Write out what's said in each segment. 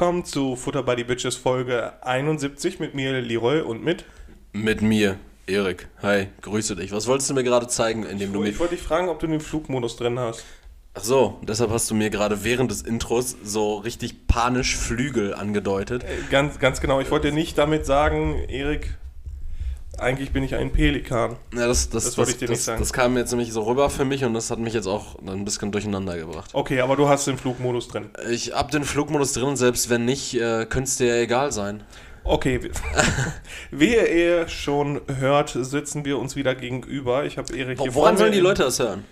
Willkommen zu Futter by the Bitches Folge 71 mit mir, Leroy, und mit. Mit mir, Erik. Hi, grüße dich. Was wolltest du mir gerade zeigen, indem du mir. Ich wollte dich fragen, ob du den Flugmodus drin hast. Ach so, deshalb hast du mir gerade während des Intros so richtig panisch Flügel angedeutet. Äh, Ganz, ganz genau. Ich wollte dir nicht damit sagen, Erik, eigentlich bin ich ein Pelikan. Ja, das, das, Das wollte ich dir das, nicht sagen. das kam jetzt nämlich so rüber für mich und das hat mich jetzt auch ein bisschen durcheinander gebracht. Okay, aber du hast den Flugmodus drin. Ich hab den Flugmodus drin und selbst wenn nicht, äh, könnte es dir ja egal sein. Okay, wie- ihr schon hört, sitzen wir uns wieder gegenüber. Ich habe Erik hier Woran sollen die Leute das hören?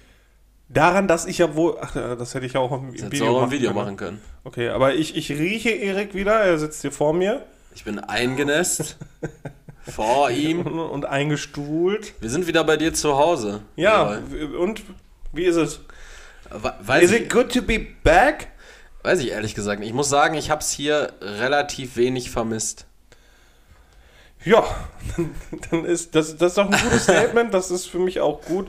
Daran, dass ich ja wohl. Ach, äh, das hätte ich ja auch im Das Video, auch machen Video können. machen können. Okay, aber ich, ich rieche Erik wieder. Er sitzt hier vor mir Ich bin eingenässt vor ihm. und eingestuhlt. Wir sind wieder bei dir zu Hause. Ja, Leroy. und wie ist es? We- Weiß Is ich, it good to be back? Weiß ich ehrlich gesagt nicht. Ich muss sagen, ich habe es hier relativ wenig vermisst. Ja, dann ist das, das ist doch ein gutes Statement. Das ist für mich auch gut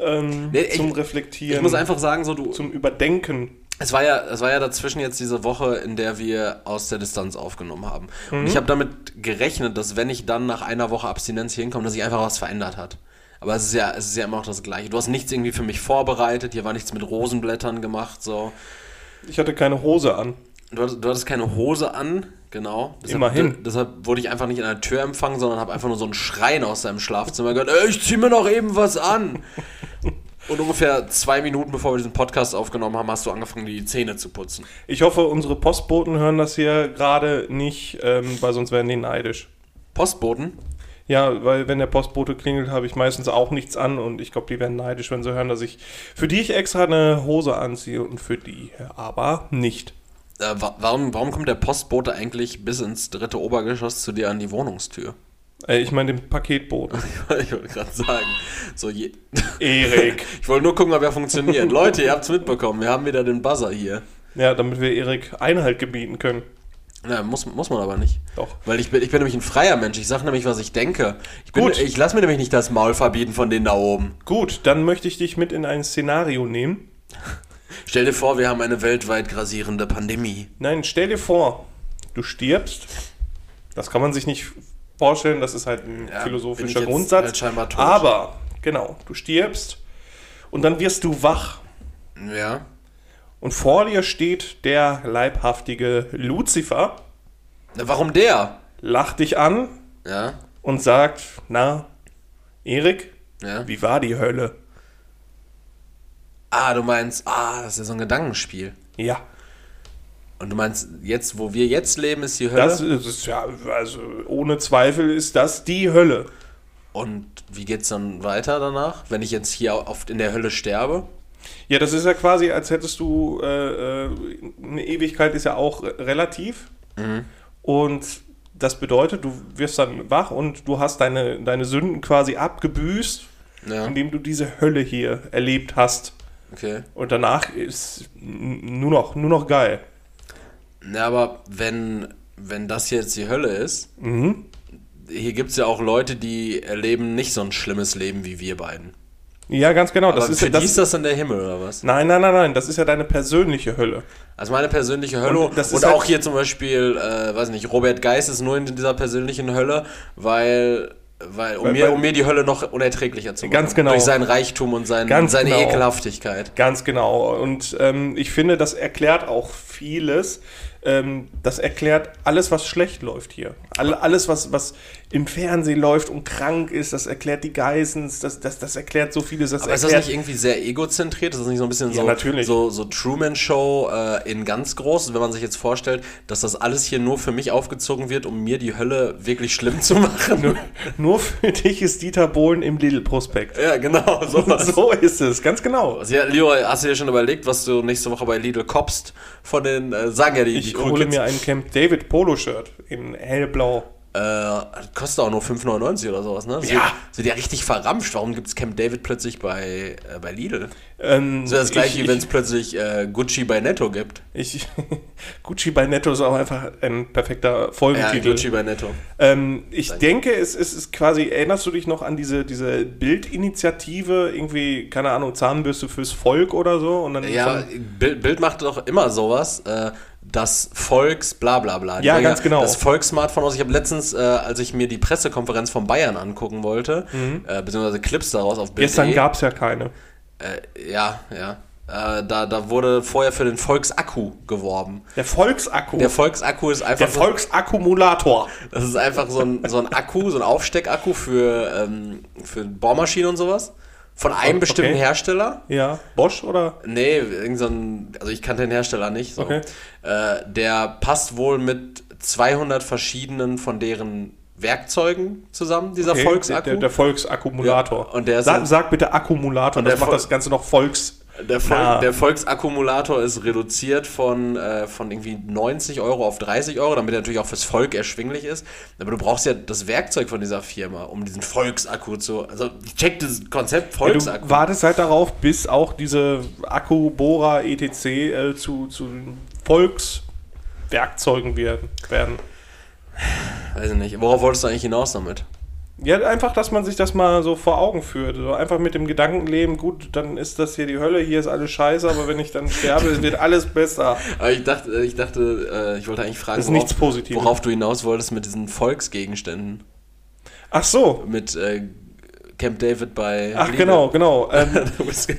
ähm, Nee, ich- zum Reflektieren, Ich muss einfach sagen, so du. zum Überdenken. Es war ja, es war ja dazwischen jetzt diese Woche, in der wir aus der Distanz aufgenommen haben. Mhm. Und ich habe damit gerechnet, dass wenn ich dann nach einer Woche Abstinenz hier hinkomme, dass sich einfach was verändert hat. Aber es ist ja, es ist ja immer noch das Gleiche. Du hast nichts irgendwie für mich vorbereitet. Hier war nichts mit Rosenblättern gemacht. So. Ich hatte keine Hose an. Du, hattest, du hattest keine Hose an, genau. Deshalb, Immerhin. Deshalb wurde ich einfach nicht an der Tür empfangen, sondern habe einfach nur so ein Schreien aus seinem Schlafzimmer gehört. Ey, ich zieh mir noch eben was an. Und ungefähr zwei Minuten bevor wir diesen Podcast aufgenommen haben, hast du angefangen, die Zähne zu putzen. Ich hoffe, unsere Postboten hören das hier gerade nicht, ähm, weil sonst werden die neidisch. Postboten? Ja, weil wenn der Postbote klingelt, habe ich meistens auch nichts an und ich glaube, die werden neidisch, wenn sie hören, dass ich für die ich extra eine Hose anziehe und für die aber nicht. Äh, wa warum, warum kommt der Postbote eigentlich bis ins dritte Obergeschoss zu dir an die Wohnungstür? Äh, ich meine den Paketboten. ich wollte gerade sagen. So je Erik. ich wollte nur gucken, ob er funktioniert. Leute, ihr habt's mitbekommen. Wir haben wieder den Buzzer hier. Ja, damit wir Erik Einhalt gebieten können. Na, muss, muss man aber nicht. Doch. Weil ich bin, ich bin nämlich ein freier Mensch. Ich sage nämlich, was ich denke. Ich, bin, Gut. ich lasse mir nämlich nicht das Maul verbieten von denen da oben. Gut, dann möchte ich dich mit in ein Szenario nehmen. Stell dir vor, wir haben eine weltweit grasierende Pandemie. Nein, stell dir vor, du stirbst. Das kann man sich nicht vorstellen, das ist halt ein Ja, philosophischer Grundsatz. halt. Aber, genau, du stirbst und dann wirst du wach. Ja. Und vor dir steht der leibhaftige Luzifer, Na, warum der? lacht dich an Ja. und sagt, na, Erik, Ja. wie war die Hölle? Ah, du meinst, ah, das ist ja so ein Gedankenspiel. Ja, Und du meinst, jetzt, wo wir jetzt leben, ist die Hölle? das ist ja, also ohne Zweifel ist das die Hölle. Und wie geht's dann weiter danach, wenn ich jetzt hier oft in der Hölle sterbe? Ja, das ist ja quasi, als hättest du, äh, äh, eine Ewigkeit ist ja auch relativ. Und das bedeutet, du wirst dann wach und du hast deine, deine Sünden quasi abgebüßt, Ja. indem du diese Hölle hier erlebt hast. Okay. Und danach ist nur noch, nur noch geil. Na, aber wenn, wenn das jetzt die Hölle ist, Mhm. hier gibt's ja auch Leute, die erleben nicht so ein schlimmes Leben wie wir beiden. Ja, ganz genau. Aber Das ist, für ja- die das, ist das dann der Himmel, oder was? nein, nein, nein, nein. Das ist ja deine persönliche Hölle. Also meine persönliche Hölle Und und, das ist auch halt- hier zum Beispiel, äh, weiß nicht, Robert Geist ist nur in dieser persönlichen Hölle, weil, weil, um, Weil- mir, weil- um mir die Hölle noch unerträglicher zu machen. Ganz genau. Durch seinen Reichtum und sein, Ganz seine genau. Ekelhaftigkeit. Ganz genau. Und ähm, ich finde, das erklärt auch vieles. Ähm, das erklärt alles, was schlecht läuft hier. All, alles, was, was im Fernsehen läuft und krank ist, das erklärt die Geissens, das, das, das erklärt so vieles. Das Aber ist das erklärt, nicht irgendwie sehr egozentriert? Ist das nicht so ein bisschen Ja, so, natürlich. so, so Truman-Show äh, in ganz groß? Wenn man sich jetzt vorstellt, dass das alles hier nur für mich aufgezogen wird, um mir die Hölle wirklich schlimm zu machen. Nur für dich ist Dieter Bohlen im Lidl-Prospekt. ja, genau. Sowas. So ist es, ganz genau. Also, ja, Leo, hast du dir schon überlegt, was du nächste Woche bei Lidl kopst? Von den, äh, sagen ja die, die Ich coolen hole mir ein Camp David Polo-Shirt in hellblau. Äh, kostet auch nur 5,99 oder sowas, ne? Das Ja. Wird ja richtig verramscht. Warum gibt's Camp David plötzlich bei, äh, bei Lidl? Ähm, Das wäre das gleiche, ich, wie wenn es plötzlich äh, Gucci bei Netto gibt. Ich, Gucci bei Netto ist auch einfach ein perfekter Ja, Folgentitel. Gucci bei Netto. Ähm, ich denke, es, es ist quasi, erinnerst du dich noch an diese, diese Bildinitiative, irgendwie, keine Ahnung, Zahnbürste fürs Volk oder so? Und dann Ja, Bild, Bild macht doch immer sowas. Äh, das Volks, bla bla bla. Die Ja, ganz genau. Das Volkssmartphone aus. Ich habe letztens, äh, als ich mir die Pressekonferenz von Bayern angucken wollte, äh, beziehungsweise Clips daraus auf Bild. Mhm. Gestern gab es ja keine. Äh, ja, ja. Äh, da, da wurde vorher für den Volksakku geworben. Der Volksakku. Der Volksakku ist einfach der so, Volksakkumulator. das ist einfach so ein, so ein Akku, so ein Aufsteckakku für, ähm, für Bohrmaschinen und sowas. Von einem Okay. bestimmten Hersteller. Ja. Bosch oder? Nee, irgend so ein, also ich kannte den Hersteller nicht. So. Okay. Äh, der passt wohl mit 200 verschiedenen von deren Werkzeugen zusammen, dieser Okay, Volksakku. Der, der Volksakkumulator. Ja, und der ist sag, sag bitte Akkumulator, der das macht Vol- das Ganze noch Volks. Der, Vol Na. der Volksakkumulator ist reduziert von, äh, von irgendwie 90 Euro auf 30 Euro, damit er natürlich auch fürs Volk erschwinglich ist. Aber du brauchst ja das Werkzeug von dieser Firma, um diesen Volksakku zu. Also, ich check das Konzept Ja, Volksakku. du wartest halt darauf, bis auch diese Akkubohrer etc. Äh, zu, zu Volkswerkzeugen werden, werden. Weiß ich nicht. Worauf wolltest du eigentlich hinaus damit? Ja, einfach, dass man sich das mal so vor Augen führt. So einfach mit dem Gedanken leben, gut, dann ist das hier die Hölle, hier ist alles scheiße, aber wenn ich dann sterbe, wird alles besser. Aber ich dachte, ich dachte, äh, ich wollte eigentlich fragen, Das ist nichts Positives. worauf du hinaus wolltest mit diesen Volksgegenständen. Ach so. Mit äh, Camp David bei Ach, Lidl. genau, genau. Ähm, Du bist,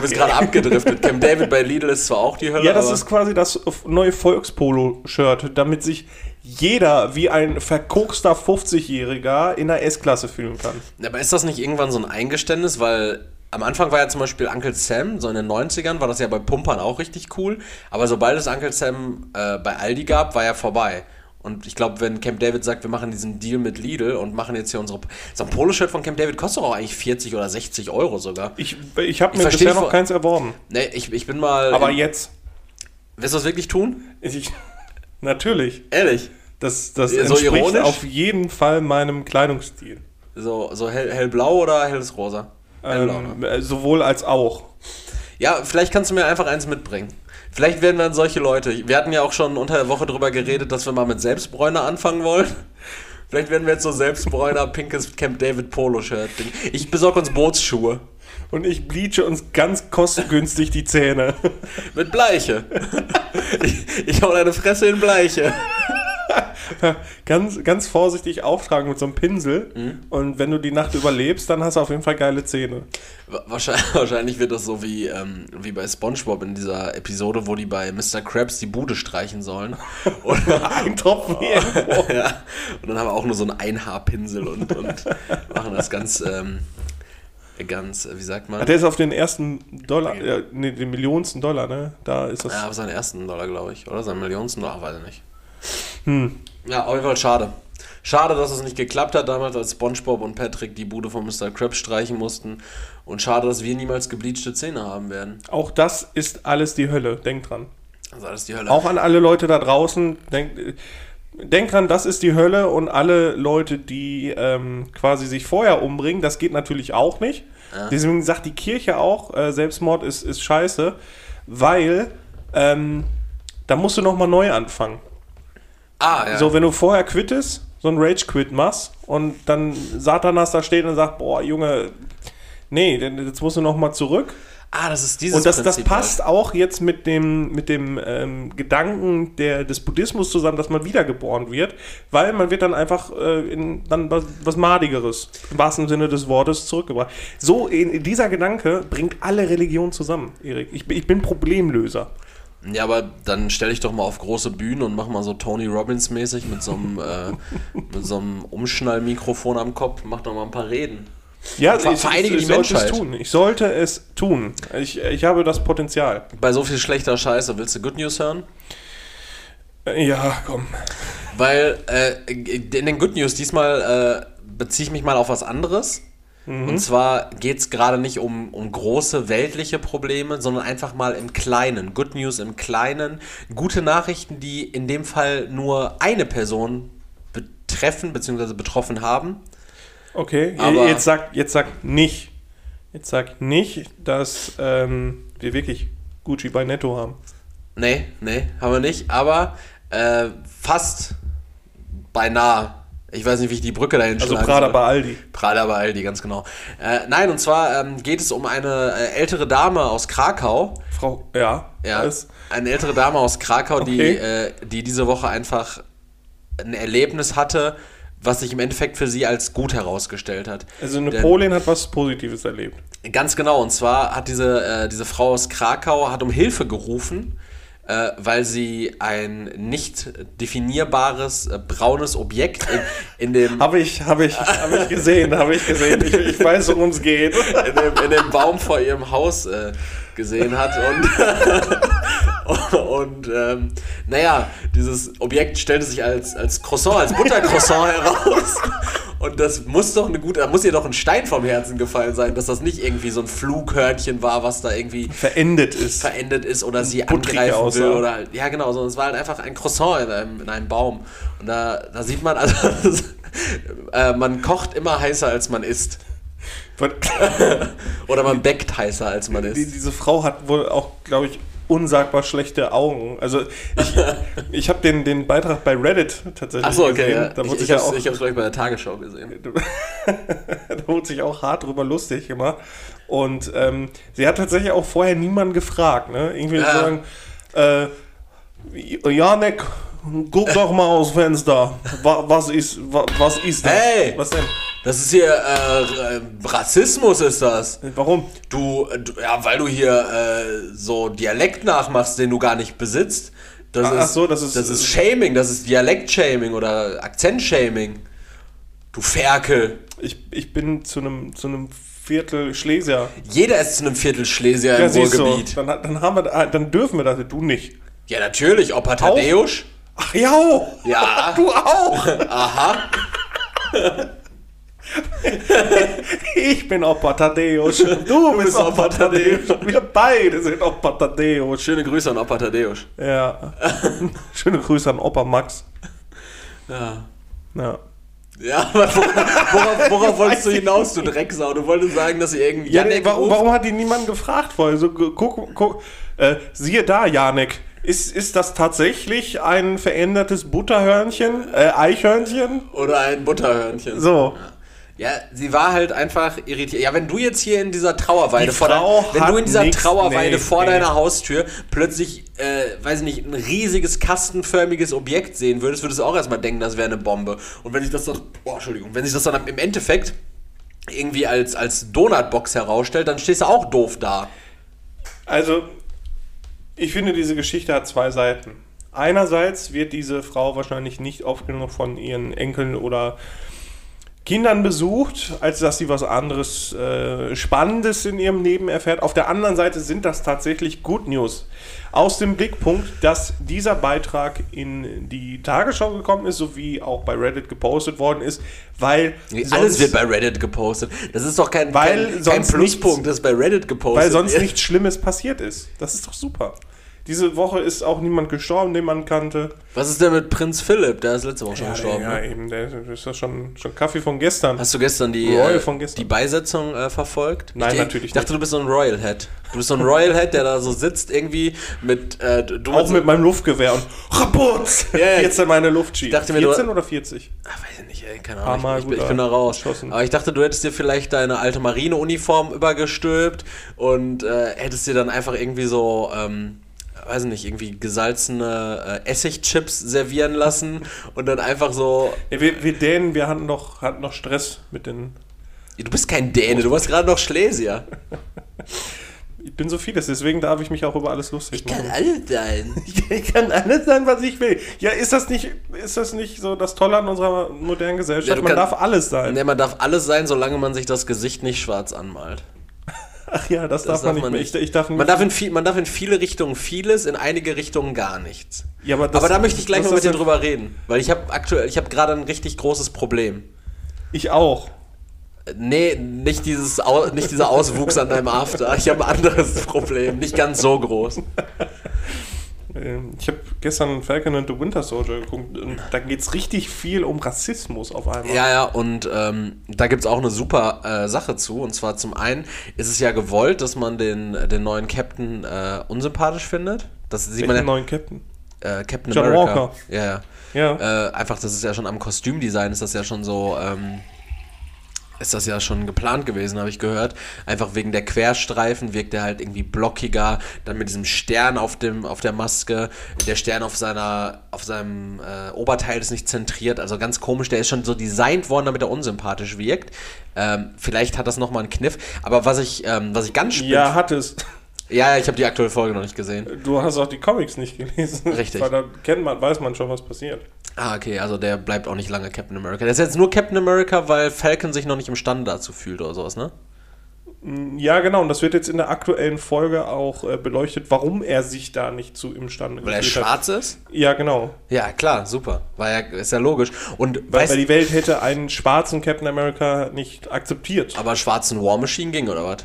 bist gerade abgedriftet. Camp David bei Lidl ist zwar auch die Hölle, ja, das ist quasi das neue Volkspolo-Shirt, damit sich jeder wie ein verkokster 50-Jähriger in der S-Klasse fühlen kann. Aber ist das nicht irgendwann so ein Eingeständnis? Weil am Anfang war ja zum Beispiel Uncle Sam, so in den 90ern war das ja bei Pumpern auch richtig cool. Aber sobald es Uncle Sam äh, bei Aldi gab, war ja vorbei. Und ich glaube, wenn Camp David sagt, wir machen diesen Deal mit Lidl und machen jetzt hier unsere. So ein Poloshirt von Camp David kostet doch auch eigentlich 40 oder 60 Euro sogar. Ich, ich habe mir versteh bisher noch keins erworben. Nee, ich, ich bin mal. Aber jetzt. Willst du das wirklich tun? Ich, natürlich. Ehrlich? Das, das So entspricht ironisch? auf jeden Fall meinem Kleidungsstil. So, so hell, hellblau oder helles Rosa? Hellblau, ne? Ähm, äh, sowohl als auch. Ja, vielleicht kannst du mir einfach eins mitbringen. Vielleicht werden wir dann solche Leute. Wir hatten ja auch schon unter der Woche drüber geredet, dass wir mal mit Selbstbräuner anfangen wollen. Vielleicht werden wir jetzt so Selbstbräuner, pinkes Camp David Polo-Shirt. Ich besorge uns Bootsschuhe. Und ich bleache uns ganz kostengünstig die Zähne. Mit Bleiche. Ich, ich hau deine Fresse in Bleiche. ganz, ganz vorsichtig auftragen mit so einem Pinsel. Mhm. Und wenn du die Nacht überlebst, dann hast du auf jeden Fall geile Zähne. Wa- Wahrscheinlich, wahrscheinlich wird das so wie, ähm, wie bei Spongebob in dieser Episode, wo die bei Mr. Krabs die Bude streichen sollen. Oder, Ein Tropfen irgendwo. ja, und dann haben wir auch nur so einen Einhaarpinsel und, und machen das ganz, ähm, ganz, äh, wie sagt man? Der ist auf den ersten Dollar, äh, nee, den Millionsten Dollar, ne? Da ist das. Ja, auf seinen ersten Dollar, glaube ich. Oder seinen Millionsten Dollar, weiß ich nicht. Hm. Ja, auf jeden Fall schade. Schade, dass es nicht geklappt hat damals, als Spongebob und Patrick die Bude von Mr. Krabs streichen mussten. Und schade, dass wir niemals gebleachte Zähne haben werden. Auch das ist alles die Hölle. Denk dran. Also das ist die Hölle. Auch an alle Leute da draußen. Denk, äh, denk dran, das ist die Hölle. Und alle Leute, die ähm, quasi sich vorher umbringen, das geht natürlich auch nicht. Deswegen sagt die Kirche auch, äh, Selbstmord ist, ist scheiße, weil ähm, da musst du nochmal neu anfangen. ah, ja. So, wenn du vorher quittest, so ein Rage-Quit machst und dann Satanas da steht und sagt, boah, Junge, nee, jetzt musst du nochmal zurück. Ah, das ist dieses Und das, das Prinzip passt auch jetzt mit dem, mit dem ähm, Gedanken der, des Buddhismus zusammen, dass man wiedergeboren wird, weil man wird dann einfach äh, in dann was, was Madigeres, im wahrsten Sinne des Wortes, zurückgebracht. So, in, dieser Gedanke bringt alle Religionen zusammen, Erik. Ich, bin- ich bin Problemlöser. halt. Ja, aber dann stell dich doch mal auf große Bühnen und mach mal so Tony Robbins mäßig mit so einem, äh, mit so einem Umschnallmikrofon am Kopf, mach doch mal ein paar Reden. Ja, Ver- ich, vereinige ich, die ich sollte es Menschheit. tun. Ich sollte es tun. Ich, ich habe das Potenzial. Bei so viel schlechter Scheiße, willst du Good News hören? Äh, Ja, komm. Weil äh, in den Good News diesmal äh, beziehe ich mich mal auf was anderes. Und zwar geht es gerade nicht um, um große weltliche Probleme, sondern einfach mal im Kleinen. Good News im Kleinen. Gute Nachrichten, die in dem Fall nur eine Person betreffen bzw. betroffen haben. Okay, Aber- jetzt sag, jetzt sag nicht, jetzt sag nicht, dass ähm, wir wirklich Gucci bei Netto haben. Nee, nee, haben wir nicht. Aber äh, fast beinahe Ich weiß nicht, wie ich die Brücke dahin Also schlagen Prada bei Aldi. Prada bei Aldi, ganz genau. Äh, nein, und zwar ähm, geht es um eine äh, ältere Dame aus Krakau. Frau, ja. Ja, alles. eine ältere Dame aus Krakau, die, Okay. äh, die diese Woche einfach ein Erlebnis hatte, was sich im Endeffekt für sie als gut herausgestellt hat. Also Napoleon hat was Positives erlebt. Ganz genau, und zwar hat diese, äh, diese Frau aus Krakau hat um Hilfe gerufen, äh, weil sie ein nicht definierbares äh, braunes Objekt in, in dem Habe ich, habe ich, habe ich gesehen, habe ich gesehen. Ich, ich weiß, worum es geht. in dem, in dem Baum vor ihrem Haus äh, gesehen hat. Und, und ähm, naja, dieses Objekt stellte sich als, als Croissant, als Buttercroissant heraus. Und das muss doch eine gute, da muss ihr doch ein Stein vom Herzen gefallen sein, dass das nicht irgendwie so ein Flughörnchen war, was da irgendwie Verendet ist. verendet ist oder sie Buttrige angreifen will aussah. oder ja genau, sondern es war halt einfach ein Croissant in einem, in einem Baum. Und da, da sieht man, also äh, man kocht immer heißer als man isst. Oder man backt heißer als man isst. diese Frau hat wohl auch, glaube ich, unsagbar schlechte Augen. Also ich, ich habe den, den Beitrag bei Reddit tatsächlich Achso, okay. gesehen. Ja. Da Ich, wurde ich sich ja auch, ich glaub ich, bei der Tagesschau gesehen. da wurde sich auch hart drüber lustig gemacht. Und ähm, sie hat tatsächlich auch vorher niemanden gefragt. Ne? Irgendwie Ja. sagen, äh, Janek, guck doch mal aus Fenster. Wa- Was ist, wa- was ist das? Hey! Was denn? Das ist hier, äh, äh, Rassismus ist das. Warum? Du, äh, du, ja, weil du hier äh, so Dialekt nachmachst, den du gar nicht besitzt. Das Ach- ist, ach so, das ist- das ist Shaming, das ist Dialekt-Shaming oder Akzent-Shaming. Du Ferkel. Ich, ich bin zu einem zu einem Viertel Schlesier. Jeder ist zu einem Viertel Schlesier Ja, im Ruhrgebiet. dann, dann, haben wir, da- dann dürfen wir das, du nicht. Ja, natürlich. Opa Tadeusz. Ach ja, Ja. du auch. Aha. Ich bin Opa Tadeusz. Du, bist bist Opa Opa Tadeusz. Tadeusz. Wir beide sind Opa Tadeusz. Schöne Grüße an Opa Tadeusz. Ja. Schöne Grüße an Opa Max. Ja. Ja. Ja, aber worauf, worauf, worauf wolltest du hinaus, du Drecksau? Du wolltest sagen, dass ihr irgendwie Ja, Janek warum, ruft? warum hat die niemand gefragt vorher? So, gu- guck, guck, äh, siehe da, Janek. Ist, ist das tatsächlich ein verändertes Butterhörnchen? Äh, Eichhörnchen? Oder ein Butterhörnchen. So. Ja, sie war halt einfach irritiert. Ja, wenn du jetzt hier in dieser Trauerweide Die vor dein, wenn du in dieser nix- Trauerweide nee, vor nee. deiner Haustür plötzlich, äh, weiß ich nicht, ein riesiges kastenförmiges Objekt sehen würdest, würdest du auch erstmal denken, das wäre eine Bombe. Und wenn sich das dann, oh, Entschuldigung, wenn sich das dann im Endeffekt irgendwie als, als Donutbox herausstellt, dann stehst du auch doof da. Also, ich finde, diese Geschichte hat zwei Seiten. Einerseits wird diese Frau wahrscheinlich nicht oft genug von ihren Enkeln oder Kindern besucht, als dass sie was anderes äh, Spannendes in ihrem Leben erfährt. Auf der anderen Seite sind das tatsächlich Good News. Aus dem Blickpunkt, dass dieser Beitrag in die Tagesschau gekommen ist, sowie auch bei Reddit gepostet worden ist, weil Alles sonst- wird bei Reddit gepostet. Das ist doch kein, Weil kein, kein sonst Pluspunkt, nichts- das bei Reddit gepostet Weil sonst wird. nichts Schlimmes passiert ist. Das ist doch super. Diese Woche ist auch niemand gestorben, den man kannte. Was ist denn mit Prinz Philipp? Der ist letzte Woche schon Ja, gestorben. ja ne? eben, der ist ja schon, schon Kaffee von gestern. Hast du gestern die, Royal äh, von gestern. die Beisetzung äh, verfolgt? Nein, ich, natürlich Ich dachte, nicht. du bist so ein Royal Head. Du bist so ein Royal Head, der da so sitzt irgendwie mit. Äh, du auch mit meinem Luftgewehr und! Ja, ja. 14 meine du- 14 oder 40? Ach, weiß ich nicht, ey, keine Ah, Ahnung. ich, ich, ich bin da raus. geschossen. Aber ich dachte, du hättest dir vielleicht deine alte Marineuniform übergestülpt und äh, hättest dir dann einfach irgendwie so. Ähm, Weiß nicht, irgendwie gesalzene äh, Essigchips servieren lassen und dann einfach so. Ja, wir, wir Dänen, wir hatten noch, hatten noch Stress mit den. Du bist kein Däne, du warst gerade noch Schlesier. Ich bin so vieles, deswegen darf ich mich auch über alles lustig machen. alles sein. Ich kann alles sein, was ich will. Ja, ist das nicht, ist das nicht so das Tolle an unserer modernen Gesellschaft? Ja, man kann- darf alles sein. Ne, man darf alles sein, solange man sich das Gesicht nicht schwarz anmalt. Ach ja, das, darf, man nicht mehr. Ich, ich darf man, darf in viel, man darf in viele Richtungen vieles, in einige Richtungen gar nichts. Ja, aber, das- Aber da möchte ich gleich das mal mit dir drüber reden, weil ich habe aktuell, ich habe gerade ein richtig großes Problem. Ich auch. Nee, nicht, dieses, nicht dieser Auswuchs an deinem After. Ich habe ein anderes Problem, nicht ganz so groß. Ähm, Ich habe gestern Falcon and the Winter Soldier geguckt und da geht es richtig viel um Rassismus auf einmal. Ja, ja, und ähm, da gibt es auch eine super äh, Sache zu. Und zwar zum einen ist es ja gewollt, dass man den, den neuen Captain äh, unsympathisch findet. Das sieht Welchen man ja, neuen Captain? äh, Captain John America. Walker. Ja, ja. Ja. Äh, einfach, das ist ja schon am Kostümdesign, ist das ja schon so, ähm, ist das ja schon geplant gewesen, habe ich gehört. Einfach wegen der Querstreifen wirkt er halt irgendwie blockiger, dann mit diesem Stern auf dem auf der Maske, der Stern auf seiner auf seinem äh, Oberteil ist nicht zentriert, also ganz komisch, der ist schon so designt worden, damit er unsympathisch wirkt. Ähm, vielleicht hat das noch mal einen Kniff, aber was ich ähm, was ich ganz spannend Ja, hat es. ja, ja, ich habe die aktuelle Folge noch nicht gesehen. Du hast auch die Comics nicht gelesen. Richtig. Weil da kennt man, weiß man schon, was passiert. Ah, okay, also der bleibt auch nicht lange Captain America. Der ist jetzt nur Captain America, weil Falcon sich noch nicht imstande dazu fühlt oder sowas, ne? Ja, genau. Und das wird jetzt in der aktuellen Folge auch äh, beleuchtet, warum er sich da nicht zu imstande Weil er gefühlt hat. schwarz ist? Ja, genau. Ja, klar, super. War ja, ist ja logisch. Und Weil, weil die Welt hätte einen schwarzen Captain America nicht akzeptiert. aber schwarzen War Machine ging, oder was?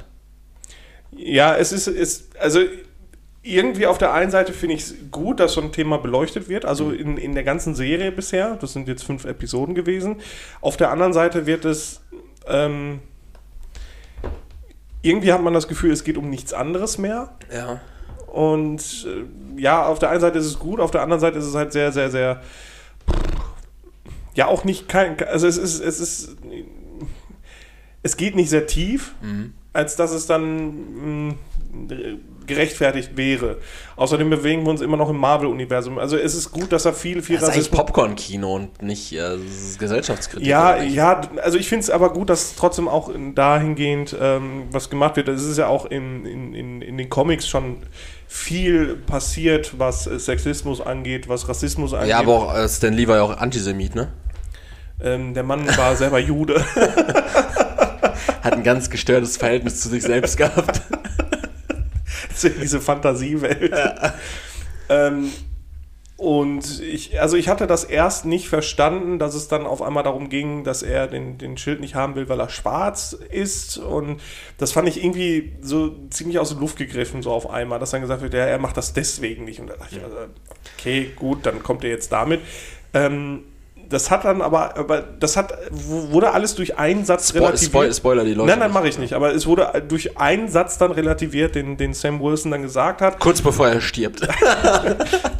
Ja, es ist, ist also irgendwie auf der einen Seite finde ich es gut, dass so ein Thema beleuchtet wird, also in, in der ganzen Serie bisher, das sind jetzt fünf Episoden gewesen. Auf der anderen Seite wird es, ähm, irgendwie hat man das Gefühl, es geht um nichts anderes mehr. Ja. Und äh, ja, auf der einen Seite ist es gut, auf der anderen Seite ist es halt sehr, sehr, sehr. Ja, auch nicht kein. Also es ist, es ist. Es geht nicht sehr tief, als dass es dann mh, gerechtfertigt wäre. Außerdem bewegen wir uns immer noch im Marvel-Universum. Also es ist gut, dass er viel, viel Das ist eigentlich Rassismus- Popcorn-Kino und nicht äh, Gesellschaftskritik. ja, ja, also ich finde es aber gut, dass trotzdem auch dahingehend ähm, was gemacht wird. Es ist ja auch in, in, in, in den Comics schon viel passiert, was äh, Sexismus angeht, was Rassismus angeht. Ja, aber auch äh, Stan Lee war ja auch Antisemit, ne? ähm, der Mann war selber Jude. Hat ein ganz gestörtes Verhältnis zu sich selbst gehabt. diese Fantasiewelt. Ähm, und ich, also ich hatte das erst nicht verstanden, dass es dann auf einmal darum ging, dass er den, den Schild nicht haben will, weil er schwarz ist. Und das fand ich irgendwie so ziemlich aus der Luft gegriffen, so auf einmal, dass dann gesagt wird, ja, er macht das deswegen nicht. Und da dachte ich, also, okay, gut, dann kommt er jetzt damit. Ähm, das hat dann aber, aber das hat, wurde alles durch einen Satz Spo relativiert. Spoil Spoiler die Leute. Nein, nein, mache ich nicht. Aber es wurde durch einen Satz dann relativiert, den, den Sam Wilson dann gesagt hat. Kurz bevor er stirbt.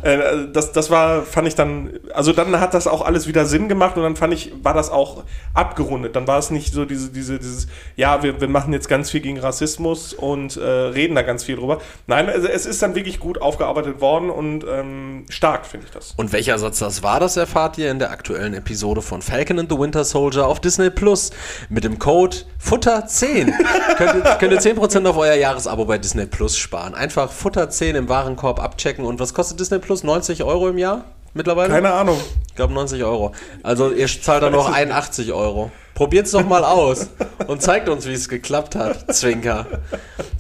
Äh, das, das war, fand ich dann, also dann hat das auch alles wieder Sinn gemacht und dann fand ich, war das auch abgerundet. Dann war es nicht so diese, diese, dieses, ja, wir, wir machen jetzt ganz viel gegen Rassismus und äh, reden da ganz viel drüber. Nein, also es ist dann wirklich gut aufgearbeitet worden und ähm, stark, finde ich das. Und welcher Satz das war, das erfahrt ihr in der aktuellen Episode von Falcon and the Winter Soldier auf Disney Plus. Mit dem Code FUTTER10 könnt, ihr, könnt ihr 10% auf euer Jahresabo bei Disney Plus sparen. Einfach FUTTER10 im Warenkorb abchecken. Und was kostet Disney Plus? 90 Euro im Jahr mittlerweile? Keine Ahnung. Ich glaube 90 Euro. Also ihr zahlt dann noch 81 Euro. Probiert's doch mal aus und zeigt uns, wie es geklappt hat. Zwinker.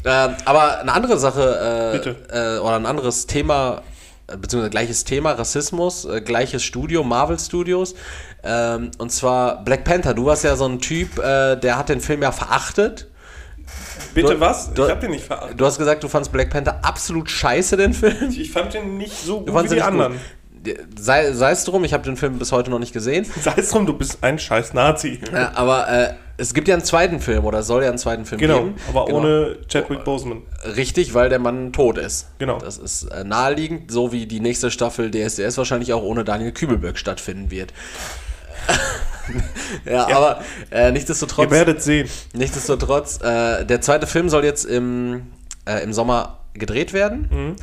Ähm, aber eine andere Sache, äh, äh, oder ein anderes Thema, äh, beziehungsweise gleiches Thema, Rassismus, äh, gleiches Studio, Marvel Studios. Ähm, und zwar Black Panther. Du warst ja so ein Typ, äh, der hat den Film ja verachtet. Bitte Du- was? du- ich hab den nicht verachtet. Du hast gesagt, du fandst Black Panther absolut scheiße, den Film. Ich fand den nicht so gut wie die nicht anderen. gut. Sei, sei es drum, ich habe den Film bis heute noch nicht gesehen. Sei es drum, du bist ein scheiß Nazi. Ja, aber äh, es gibt ja einen zweiten Film oder es soll ja einen zweiten Film Genau, geben. aber Genau. ohne Chadwick Boseman. Richtig, weil der Mann tot ist. Genau. Das ist äh, naheliegend, so wie die nächste Staffel DSDS wahrscheinlich auch ohne Daniel Kübelberg stattfinden wird. ja, aber äh, nichtsdestotrotz, Ihr werdet sehen. nichtsdestotrotz äh, der zweite Film soll jetzt im, äh, im Sommer gedreht werden. Mhm.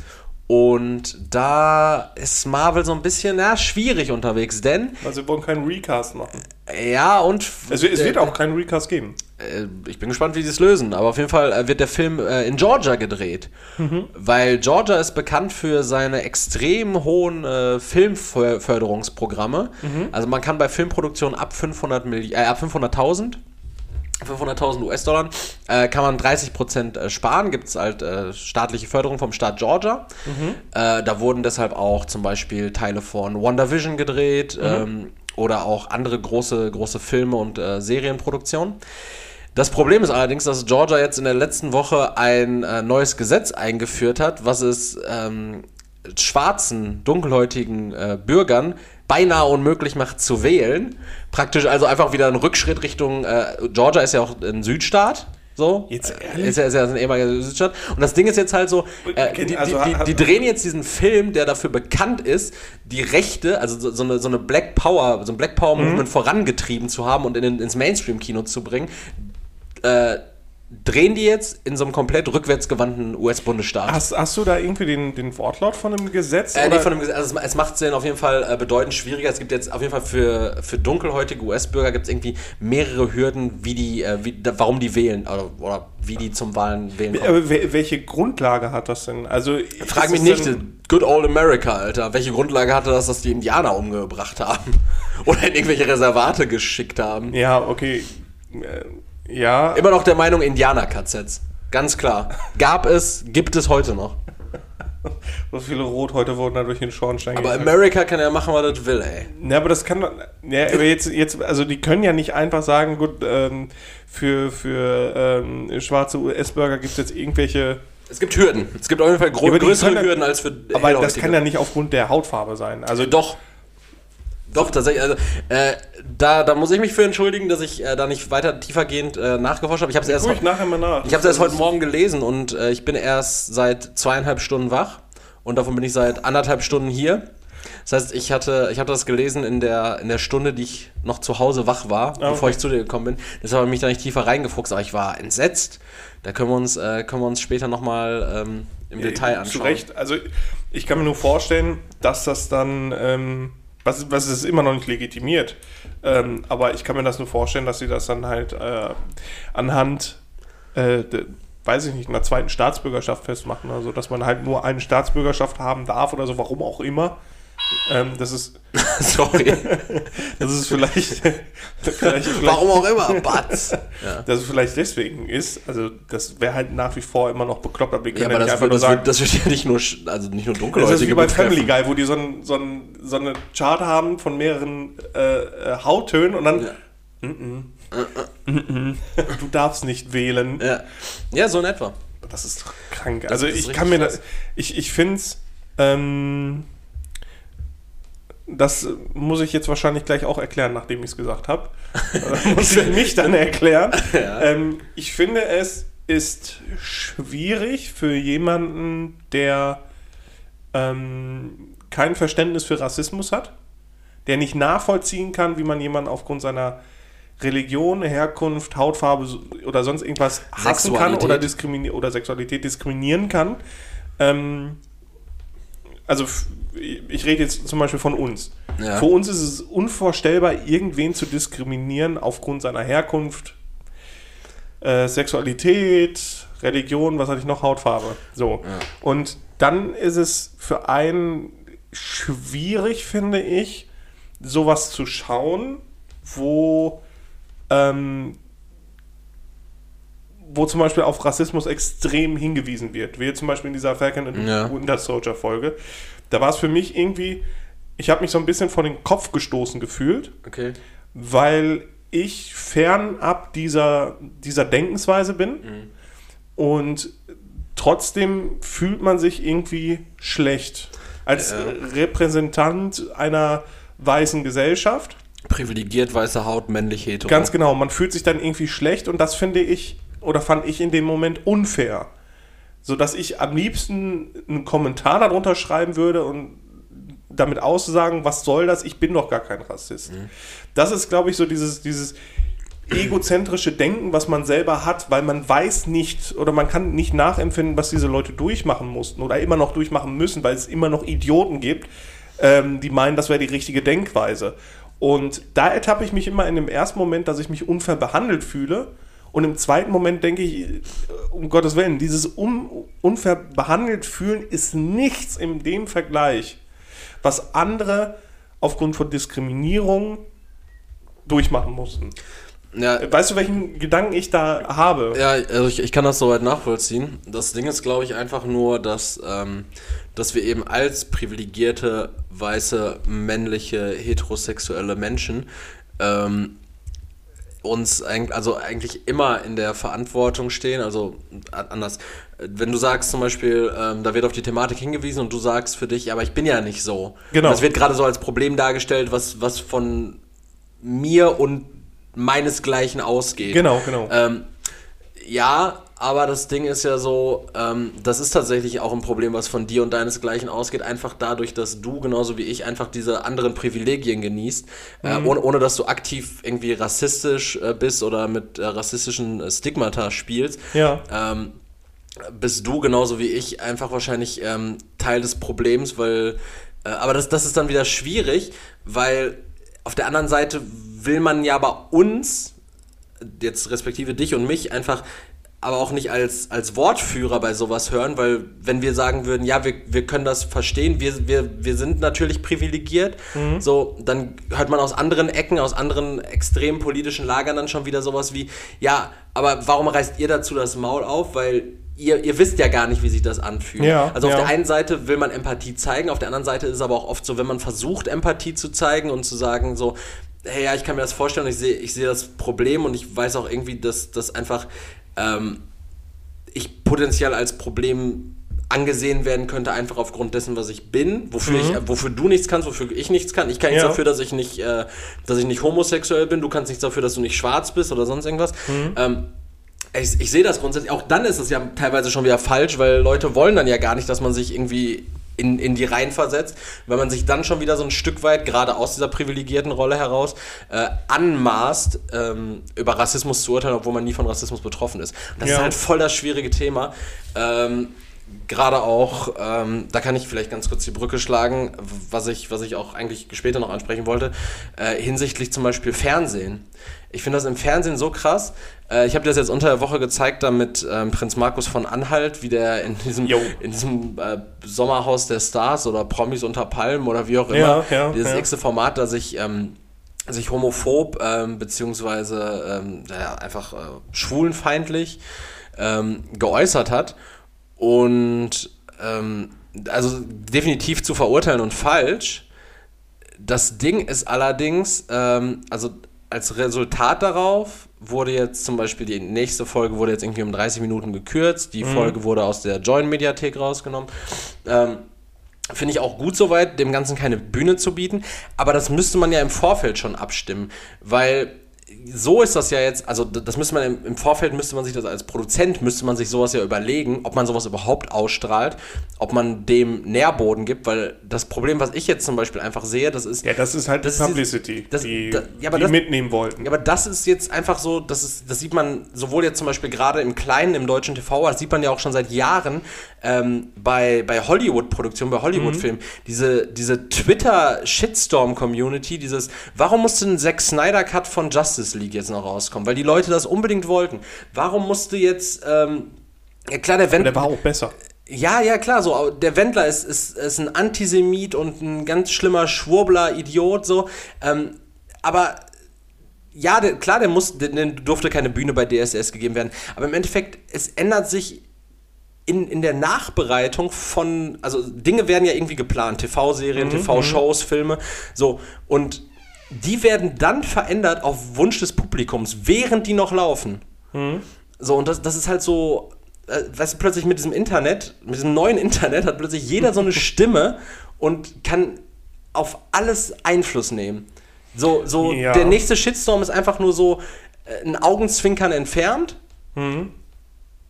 Und da ist Marvel so ein bisschen na, schwierig unterwegs, denn Also wir wollen keinen Recast machen. ja und Es, wird- es wird auch keinen Recast geben. äh, ich bin gespannt, wie sie es lösen. Aber auf jeden Fall äh, wird der Film äh, in Georgia gedreht. Weil Georgia ist bekannt für seine extrem hohen äh, Filmförderungsprogramme. Also man kann bei Filmproduktionen ab 500 Milli- äh, ab 500.000 500.000 US-Dollar äh, kann man 30% äh, sparen. Gibt es halt äh, staatliche Förderung vom Staat Georgia. Äh, da wurden deshalb auch zum Beispiel Teile von WandaVision gedreht ähm, oder auch andere große, große Filme und äh, Serienproduktionen. Das Problem ist allerdings, dass Georgia jetzt in der letzten Woche ein äh, neues Gesetz eingeführt hat, was es ähm, schwarzen, dunkelhäutigen Bürgern beinahe unmöglich macht zu wählen. Praktisch also einfach wieder ein Rückschritt Richtung, äh, Georgia ist ja auch ein Südstaat. So. Jetzt Äh, ehrlich? Ist ja, ist ja ein ehemaliger Südstadt. Und das Ding ist jetzt halt so, äh, die, die, Also, die, hat- die drehen jetzt diesen Film, der dafür bekannt ist, die Rechte, also so, so, eine, so eine Black Power, so ein Black Power Mhm. Movement vorangetrieben zu haben und in, ins Mainstream-Kino zu bringen, äh, drehen die jetzt in so einem komplett rückwärtsgewandten US-Bundesstaat. Hast, hast du da irgendwie den, den Wortlaut von dem Gesetz? Äh, oder? nicht von dem, Gesetz- also es, es macht es auf jeden Fall äh, bedeutend schwieriger. Es gibt jetzt auf jeden Fall für, für dunkelhäutige US-Bürger gibt es irgendwie mehrere Hürden, wie die, äh, wie, da, warum die wählen oder, oder wie die zum Wahlen wählen kommen. Aber wel- welche Grundlage hat das denn? Also Frag mich nicht, denn- Good Old America, Alter. Welche Grundlage hatte das, dass die Indianer umgebracht haben? Oder in irgendwelche Reservate geschickt haben? Ja, okay. Ja, Immer noch der Meinung Indianer-KZs. Ganz klar. Gab es, gibt es heute noch. so viele Rothäute wurden da durch den Schornstein Aber. America kann ja machen, was das will, ey. Ja, aber das kann doch- ja, aber jetzt, jetzt, also die können ja nicht einfach sagen, gut, ähm, für, für ähm, schwarze US-Bürger gibt es jetzt irgendwelche, Es gibt Hürden. Es gibt auf jeden Fall die größere Hürden als für aber das kann ja nicht aufgrund der Hautfarbe sein. Also Doch. Doch, tatsächlich. Also, äh, da, da muss ich mich für entschuldigen, dass ich äh, da nicht weiter tiefergehend äh, nachgeforscht habe. Ich habe es erst, nachher mal nach. ich hab's erst heute Morgen gelesen und äh, ich bin erst seit zweieinhalb Stunden wach und davon bin ich seit anderthalb Stunden hier. Das heißt, ich hatte, ich habe das gelesen in der, in der Stunde, die ich noch zu Hause wach war, okay. bevor ich zu dir gekommen bin. Deshalb habe ich mich da nicht tiefer reingefuchst, aber ich war entsetzt. Da können wir uns, äh, können wir uns später nochmal ähm, im Detail anschauen. Zu Recht. Also ich kann mir nur vorstellen, dass das dann, ähm, was, was ist immer noch nicht legitimiert, ähm, aber ich kann mir das nur vorstellen, dass sie das dann halt äh, anhand, äh, de, weiß ich nicht, einer zweiten Staatsbürgerschaft festmachen. Also dass man halt nur eine Staatsbürgerschaft haben darf oder so, warum auch immer. Ähm, das ist, Sorry. das ist vielleicht, vielleicht, vielleicht Warum auch immer, Batz. Ja. dass es vielleicht deswegen ist. Also das wäre halt nach wie vor immer noch bekloppt, aber wir Ja, können ja, aber nicht das, einfach wird, nur das, sagen, wird, das wird ja nicht nur, also nicht nur Das ist wie bei. Family Guy, wo die so, ein, so, ein, so eine Chart haben von mehreren äh, äh, Hauttönen und dann Ja. Mm-mm. Mm-mm. du darfst nicht wählen. Ja. ja, so in etwa. Das ist krank. Das also ich kann mir das, ich, ich finde es, ähm, das muss ich jetzt wahrscheinlich gleich auch erklären, nachdem ich es gesagt habe. muss ich mich dann erklären. Ja. ähm, ich finde, es ist schwierig für jemanden, der ähm, kein Verständnis für Rassismus hat, der nicht nachvollziehen kann, wie man jemanden aufgrund seiner Religion, Herkunft, Hautfarbe oder sonst irgendwas hassen kann Sexualität. oder, diskrimini oder Sexualität diskriminieren kann. Ähm, also ich rede jetzt zum Beispiel von uns. Ja. Für uns ist es unvorstellbar, irgendwen zu diskriminieren aufgrund seiner Herkunft, äh, Sexualität, Religion, was hatte ich noch, Hautfarbe. So. Ja. Und dann ist es für einen schwierig, finde ich, sowas zu schauen, wo, ähm, wo zum Beispiel auf Rassismus extrem hingewiesen wird. Wie zum Beispiel in dieser Falcon and Ja. Winter Soldier Folge. Da war es für mich irgendwie, ich habe mich so ein bisschen vor den Kopf gestoßen gefühlt, Okay. weil ich fernab dieser, dieser Denkensweise bin und trotzdem fühlt man sich irgendwie schlecht. Als Ja. Repräsentant einer weißen Gesellschaft. Privilegiert, weiße Haut, männlich, hetero. Ganz genau, man fühlt sich dann irgendwie schlecht und das finde ich oder fand ich in dem Moment unfair. So dass ich am liebsten einen Kommentar darunter schreiben würde und damit aussagen, was soll das? Ich bin doch gar kein Rassist. Das ist, glaube ich, so dieses, dieses egozentrische Denken, was man selber hat, weil man weiß nicht oder man kann nicht nachempfinden, was diese Leute durchmachen mussten oder immer noch durchmachen müssen, weil es immer noch Idioten gibt, ähm, die meinen, das wäre die richtige Denkweise. Und da ertappe ich mich immer in dem ersten Moment, dass ich mich unfair behandelt fühle. Und im zweiten Moment denke ich, äh, um Gottes Willen, dieses un unfair behandelt fühlen ist nichts in dem Vergleich, was andere aufgrund von Diskriminierung durchmachen mussten. Ja, Weißt du, welchen Gedanken ich da habe? ja also ich, ich kann das soweit nachvollziehen. Das Ding ist, glaube ich, einfach nur, dass, ähm, dass wir eben als privilegierte, weiße, männliche, heterosexuelle Menschen ähm, uns also eigentlich immer in der Verantwortung stehen, also anders. Wenn du sagst zum Beispiel, ähm, da wird auf die Thematik hingewiesen und du sagst für dich, aber ich bin ja nicht so. Genau. Das wird gerade so als Problem dargestellt, was, was von mir und meinesgleichen ausgeht. Genau, genau. Ähm, Ja, aber das Ding ist ja so, ähm, das ist tatsächlich auch ein Problem, was von dir und deinesgleichen ausgeht, einfach dadurch, dass du genauso wie ich einfach diese anderen Privilegien genießt, äh, ohne, ohne dass du aktiv irgendwie rassistisch äh, bist oder mit äh, rassistischen äh, Stigmata spielst. Ja. Ähm, bist du genauso wie ich einfach wahrscheinlich ähm, Teil des Problems, weil, äh, aber das, das ist dann wieder schwierig, weil auf der anderen Seite will man ja bei uns, jetzt respektive dich und mich, einfach aber auch nicht als, als Wortführer bei sowas hören, weil wenn wir sagen würden, ja, wir, wir können das verstehen, wir, wir, wir sind natürlich privilegiert, so, dann hört man aus anderen Ecken, aus anderen extrem politischen Lagern dann schon wieder sowas wie, ja, aber warum reißt ihr dazu das Maul auf? Weil ihr, ihr wisst ja gar nicht, wie sich das anfühlt. Ja, also auf ja. der einen Seite will man Empathie zeigen, auf der anderen Seite ist es aber auch oft so, wenn man versucht, Empathie zu zeigen und zu sagen, so, hey, ja, ich kann mir das vorstellen, ich sehe ich sehe das Problem und ich weiß auch irgendwie, dass das einfach ähm, ich potenziell als Problem angesehen werden könnte, einfach aufgrund dessen, was ich bin, wofür, ich, wofür du nichts kannst, wofür ich nichts kann. Ich kann nichts Mhm. Ja. dafür, dass ich nicht, äh, dass ich nicht homosexuell bin, du kannst nichts dafür, dass du nicht schwarz bist oder sonst irgendwas. Mhm. Ähm, ich, ich sehe das grundsätzlich, auch dann ist es ja teilweise schon wieder falsch, weil Leute wollen dann ja gar nicht, dass man sich irgendwie in, in die Reihen versetzt, wenn man sich dann schon wieder so ein Stück weit, gerade aus dieser privilegierten Rolle heraus, äh, anmaßt, ähm, über Rassismus zu urteilen, obwohl man nie von Rassismus betroffen ist. Und das Ja. ist halt voll das schwierige Thema. Ähm, gerade auch, ähm, da kann ich vielleicht ganz kurz die Brücke schlagen, was ich, was ich auch eigentlich später noch ansprechen wollte, äh, hinsichtlich zum Beispiel Fernsehen. Ich finde das im Fernsehen so krass. Äh, ich habe dir das jetzt unter der Woche gezeigt, da mit ähm, Prinz Markus von Anhalt, wie der in diesem, Jo. in diesem äh, Sommerhaus der Stars oder Promis unter Palmen oder wie auch immer, Ja, ja, dieses ja. nächste Format, da sich, ähm, sich homophob ähm, beziehungsweise ähm, ja, einfach äh, schwulenfeindlich ähm, geäußert hat. Und ähm, also definitiv zu verurteilen und falsch. Das Ding ist allerdings, ähm, also als Resultat darauf wurde jetzt zum Beispiel die nächste Folge wurde jetzt irgendwie um 30 Minuten gekürzt. Die Folge wurde aus der Join-Mediathek rausgenommen. Ähm, Finde ich auch gut soweit, dem Ganzen keine Bühne zu bieten. Aber das müsste man ja im Vorfeld schon abstimmen. Weil so ist das ja jetzt, also das müsste man im, im Vorfeld, müsste man sich das als Produzent, müsste man sich sowas ja überlegen, ob man sowas überhaupt ausstrahlt, ob man dem Nährboden gibt. Weil das Problem, was ich jetzt zum Beispiel einfach sehe, das ist, Ja, das ist halt Das die ist- Publicity, das- die, da- ja, die das- mitnehmen wollten. ja, aber das ist jetzt einfach so, das, ist, das sieht man sowohl jetzt zum Beispiel gerade im Kleinen, im deutschen TV, das sieht man ja auch schon seit Jahren ähm, bei, bei Hollywood-Produktionen, bei Hollywood-Filmen. Diese, diese Twitter-Shitstorm-Community, dieses, warum musste ein Zack Snyder-Cut von Justice League jetzt noch rauskommen? Weil die Leute das unbedingt wollten. Warum musste jetzt, ähm, ja klar, der Wendler. Der war auch besser. Ja, ja, klar, so. Der Wendler ist, ist, ist ein Antisemit und ein ganz schlimmer Schwurbler, Idiot, so. Ähm, aber ja, der, klar, der muss, der, der durfte keine Bühne bei DSS gegeben werden. Aber im Endeffekt, es ändert sich in, in der Nachbereitung von, also Dinge werden ja irgendwie geplant, TV-Serien, TV-Shows, Filme, so. Und die werden dann verändert auf Wunsch des Publikums, während die noch laufen. So, und das, das ist halt so, äh, weißt du, plötzlich mit diesem Internet, mit diesem neuen Internet hat plötzlich jeder so eine Stimme und kann auf alles Einfluss nehmen. So, so Ja. der nächste Shitstorm ist einfach nur so äh, ein Augenzwinkern entfernt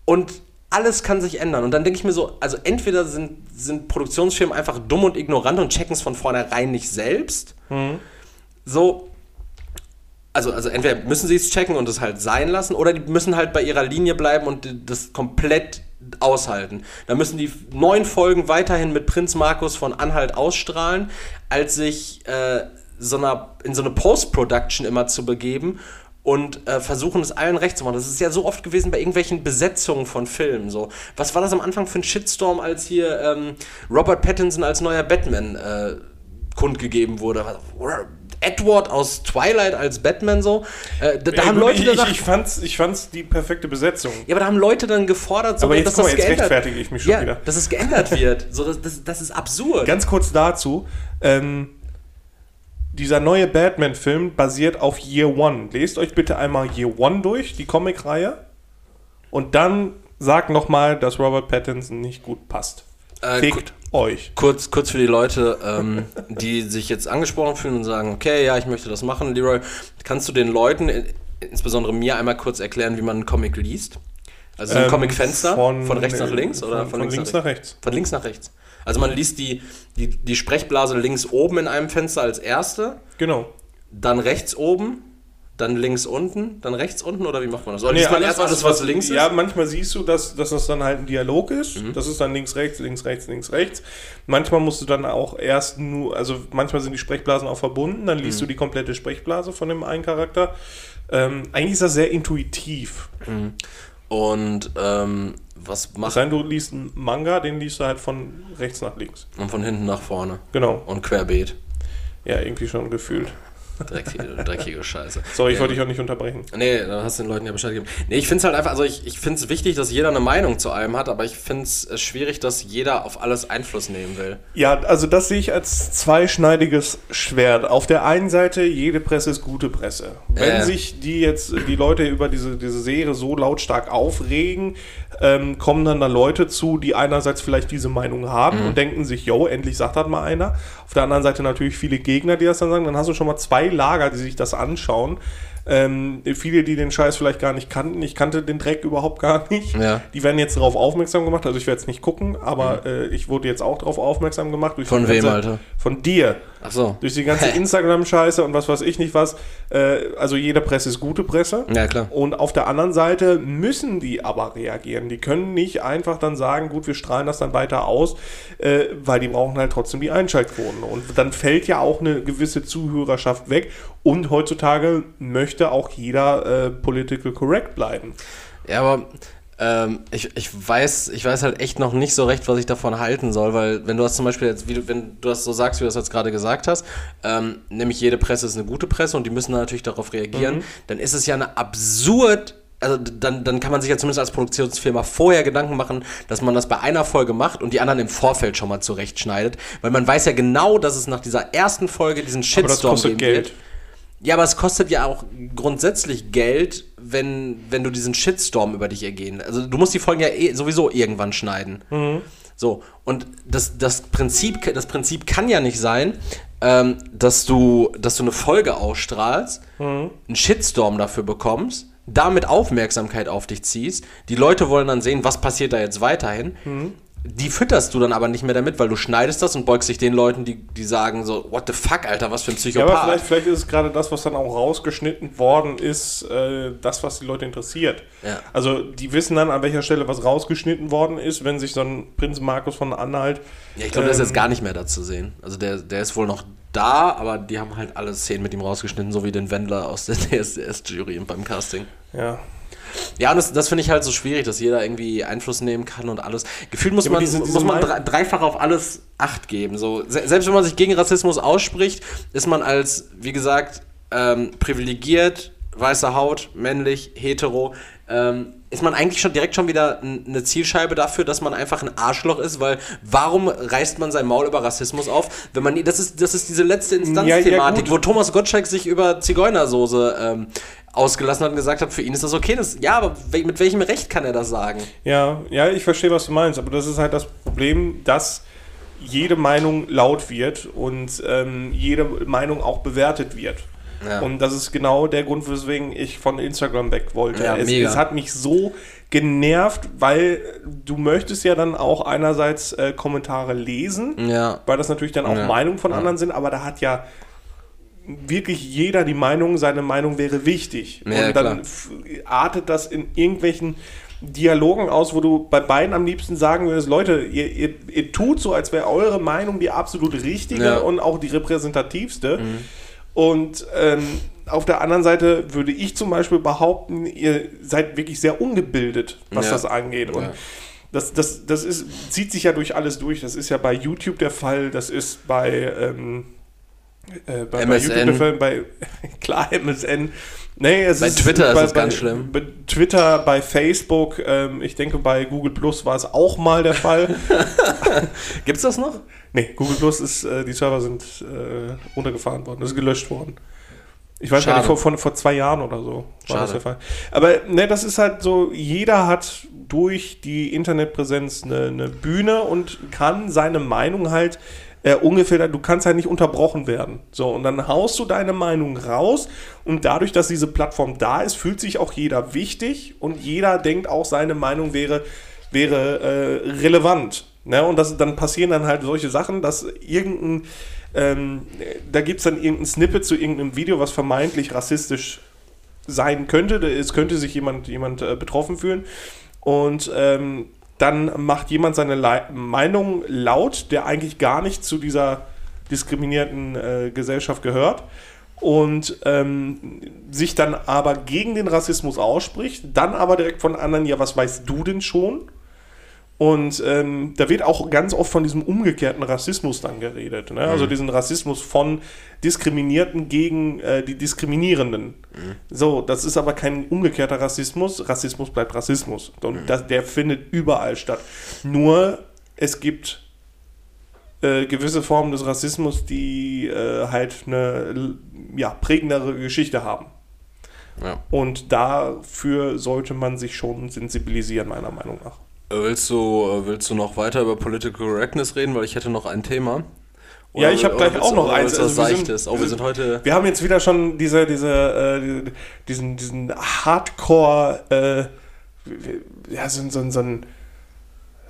und alles kann sich ändern. Und dann denke ich mir so, also entweder sind, sind Produktionsfirmen einfach dumm und ignorant und checken es von vornherein nicht selbst. So, also, also entweder müssen sie es checken und es halt sein lassen, oder die müssen halt bei ihrer Linie bleiben und das komplett aushalten. Da müssen die neun Folgen weiterhin mit Prinz Markus von Anhalt ausstrahlen, als sich äh, so einer, in so eine Post-Production immer zu begeben und äh, versuchen es allen recht zu machen. Das ist ja so oft gewesen bei irgendwelchen Besetzungen von Filmen. So. Was war das am Anfang für ein Shitstorm, als hier ähm, Robert Pattinson als neuer Batman äh, kundgegeben wurde? Edward aus Twilight als Batman so. Äh, da, da Ey, haben gut, Leute ich, gesagt, ich, fand's, ich fand's die perfekte Besetzung. ja, aber da haben Leute dann gefordert, so, Aber jetzt, dass mal, das jetzt geändert rechtfertige ich mich schon ja, wieder. dass es geändert wird. So, das, das, das ist absurd. Ganz kurz dazu. Ähm, dieser neue Batman-Film basiert auf Year One. Lest euch bitte einmal Year One durch, die Comic-Reihe. Und dann sagt nochmal, dass Robert Pattinson nicht gut passt. Äh, Fickt euch. Kurz, kurz für die Leute, ähm, die sich jetzt angesprochen fühlen und sagen, okay, ja, ich möchte das machen, Leroy, kannst du den Leuten, in- insbesondere mir, einmal kurz erklären, wie man einen Comic liest? Also so ein Ähm, Comic-Fenster von, von- rechts nach links oder von- von, von links nach rechts. Von links nach rechts. Also man liest die, die, die Sprechblase links oben in einem Fenster als erste, Genau. dann rechts oben, dann links unten, dann rechts unten oder wie macht man das? Oder Nee, man erst alles, was links Ja, ist? Mhm. manchmal siehst du, dass, dass das dann halt ein Dialog ist. Das ist dann links, rechts, links, rechts, links, rechts. Manchmal musst du dann auch erst nur, also manchmal sind die Sprechblasen auch verbunden, dann Mhm. liest du die komplette Sprechblase von dem einen Charakter. Ähm, eigentlich ist das sehr intuitiv. Und ähm, was macht sei denn, du liest einen Manga, den liest du halt von rechts nach links. und von hinten nach vorne Genau. und querbeet. Ja, irgendwie schon gefühlt. Dreckige, dreckige Scheiße. Sorry, ich wollte dich auch nicht unterbrechen. Nee, dann hast du den Leuten ja Bescheid gegeben. Nee, ich finde es halt einfach, also ich, ich finde es wichtig, dass jeder eine Meinung zu allem hat, aber ich finde es schwierig, dass jeder auf alles Einfluss nehmen will. Ja, also das sehe ich als zweischneidiges Schwert. Auf der einen Seite, jede Presse ist gute Presse. Wenn Äh. sich die jetzt, die Leute über diese, diese Serie so lautstark aufregen, ähm, kommen dann da Leute zu, die einerseits vielleicht diese Meinung haben Mhm. und denken sich, yo, endlich sagt das mal einer. Auf der anderen Seite natürlich viele Gegner, die das dann sagen. Dann hast du schon mal zwei Lager, die sich das anschauen. Ähm, viele, die den Scheiß vielleicht gar nicht kannten. Ich kannte den Dreck überhaupt gar nicht. Ja. Die werden jetzt darauf aufmerksam gemacht. Also ich werde jetzt nicht gucken, aber äh, ich wurde jetzt auch darauf aufmerksam gemacht. Mhm. Von wem, Alter? Von dir. Ach so. Durch die ganze Instagram-Scheiße und was weiß ich nicht was. Äh, also jede Presse ist gute Presse. Ja, klar. Und auf der anderen Seite müssen die aber reagieren. Die können nicht einfach dann sagen, gut, wir strahlen das dann weiter aus, äh, weil die brauchen halt trotzdem die Einschaltquoten. Und dann fällt ja auch eine gewisse Zuhörerschaft weg. Und heutzutage möchte auch jeder äh, political correct bleiben. Ja, aber ähm, ich, ich, weiß, ich weiß halt echt noch nicht so recht, was ich davon halten soll, weil wenn du das zum Beispiel jetzt, wie du, wenn du das so sagst, wie du das jetzt gerade gesagt hast, ähm, nämlich jede Presse ist eine gute Presse und die müssen natürlich darauf reagieren, dann ist es ja eine absurd also dann, dann kann man sich ja zumindest als Produktionsfirma vorher Gedanken machen, dass man das bei einer Folge macht und die anderen im Vorfeld schon mal zurechtschneidet, weil man weiß ja genau, dass es nach dieser ersten Folge diesen Aber das Shitstorm kostet geben Geld. wird. Ja, aber es kostet ja auch grundsätzlich Geld, wenn, wenn du diesen Shitstorm über dich ergehen. Also du musst die Folgen ja eh, sowieso irgendwann schneiden. So, und das, das, Prinzip, das Prinzip kann ja nicht sein, ähm, dass, du, dass du eine Folge ausstrahlst, einen Shitstorm dafür bekommst, damit Aufmerksamkeit auf dich ziehst. Die Leute wollen dann sehen, was passiert da jetzt weiterhin. Die fütterst du dann aber nicht mehr damit, weil du schneidest das und beugst dich den Leuten, die, die sagen so, what the fuck, Alter, was für ein Ja, Psychopath. aber vielleicht, vielleicht ist es gerade das, was dann auch rausgeschnitten worden ist, äh, das, was die Leute interessiert. Ja. Also die wissen dann, an welcher Stelle was rausgeschnitten worden ist, wenn sich so ein Prinz Markus von Anhalt. Ja, ich glaube, der ist ähm, jetzt gar nicht mehr da zu sehen. Also der, der ist wohl noch da, aber die haben halt alle Szenen mit ihm rausgeschnitten, so wie den Wendler aus der DSDS-Jury beim Casting. Ja. Ja, und das, das finde ich halt so schwierig, dass jeder irgendwie Einfluss nehmen kann und alles. Gefühlt muss Ja, man, diese- diese muss man drei, dreifach auf alles Acht geben. So, se selbst wenn man sich gegen Rassismus ausspricht, ist man als, wie gesagt, ähm, privilegiert, weiße Haut, männlich, hetero, ähm, ist man eigentlich schon direkt schon wieder eine Zielscheibe dafür, dass man einfach ein Arschloch ist, weil warum reißt man sein Maul über Rassismus auf, wenn man das ist das ist diese letzte Ja, ja, Instanzthematik, gut. wo Thomas Gottschalk sich über Zigeunersoße ähm, ausgelassen hat und gesagt hat, für ihn ist das okay. Das, ja, aber mit welchem Recht kann er das sagen? Ja, ja, ich verstehe, was du meinst, aber das ist halt das Problem, dass jede Meinung laut wird und ähm, jede Meinung auch bewertet wird. Ja. Und das ist genau der Grund, weswegen ich von Instagram weg wollte. Ja, es, es hat mich so genervt, weil du möchtest ja dann auch einerseits äh, Kommentare lesen, Ja. weil das natürlich dann auch Ja. Meinungen von anderen sind, aber da hat ja wirklich jeder die Meinung, seine Meinung wäre wichtig. Und dann artet das in irgendwelchen Dialogen aus, wo du bei beiden am liebsten sagen würdest, Leute, ihr, ihr, ihr tut so, als wäre eure Meinung die absolut richtige und auch die repräsentativste. Und ähm, auf der anderen Seite würde ich zum Beispiel behaupten, ihr seid wirklich sehr ungebildet, was Ja. das angeht. Und Ja. das, das, das ist, zieht sich ja durch alles durch. Das ist ja bei YouTube der Fall, das ist bei, ähm, äh, bei, bei. YouTube der Fall, bei klar MSN. Nee, es Bei ist Twitter ist bei, das ganz bei, schlimm. Bei Twitter, bei Facebook, ähm, ich denke bei Google Plus war es auch mal der Fall. Gibt's das noch? nee, Google Plus ist, äh, die Server sind äh, runtergefahren worden, das ist gelöscht worden. Ich weiß gar Schade. nicht, vor, vor, vor zwei Jahren oder so war Schade. das der Fall. Aber ne, das ist halt so, jeder hat durch die Internetpräsenz eine, eine Bühne und kann seine Meinung halt äh, ungefiltert, du kannst halt nicht unterbrochen werden. So, und dann haust du deine Meinung raus und dadurch, dass diese Plattform da ist, fühlt sich auch jeder wichtig und jeder denkt auch, seine Meinung wäre, wäre äh, relevant. Ne? Und das, dann passieren dann halt solche Sachen, dass irgendein, ähm, da gibt es dann irgendein Snippet zu irgendeinem Video, was vermeintlich rassistisch sein könnte. Es könnte sich jemand, jemand äh, betroffen fühlen. Und ähm, dann macht jemand seine Le Meinung laut, der eigentlich gar nicht zu dieser diskriminierten äh, Gesellschaft gehört und ähm, sich dann aber gegen den Rassismus ausspricht, dann aber direkt von anderen, ja, was weißt du denn schon? Und ähm, da wird auch ganz oft von diesem umgekehrten Rassismus dann geredet. Ne? Also mhm. Diesen Rassismus von Diskriminierten gegen äh, die Diskriminierenden. Mhm. So, das ist aber kein umgekehrter Rassismus. Rassismus bleibt Rassismus. Und mhm. das, der findet überall statt. Nur es gibt äh, gewisse Formen des Rassismus, die äh, halt eine ja, prägendere Geschichte haben. Ja. Und dafür sollte man sich schon sensibilisieren, meiner Meinung nach. Willst du, willst du noch weiter über Political Correctness reden? Weil ich hätte noch ein Thema. Oder ja, ich habe gleich auch noch eins. Also wir, sind, oh, wir sind heute. Wir haben jetzt wieder schon diese, diese, äh, diesen, diesen Hardcore, äh, ja, so, so, so einen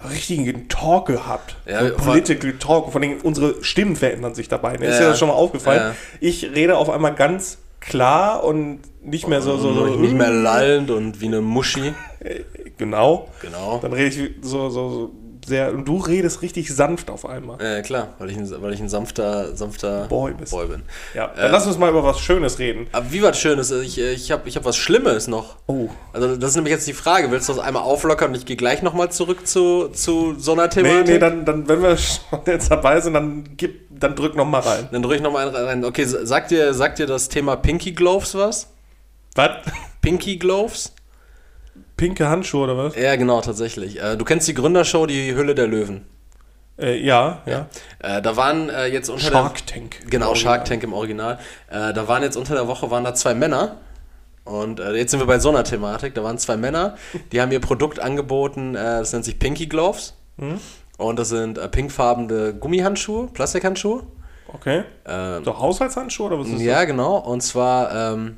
richtigen Talk gehabt. Ja, so Political Talk. Von allem unsere Stimmen verändern sich dabei. Ne? Ja, ist dir das schon mal aufgefallen? Ja. Ich rede auf einmal ganz klar und nicht mehr so, so, so nicht mehr lallend und wie eine Muschi. Genau. Genau. Dann rede ich so, so, so sehr. Und du redest richtig sanft auf einmal. Ja, klar, weil ich ein, weil ich ein sanfter, sanfter Boy. Boy bin. Ja, dann äh, lass uns mal über was Schönes reden. Aber wie was Schönes? Ich, ich habe ich hab was Schlimmes noch. Oh. Also, das ist nämlich jetzt die Frage. Willst du das einmal auflockern und ich gehe gleich nochmal zurück zu, zu so einer Thematik? Nee, nee, dann, dann wenn wir schon jetzt dabei sind, dann, gib, dann drück nochmal rein. Dann drück nochmal rein. Okay, sagt dir, sagt dir das Thema Pinky Gloves was? Was? Pinky Gloves? Pinke Handschuhe oder was? Ja, genau, tatsächlich. Äh, du kennst die Gründershow, die Hülle der Löwen. Äh, ja, ja. ja. Äh, da waren äh, jetzt unter Shark der, Tank. Genau, Shark Tank im Original. Äh, da waren jetzt unter der Woche waren da zwei Männer. Und äh, jetzt sind wir bei so einer Thematik. Da waren zwei Männer, die haben ihr Produkt angeboten, das nennt sich Pinky Gloves. Mhm. Und das sind pinkfarbene Gummihandschuhe, Plastikhandschuhe. Okay. Ähm, so Haushaltshandschuhe oder was ist ja, das? Ja, genau. Und zwar ähm,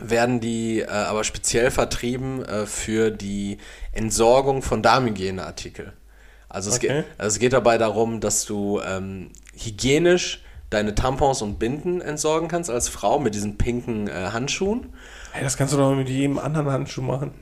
werden die äh, aber speziell vertrieben äh, für die Entsorgung von Darmhygieneartikel. Also, okay. es geht, also es geht dabei darum, dass du ähm, hygienisch deine Tampons und Binden entsorgen kannst als Frau mit diesen pinken äh, Handschuhen. Hey, das kannst du doch mit jedem anderen Handschuh machen.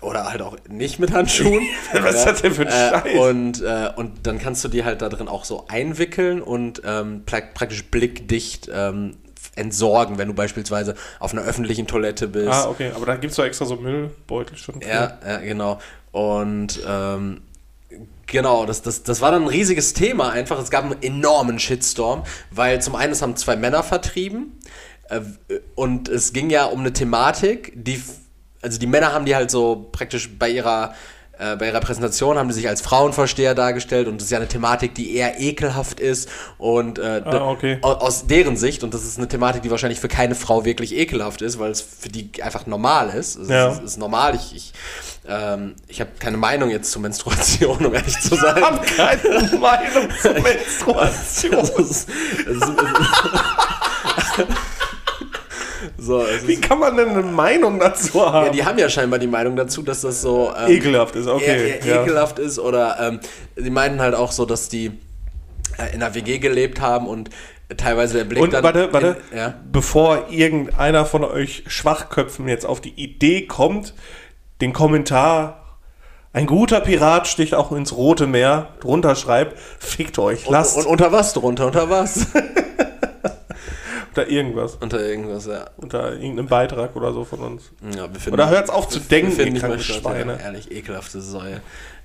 Oder halt auch nicht mit Handschuhen. Was ist das denn für ein äh, Scheiß? Und, äh, und dann kannst du die halt da drin auch so einwickeln und ähm, praktisch blickdicht ähm, entsorgen, wenn du beispielsweise auf einer öffentlichen Toilette bist. Ah, okay, aber da gibt es doch extra so Müllbeutel schon. Ja, ja, genau. Und ähm, Genau, das, das, das war dann ein riesiges Thema einfach. Es gab einen enormen Shitstorm, weil zum einen es haben zwei Männer vertrieben äh, und es ging ja um eine Thematik, die, also die Männer haben die halt so praktisch bei ihrer äh, bei ihrer Präsentation haben sie sich als Frauenversteher dargestellt und das ist ja eine Thematik, die eher ekelhaft ist und äh, ah, okay. aus deren Sicht und das ist eine Thematik, die wahrscheinlich für keine Frau wirklich ekelhaft ist, weil es für die einfach normal ist. Es ja. ist, ist, normal. Ich, ich, ähm, ich habe keine Meinung jetzt zur Menstruation, um ehrlich zu sein. Ich habe keine Meinung zur Menstruation. das ist, das ist, so, Wie kann man denn eine Meinung dazu haben? Ja, die haben ja scheinbar die Meinung dazu, dass das so ähm, ekelhaft ist, okay. Eher ja. ekelhaft ist oder ähm, die meinen halt auch so, dass die äh, in einer WG gelebt haben und teilweise der Blick und, dann. Warte, warte, in, ja? bevor irgendeiner von euch Schwachköpfen jetzt auf die Idee kommt, den Kommentar ein guter Pirat sticht auch ins Rote Meer, drunter schreibt, fickt euch, lasst. Und, und unter was drunter? Unter was? Unter irgendwas. Unter irgendwas, ja. Unter irgendeinem Beitrag oder so von uns. Ja, wir finden, oder hört's auf zu denken, ihr kranke Schweine. Ja, ehrlich, ekelhafte Säue.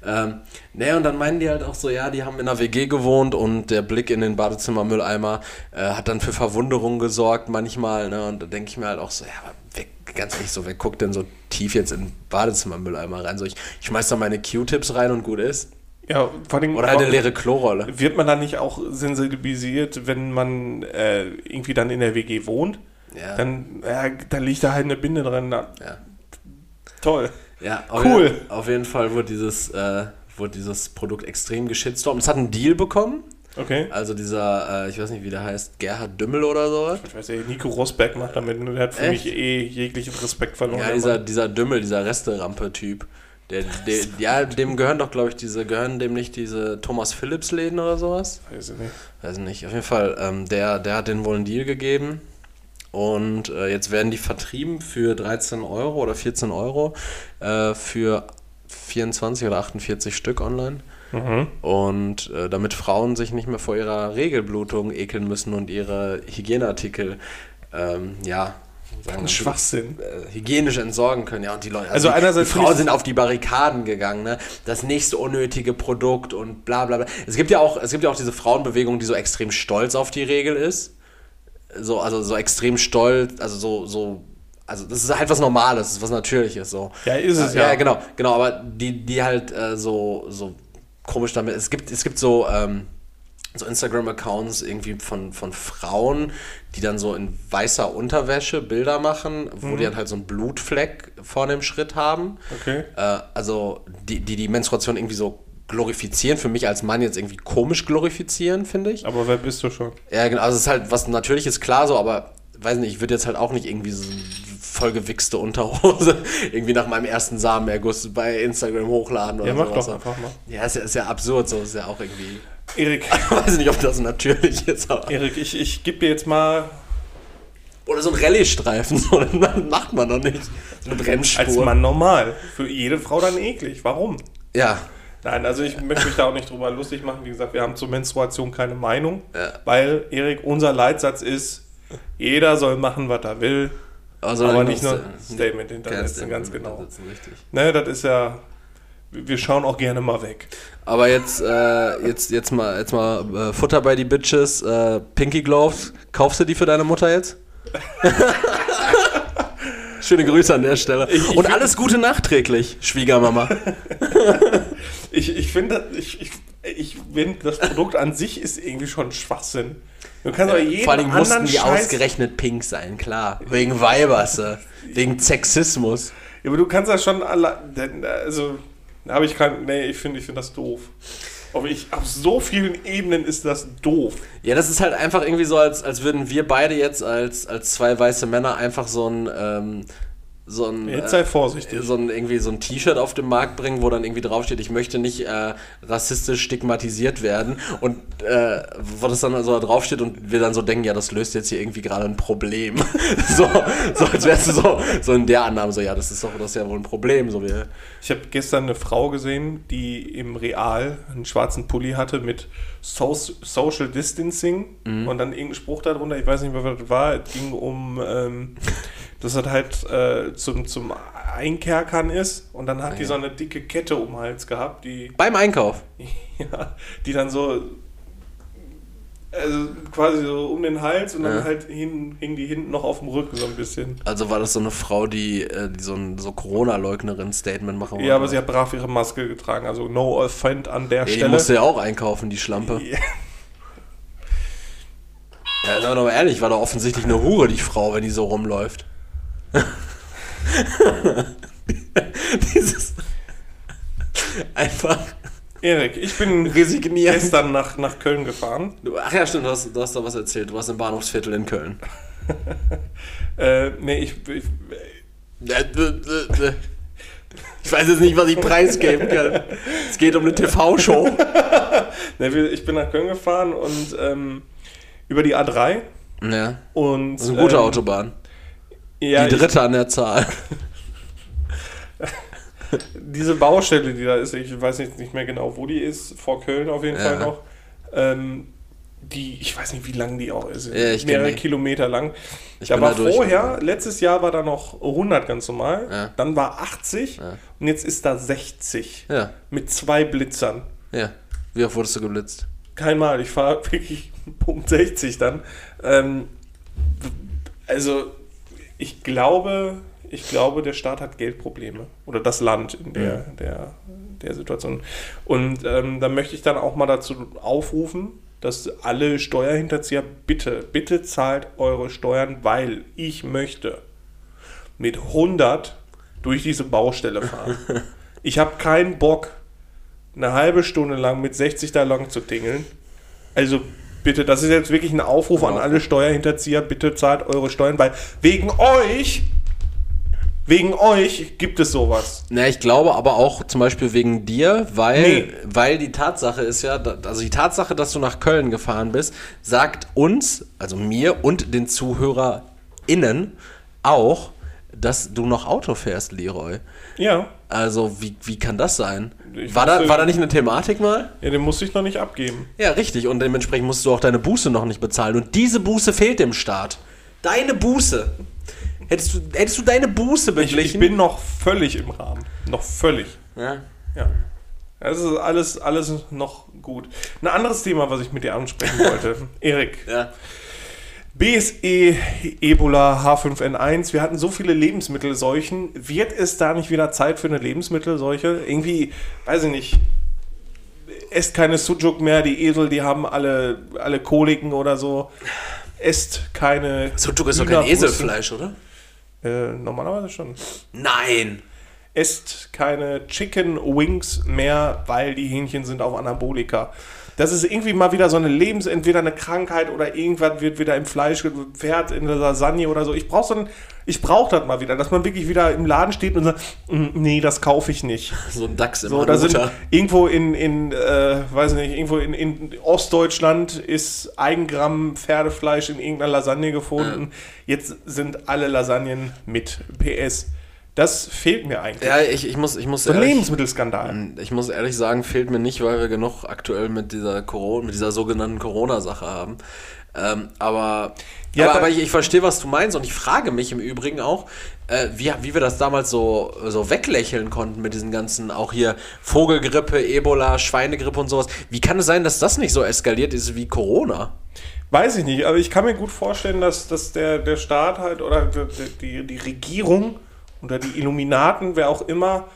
Ähm, ne, und dann meinen die halt auch so, ja, die haben in einer WG gewohnt und der Blick in den Badezimmermülleimer äh, hat dann für Verwunderung gesorgt manchmal, ne, und da denke ich mir halt auch so, ja, aber wer, ganz ehrlich so, wer guckt denn so tief jetzt in den Badezimmermülleimer rein? So, ich, ich schmeiß da meine Q-Tips rein und gut ist. Ja, vor allem, Oder halt eine leere Klorolle. Wird man dann nicht auch sensibilisiert, wenn man äh, irgendwie dann in der WG wohnt? Ja. Dann, ja, dann liegt da halt eine Binde drin. Ja. Toll. Ja, cool. Jeden, auf jeden Fall wurde dieses, äh, wurde dieses Produkt extrem geschützt. Es hat einen Deal bekommen. Okay. Also dieser, äh, ich weiß nicht, wie der heißt, Gerhard Dümmel oder sowas. Ich weiß nicht, Nico Rosberg macht damit, der hat für Echt? mich eh jeglichen Respekt verloren. Ja, dieser, dieser Dümmel, dieser Resterampe-Typ. Der, der, ja, dem gehören doch, glaube ich, diese, gehören dem nicht diese Thomas Phillips-Läden oder sowas? Weiß ich nicht. Weiß nicht. Auf jeden Fall, ähm, der, der hat denen wohl einen Deal gegeben. Und äh, jetzt werden die vertrieben für 13 Euro oder 14 Euro äh, für 24 oder 48 Stück online. Mhm. Und äh, damit Frauen sich nicht mehr vor ihrer Regelblutung ekeln müssen und ihre Hygieneartikel, ähm, ja, sagen Schwachsinn. äh, hygienisch entsorgen können. Ja, und die Leute, Also die, einerseits die Frauen sind auf die Barrikaden gegangen, ne? Das nächste unnötige Produkt und bla bla bla. Es gibt ja auch, es gibt ja auch diese Frauenbewegung, die so extrem stolz auf die Regel ist. So, also so extrem stolz, also so, so, also das ist halt was Normales, das ist was Natürliches. So. Ja, ist es ja. ja. genau, genau, aber die, die halt äh, so, so komisch damit. Es gibt, es gibt so, ähm, so Instagram-Accounts irgendwie von, von Frauen, die dann so in weißer Unterwäsche Bilder machen, wo Mhm. die dann halt so einen Blutfleck vor dem Schritt haben. Okay. Äh, also die, die die Menstruation irgendwie so glorifizieren, für mich als Mann jetzt irgendwie komisch glorifizieren, finde ich. Aber wer bist du schon? Ja, genau, also es ist halt was Natürliches, klar so, aber weiß nicht, ich würde jetzt halt auch nicht irgendwie so eine vollgewichste Unterhose irgendwie nach meinem ersten Samenerguss bei Instagram hochladen oder Ja, mach sowas. doch einfach mal. Ja, ist ja, ist ja absurd, so ist ja auch irgendwie. Erik, Ich weiß nicht, ob das natürlich ist, aber. Erik, ich, ich gebe dir jetzt mal Oder so ein Rallye-Streifen, so, macht man doch nicht. So eine Bremsspur. als Mann normal. Für jede Frau dann eklig. Warum? Ja, Nein, also ich möchte mich da auch nicht drüber lustig machen. Wie gesagt, wir haben zur Menstruation keine Meinung. Ja. Weil, Erik, unser Leitsatz ist, jeder soll machen, was er will. also aber nicht nur ein Statement hintersetzen, ganz genau. hintersetzen, richtig. Ne, das ist ja, wir schauen auch gerne mal weg. Aber jetzt, äh, jetzt, jetzt mal, jetzt mal äh, Futter bei die Bitches, äh, Pinky Gloves. Kaufst du die für deine Mutter jetzt? Schöne Grüße an der Stelle. Ich- ich Und find- alles Gute nachträglich, Schwiegermama. Ich, ich finde, ich, ich, ich finde, das Produkt an sich ist irgendwie schon Schwachsinn. Du kannst aber jeden Vor allem mussten die Scheiß, ausgerechnet pink sein, klar. Wegen Weiberse, wegen Sexismus. Ja, aber du kannst das schon alle, also, habe ich kein, nee, ich finde, ich finde das doof. Aber ich, auf so vielen Ebenen ist das doof. Ja, das ist halt einfach irgendwie so, als, als würden wir beide jetzt als, als zwei weiße Männer einfach so ein, ähm, so ein, Jetzt sei vorsichtig. so ein irgendwie so ein T-Shirt auf den Markt bringen, wo dann irgendwie draufsteht, ich möchte nicht äh, rassistisch stigmatisiert werden und äh, wo das dann so da draufsteht und wir dann so denken, ja, das löst jetzt hier irgendwie gerade ein Problem. so, so als wärst du so, so in der Annahme, so ja, das ist doch das ist ja wohl ein Problem. So wie, Ich habe gestern eine Frau gesehen, die im Real einen schwarzen Pulli hatte mit so Social Distancing Mhm. und dann irgendein Spruch darunter, ich weiß nicht mehr, was das war. Es ging um, ähm, dass das halt äh, zum, zum Einkerkern ist und dann hat die so eine dicke Kette um den Hals gehabt, die, beim Einkauf. ja, die dann so also quasi so um den Hals und dann Ja. halt hin, hing die hinten noch auf dem Rücken so ein bisschen. Also war das so eine Frau, die, äh, die so ein so Corona-Leugnerin-Statement machen wollte? Ja, aber sie hat brav ihre Maske getragen, also no offend an der Ja, die Stelle. musste ja auch einkaufen, die Schlampe. Ja. Ja, sagen wir doch mal ehrlich, war doch offensichtlich eine Hure, die Frau, wenn die so rumläuft. Dieses. Einfach Erik, ich bin resignieren. gestern nach, nach Köln gefahren. Ach ja, stimmt, du hast, du hast da was erzählt. Du warst im Bahnhofsviertel in Köln. Äh, nee, ich, ich, Ich weiß jetzt nicht, was ich preisgeben kann. Es geht um eine TV-Show. ich bin nach Köln gefahren und ähm, über die A3 Ja, und das ist eine gute ähm, Autobahn. Ja, die dritte an der Zahl. ich, diese Baustelle, die da ist, ich weiß nicht, nicht mehr genau, wo die ist, vor Köln auf jeden Ja. Fall noch. Ähm, die, ich weiß nicht, wie lang die auch ist, Ja, ich mehrere. Kilometer lang. Ich da war da vorher, letztes Jahr war da noch 100 ganz normal, Ja. dann war 80 Ja. und jetzt ist da 60 Ja, mit zwei Blitzern. ja. Wie oft wurdest du geblitzt? Kein Mal, ich fahre wirklich Punkt 60 dann. Ähm, also, ich glaube, ich glaube, der Staat hat Geldprobleme. Oder das Land in der, der, der Situation. Und ähm, da möchte ich dann auch mal dazu aufrufen, dass alle Steuerhinterzieher bitte, bitte zahlt eure Steuern, weil ich möchte mit 100 durch diese Baustelle fahren. ich habe keinen Bock, eine halbe Stunde lang mit 60 da lang zu tingeln. Also bitte, das ist jetzt wirklich ein Aufruf an Ja. alle Steuerhinterzieher, bitte zahlt eure Steuern, weil wegen euch, wegen euch gibt es sowas. Na, ich glaube aber auch zum Beispiel wegen dir, weil, Nee. weil die Tatsache ist ja, also die Tatsache, dass du nach Köln gefahren bist, sagt uns, also mir und den ZuhörerInnen auch, dass du noch Auto fährst, Leroy. Ja, Also, wie, wie kann das sein? Ich War da, war da nicht eine Thematik mal? ja, den musste ich noch nicht abgeben. Ja, richtig. Und dementsprechend musst du auch deine Buße noch nicht bezahlen. Und diese Buße fehlt dem Staat. Deine Buße. Hättest du, hättest du deine Buße Ich, beglichen? ich bin noch völlig im Rahmen. Noch völlig. ja. Ja. Es ist alles, alles noch gut. Ein anderes Thema, was ich mit dir ansprechen wollte. Erik. ja. BSE, Ebola, H5N1, wir hatten so viele Lebensmittelseuchen. Wird es da nicht wieder Zeit für eine Lebensmittelseuche? Irgendwie, weiß ich nicht, esst keine Sujuk mehr, die Esel, die haben alle, alle Koliken oder so. Esst keine. Sucuk ist doch kein. Eselfleisch, oder? Äh, normalerweise schon. Nein. Esst keine Chicken Wings mehr, weil die Hähnchen sind auf Anabolika. Das ist irgendwie mal wieder so eine Lebens-, entweder eine Krankheit oder irgendwas wird wieder im Fleisch, Pferd in der Lasagne oder so. Ich brauche so ein, ich brauche das mal wieder, dass man wirklich wieder im Laden steht und sagt, "Mm, nee, das kaufe ich nicht. So ein Dachs im So, da sind irgendwo in, in äh, weiß nicht, irgendwo in, in Ostdeutschland ist ein Gramm Pferdefleisch in irgendeiner Lasagne gefunden. Jetzt sind alle Lasagnen mit PS. Das fehlt mir eigentlich. Ja, ich, ich muss, ich muss so ehrlich, Lebensmittelskandal. ich muss ehrlich sagen, fehlt mir nicht, weil wir genug aktuell mit dieser Corona, mit dieser sogenannten Corona-Sache haben. Ähm, aber Ja, aber, aber ich, ich verstehe, was du meinst und ich frage mich im Übrigen auch, äh, wie, wie wir das damals so, so weglächeln konnten mit diesen ganzen, auch hier Vogelgrippe, Ebola, Schweinegrippe und sowas. Wie kann es sein, dass das nicht so eskaliert ist wie Corona? Weiß ich nicht, aber ich kann mir gut vorstellen, dass, dass der, der Staat halt oder die, die Regierung oder die Illuminaten, wer auch immer,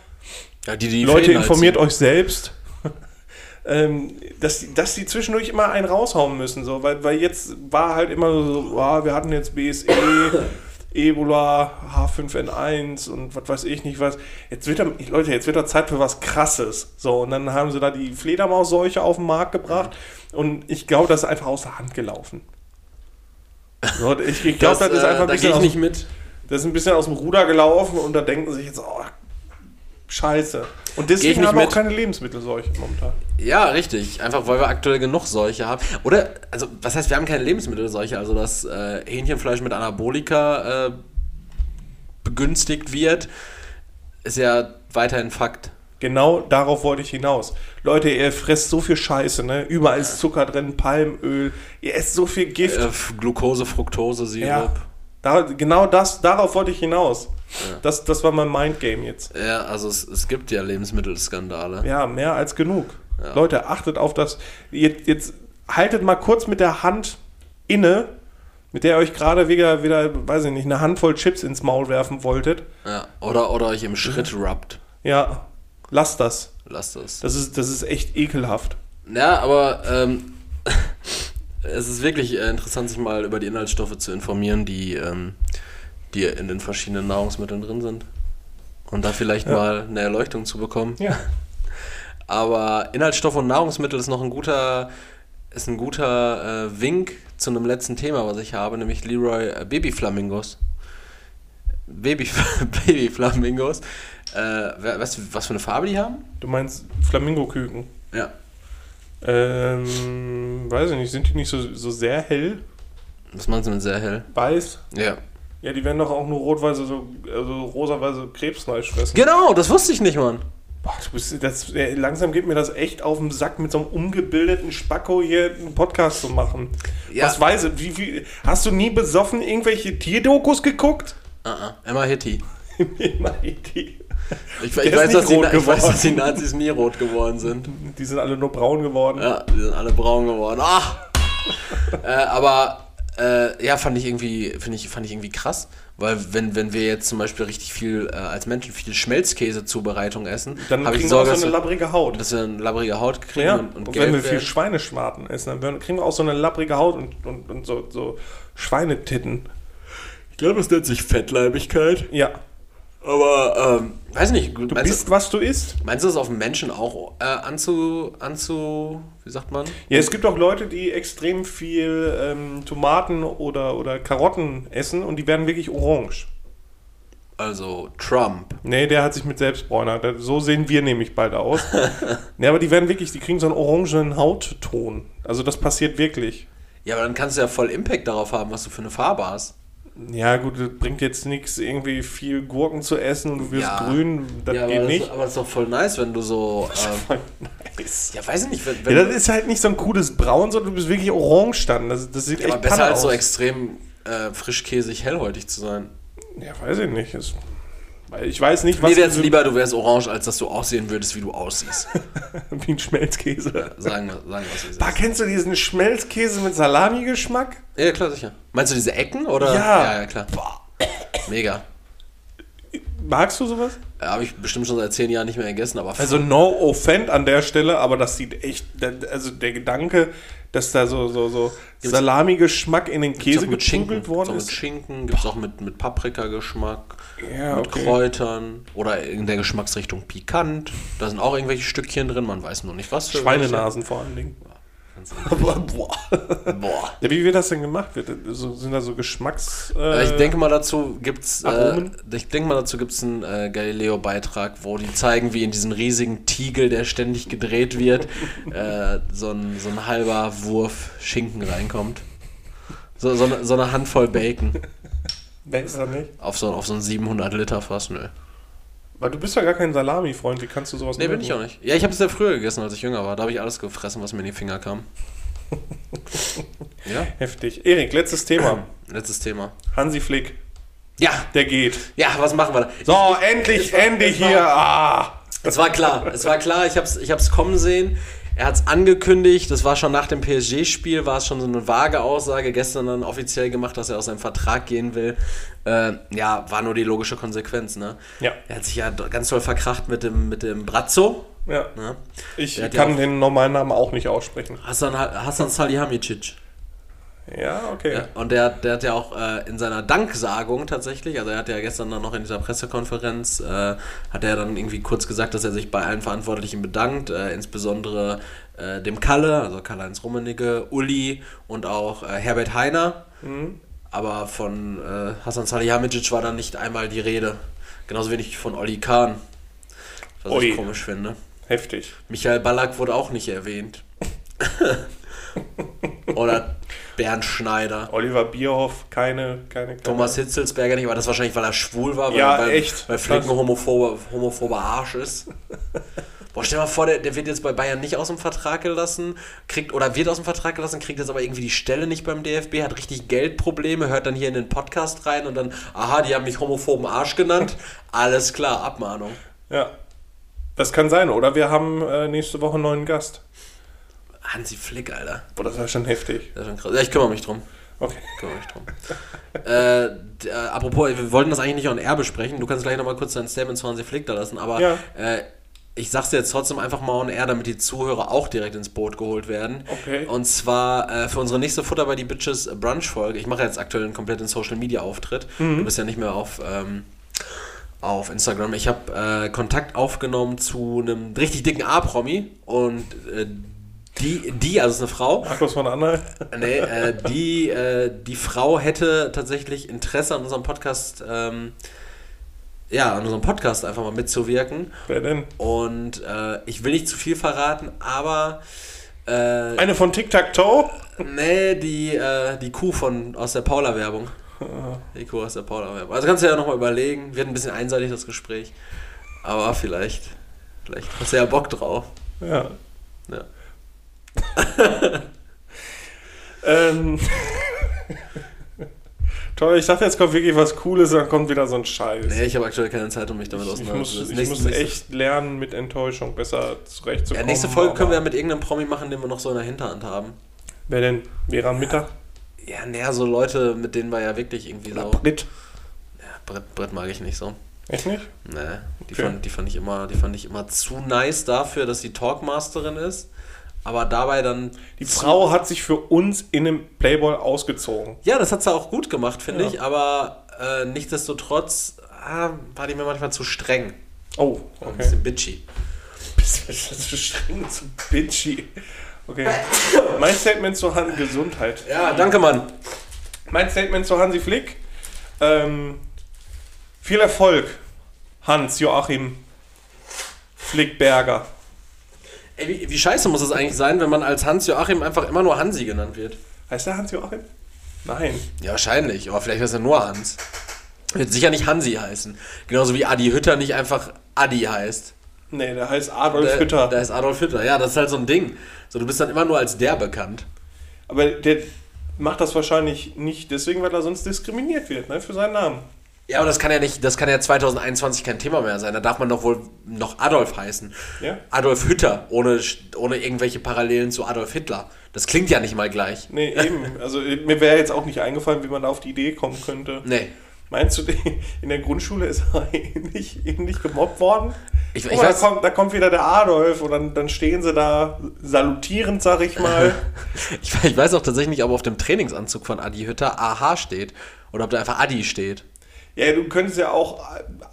Ja, die, die Leute, informiert euch selbst, ähm, dass, die- dass die zwischendurch immer einen raushauen müssen. So, weil, weil jetzt war halt immer so, ah, wir hatten jetzt BSE, Ebola, H5N1 und was weiß ich nicht was. Jetzt wird da, Leute, jetzt wird da Zeit für was Krasses. So, und dann haben sie da die Fledermausseuche auf den Markt gebracht und ich glaube, das ist einfach aus der Hand gelaufen. So, ich ich glaube, das, ist äh, einfach ein da bisschen gehe ich nicht mit. Das ist ein bisschen aus dem Ruder gelaufen und da denken sie sich jetzt, oh, scheiße. Und deswegen haben wir auch keine Lebensmittelseuche momentan. Ja, richtig. Einfach weil wir aktuell genug Seuche haben. Oder, also, was heißt, wir haben keine Lebensmittelseuche? Also, dass äh, Hähnchenfleisch mit Anabolika äh, begünstigt wird, ist ja weiterhin Fakt. Genau darauf wollte ich hinaus. Leute, ihr fresst so viel Scheiße, ne? Überall ist Zucker drin, Palmöl, ihr esst so viel Gift. Äh, Glucose, Fructose, Sirup. ja. Da, genau das, darauf wollte ich hinaus. Das, das war mein Mindgame jetzt. Ja, also es, es gibt ja Lebensmittelskandale. Ja, mehr als genug. Leute, achtet auf das. Jetzt, jetzt haltet mal kurz mit der Hand inne, mit der ihr euch gerade wieder, wieder, weiß ich nicht, eine Handvoll Chips ins Maul werfen wolltet. Ja, oder, oder euch im Schritt rubbt. Ja, lasst das. Lasst das. Das ist, das ist echt ekelhaft. Ja, aber ähm, es ist wirklich äh, interessant, sich mal über die Inhaltsstoffe zu informieren, die, ähm, die in den verschiedenen Nahrungsmitteln drin sind. Und da vielleicht Ja. mal eine Erleuchtung zu bekommen. Ja. Aber Inhaltsstoffe und Nahrungsmittel ist noch ein guter, ist ein guter äh, Wink zu einem letzten Thema, was ich habe, nämlich Leroy äh, Babyflamingos. Baby, Babyflamingos. Äh, du, was für eine Farbe die haben? Du meinst Flamingoküken? Ja. Ähm, weiß ich nicht, sind die nicht so, so sehr hell? Was meinst du mit sehr hell? Weiß? Ja. Ja, die werden doch auch nur rotweise, so, also rosaweise Krebsfleisch fressen. Genau, das wusste ich nicht, Mann. Boah, du bist, das, langsam geht mir das echt auf den Sack, mit so einem umgebildeten Spacko hier einen Podcast zu machen. Ja. Was weiß ich, wie, wie, hast du nie besoffen irgendwelche Tierdokus geguckt? Uh -uh. Emma Hitty. Immer die. Ich, ich, weiß, dass die, ich weiß, dass die Nazis nie rot geworden sind. Die sind alle nur braun geworden. Ja, die sind alle braun geworden. Ach! äh, aber äh, ja, fand ich irgendwie, finde ich, fand ich irgendwie krass. Weil wenn, wenn wir jetzt zum Beispiel richtig viel, äh, als Menschen viel Schmelzkäse-Zubereitung essen, Dann habe ich kriegen wir auch Sorge, so eine labbrige Haut. dass wir eine labbrige Haut kriegen Ja, und, und, und wenn wir viel. Schweineschwarten essen, dann kriegen wir auch so eine labbrige Haut und, und, und so, so Schweinetitten. Ich glaube, es nennt sich Fettleibigkeit. Ja. Aber, ähm, weiß nicht. Du meinst, bist, was du isst. meinst du das auf den Menschen auch äh, anzu, anzu, wie sagt man? Ja, es gibt auch Leute, die extrem viel ähm, Tomaten oder, oder Karotten essen und die werden wirklich orange. Also Trump. Nee, der hat sich mit Selbstbräuner. So sehen wir nämlich bald aus. nee, aber die werden wirklich, die kriegen so einen orangen Hautton. Also das passiert wirklich. Ja, aber dann kannst du ja voll Impact darauf haben, was du für eine Farbe hast. Ja, gut, das bringt jetzt nichts, irgendwie viel Gurken zu essen und du wirst Ja. grün. Das ja, geht aber nicht. Das, aber das ist doch voll nice, wenn du so. Ähm, Voll nice. ja, weiß ich nicht, wenn, wenn Ja, das ist halt nicht so ein cooles Braun, sondern du bist wirklich orange dann. Das, das sieht ja, echt aber besser Panne als so aus. extrem äh, frischkäsig hellhäutig zu sein. Ja, weiß ich nicht. Das, ich weiß nicht, Mir was wäre es lieber, du wärst orange, als dass du aussehen würdest, wie du aussiehst. wie ein Schmelzkäse. Sagen wir, sagen wir was wir Da kennst du diesen Schmelzkäse mit Salami-Geschmack? Ja, klar, sicher. Meinst du diese Ecken oder? Ja. Ja, ja klar. Mega. Magst du sowas? Ja, Habe ich bestimmt schon seit zehn Jahren nicht mehr gegessen, aber Also no offend an der Stelle, aber das sieht echt, also der Gedanke, dass da so, so, so Salami-Geschmack in den Gibt's Käse mit geprügelt worden mit ist. Schinken, gibt es auch mit, mit Paprikageschmack, Ja, mit okay. Kräutern oder in der Geschmacksrichtung pikant. Da sind auch irgendwelche Stückchen drin, man weiß nur nicht was für Schweinenasen vor allen Dingen. Boah. welche. Boah. Ja, wie wird das denn gemacht? Wird, so, sind da so Geschmacks... Äh, Äh, ich denke mal dazu gibt's äh, Aromen? ich denke mal dazu gibt's einen äh, Galileo Beitrag, wo die zeigen, wie in diesen riesigen Tiegel, der ständig gedreht wird, äh, so ein so ein halber Wurf Schinken reinkommt. So, so, eine, so eine Handvoll Bacon Besser nicht. auf so, auf so ein 700 Liter Fass, nö. Weil du bist ja gar kein Salami-Freund, wie kannst du sowas Nee, bin ich auch nicht. Ja, ich habe es ja früher gegessen, als ich jünger war. Da habe ich alles gefressen, was mir in die Finger kam. ja, Heftig. Erik, letztes Thema. letztes Thema. Hansi Flick, Ja, der geht. ja, was machen wir da? So, endlich, endlich hier. Ah. Es war klar, es war klar, ich hab's, ich hab's kommen sehen. Er hat's angekündigt, das war schon nach dem PSG-Spiel, war es schon so eine vage Aussage, gestern dann offiziell gemacht, dass er aus seinem Vertrag gehen will. Äh, ja, war nur die logische Konsequenz, ne? Ja. Er hat sich ja ganz toll verkracht mit dem, mit dem Brazzo. Ja. Ne? Ich hat ja kann auch- den normalen Namen auch nicht aussprechen. Hassan, Hassan Salihamidzic. Ja, okay. Ja, und der, der hat ja auch äh, in seiner Danksagung tatsächlich, also er hat ja gestern dann noch in dieser Pressekonferenz, äh, hat er dann irgendwie kurz gesagt, dass er sich bei allen Verantwortlichen bedankt, äh, insbesondere äh, dem Kalle, also Karl-Heinz Rummenigge, Uli und auch äh, Herbert Heiner. Aber von äh, Hassan Salihamidzic war dann nicht einmal die Rede. Genauso wenig von Olli Kahn. Was Ui. ich komisch finde. Heftig. Michael Ballack wurde auch nicht erwähnt. Oder Bernd Schneider. Oliver Bierhoff, keine, keine, keine. Thomas Hitzelsberger nicht, aber das wahrscheinlich, weil er schwul war, weil, Ja, weil, echt. weil Flick ein homophober, homophober Arsch ist. Boah, stell dir mal vor, der, der wird jetzt bei Bayern nicht aus dem Vertrag gelassen, kriegt oder wird aus dem Vertrag gelassen, kriegt jetzt aber irgendwie die Stelle nicht beim DFB, hat richtig Geldprobleme, hört dann hier in den Podcast rein und dann, aha, die haben mich homophoben Arsch genannt. Alles klar, Abmahnung. Ja. Das kann sein, oder? Wir haben äh, nächste Woche einen neuen Gast. Hansi Flick, Alter. Boah, das war schon heftig. Das ist schon krass. Ja, ich kümmere mich drum. Okay. Kümmere mich drum. äh, äh, apropos, wir wollten das eigentlich nicht on air besprechen. Du kannst gleich nochmal kurz dein Statement zu Hansi Flick da lassen, aber Ja. äh, ich sag's dir jetzt trotzdem einfach mal on air, damit die Zuhörer auch direkt ins Boot geholt werden. Okay. Und zwar äh, für unsere nächste Futter bei die Bitches Brunch-Folge. Ich mache jetzt aktuell einen kompletten Social-Media-Auftritt. Mhm. Du bist ja nicht mehr auf, ähm, auf Instagram. Ich habe äh, Kontakt aufgenommen zu einem richtig dicken A-Promi und äh, die, die, also ist eine Frau, Markus von Anna. Nee, äh, die, äh, die Frau hätte tatsächlich Interesse an unserem Podcast, ähm, ja, an unserem Podcast einfach mal mitzuwirken. Wer denn? Und äh, ich will nicht zu viel verraten, aber äh, Eine von Tic Tac Toe? nee, die, äh, die Kuh von aus der Paula-Werbung. Die Kuh aus der Paula-Werbung. Also kannst du ja nochmal überlegen. Wird ein bisschen einseitig das Gespräch. Aber vielleicht, vielleicht hast du ja Bock drauf. Ja. Ja. Ähm. Toll, ich dachte, jetzt kommt wirklich was Cooles, dann kommt wieder so ein Scheiß. Nee, ich habe aktuell keine Zeit, um mich damit ich muss, auseinanderzusetzen. ich Nächste- muss echt lernen, mit Enttäuschung besser Ja, zurechtzukommen. nächste Folge können wir ja mit irgendeinem Promi machen, den wir noch so in der Hinterhand haben. Wer denn? Vera Mittag? Ja, naja, so Leute, mit denen wir ja wirklich irgendwie so. Brit? Ja, Brett, Brett mag ich nicht so. Echt nicht? Nee, die, Okay. fand, die, fand ich immer, die fand ich immer zu nice dafür, dass sie Talkmasterin ist. Aber dabei dann. Die Frau hat sich für uns in einem Playboy ausgezogen. Ja, das hat sie auch gut gemacht, finde Ja. ich. Aber äh, nichtsdestotrotz ah, war die mir manchmal zu streng. Oh, Ein okay. bisschen bitchy. Du zu streng, zu bitchy. Okay. Mein Statement zu Han Gesundheit. Ja, danke, Mann. Mein Statement zu Hansi Flick. Ähm, viel Erfolg, Hans Joachim Flickberger. Ey, wie, wie scheiße muss es eigentlich sein, wenn man als Hans-Joachim einfach immer nur Hansi genannt wird? Heißt der Hans Joachim? Nein. Ja, wahrscheinlich. Aber vielleicht ist er nur Hans. Wird sicher nicht Hansi heißen. Genauso wie Adi Hütter nicht einfach Adi heißt. Nee, der heißt Adolf Der- Hütter. Da ist Adolf Hütter. Ja, das ist halt so ein Ding. So, du bist dann immer nur als der bekannt. Aber der macht das wahrscheinlich nicht deswegen, weil er sonst diskriminiert wird, ne, für seinen Namen. Ja, aber das kann ja nicht, das kann ja 2021 kein Thema mehr sein. Da darf man doch wohl noch Adolf heißen. Ja? Adolf Hütter, ohne, ohne irgendwelche Parallelen zu Adolf Hitler. Das klingt ja nicht mal gleich. Nee, eben. Also mir wäre jetzt auch nicht eingefallen, wie man da auf die Idee kommen könnte. Nee. Meinst du, in der Grundschule ist er ähnlich, ähnlich gemobbt worden? Ich- ich mal, weiß- da, kommt, da kommt wieder der Adolf und dann, dann stehen sie da salutierend, sag ich mal. Ich, ich weiß auch tatsächlich nicht, ob auf dem Trainingsanzug von Adi Hütter AH steht. Oder ob da einfach Adi steht. Ja, du könntest ja auch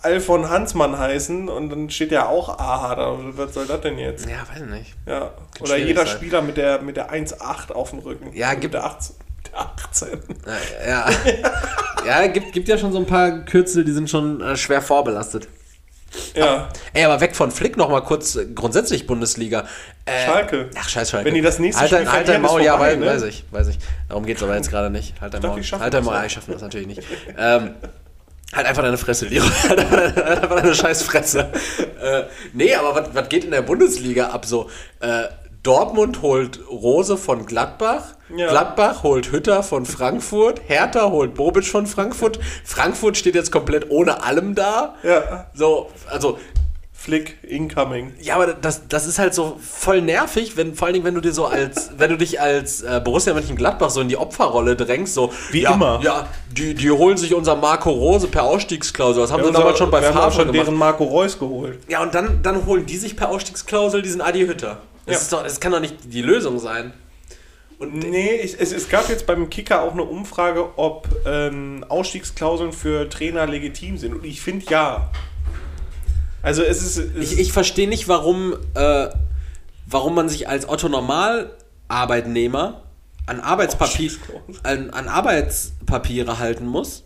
Alfon Hansmann heißen und dann steht ja auch AHA da. Was soll das denn jetzt? Ja, weiß nicht. Ja. Kann Oder jeder sein. Spieler mit der, mit der 1,8 auf dem Rücken. Ja, mit gibt- der 18. mit Der 18. Ja, ja gibt, gibt ja schon so ein paar Kürzel, die sind schon äh, schwer vorbelastet. Ja. Ey, aber weg von Flick noch mal kurz äh, grundsätzlich Bundesliga. Äh, Schalke. Ach, scheiß Schalke. Wenn die das nächste halt, Spiel halt dein Maul, ja, vorbei, weiß, ne? weiß ich, weiß ich. Darum geht's aber jetzt gerade nicht. Halt dein Maul. Halt dein Maul. Ja, ich schaffen das natürlich nicht. ähm, halt einfach deine Fresse, Liro. halt einfach deine, halt scheiß Fresse. äh, nee, aber was- was geht in der Bundesliga ab so? Äh, Dortmund holt Rose von Gladbach, Ja. Gladbach holt Hütter von Frankfurt, Hertha holt Bobic von Frankfurt, Frankfurt steht jetzt komplett ohne allem da. Ja. So, also Flick incoming. ja, aber das, das ist halt so voll nervig, wenn, vor allen Dingen, wenn du dir so als, wenn du dich als äh, Borussia Mönchengladbach so in die Opferrolle drängst, so Wie ja, immer. Ja, die, die holen sich unser Marco Rose per Ausstiegsklausel. Das haben sie unser- damals schon bei wir haben Favre schon gemacht. deren Marco Reus geholt. Ja, und dann, dann holen die sich per Ausstiegsklausel diesen Adi Hütter. Das, Ja. ist doch, das kann doch nicht die Lösung sein. Und Nee, ich, es, es gab jetzt beim Kicker auch eine Umfrage, ob ähm, Ausstiegsklauseln für Trainer legitim sind. Und ich finde ja. Also es ist. Es ich, ich verstehe nicht, warum, äh, warum man sich als Otto Normal-Arbeitnehmer an, Arbeitspapier, Ausstiegsklausel. an, an Arbeitspapiere halten muss.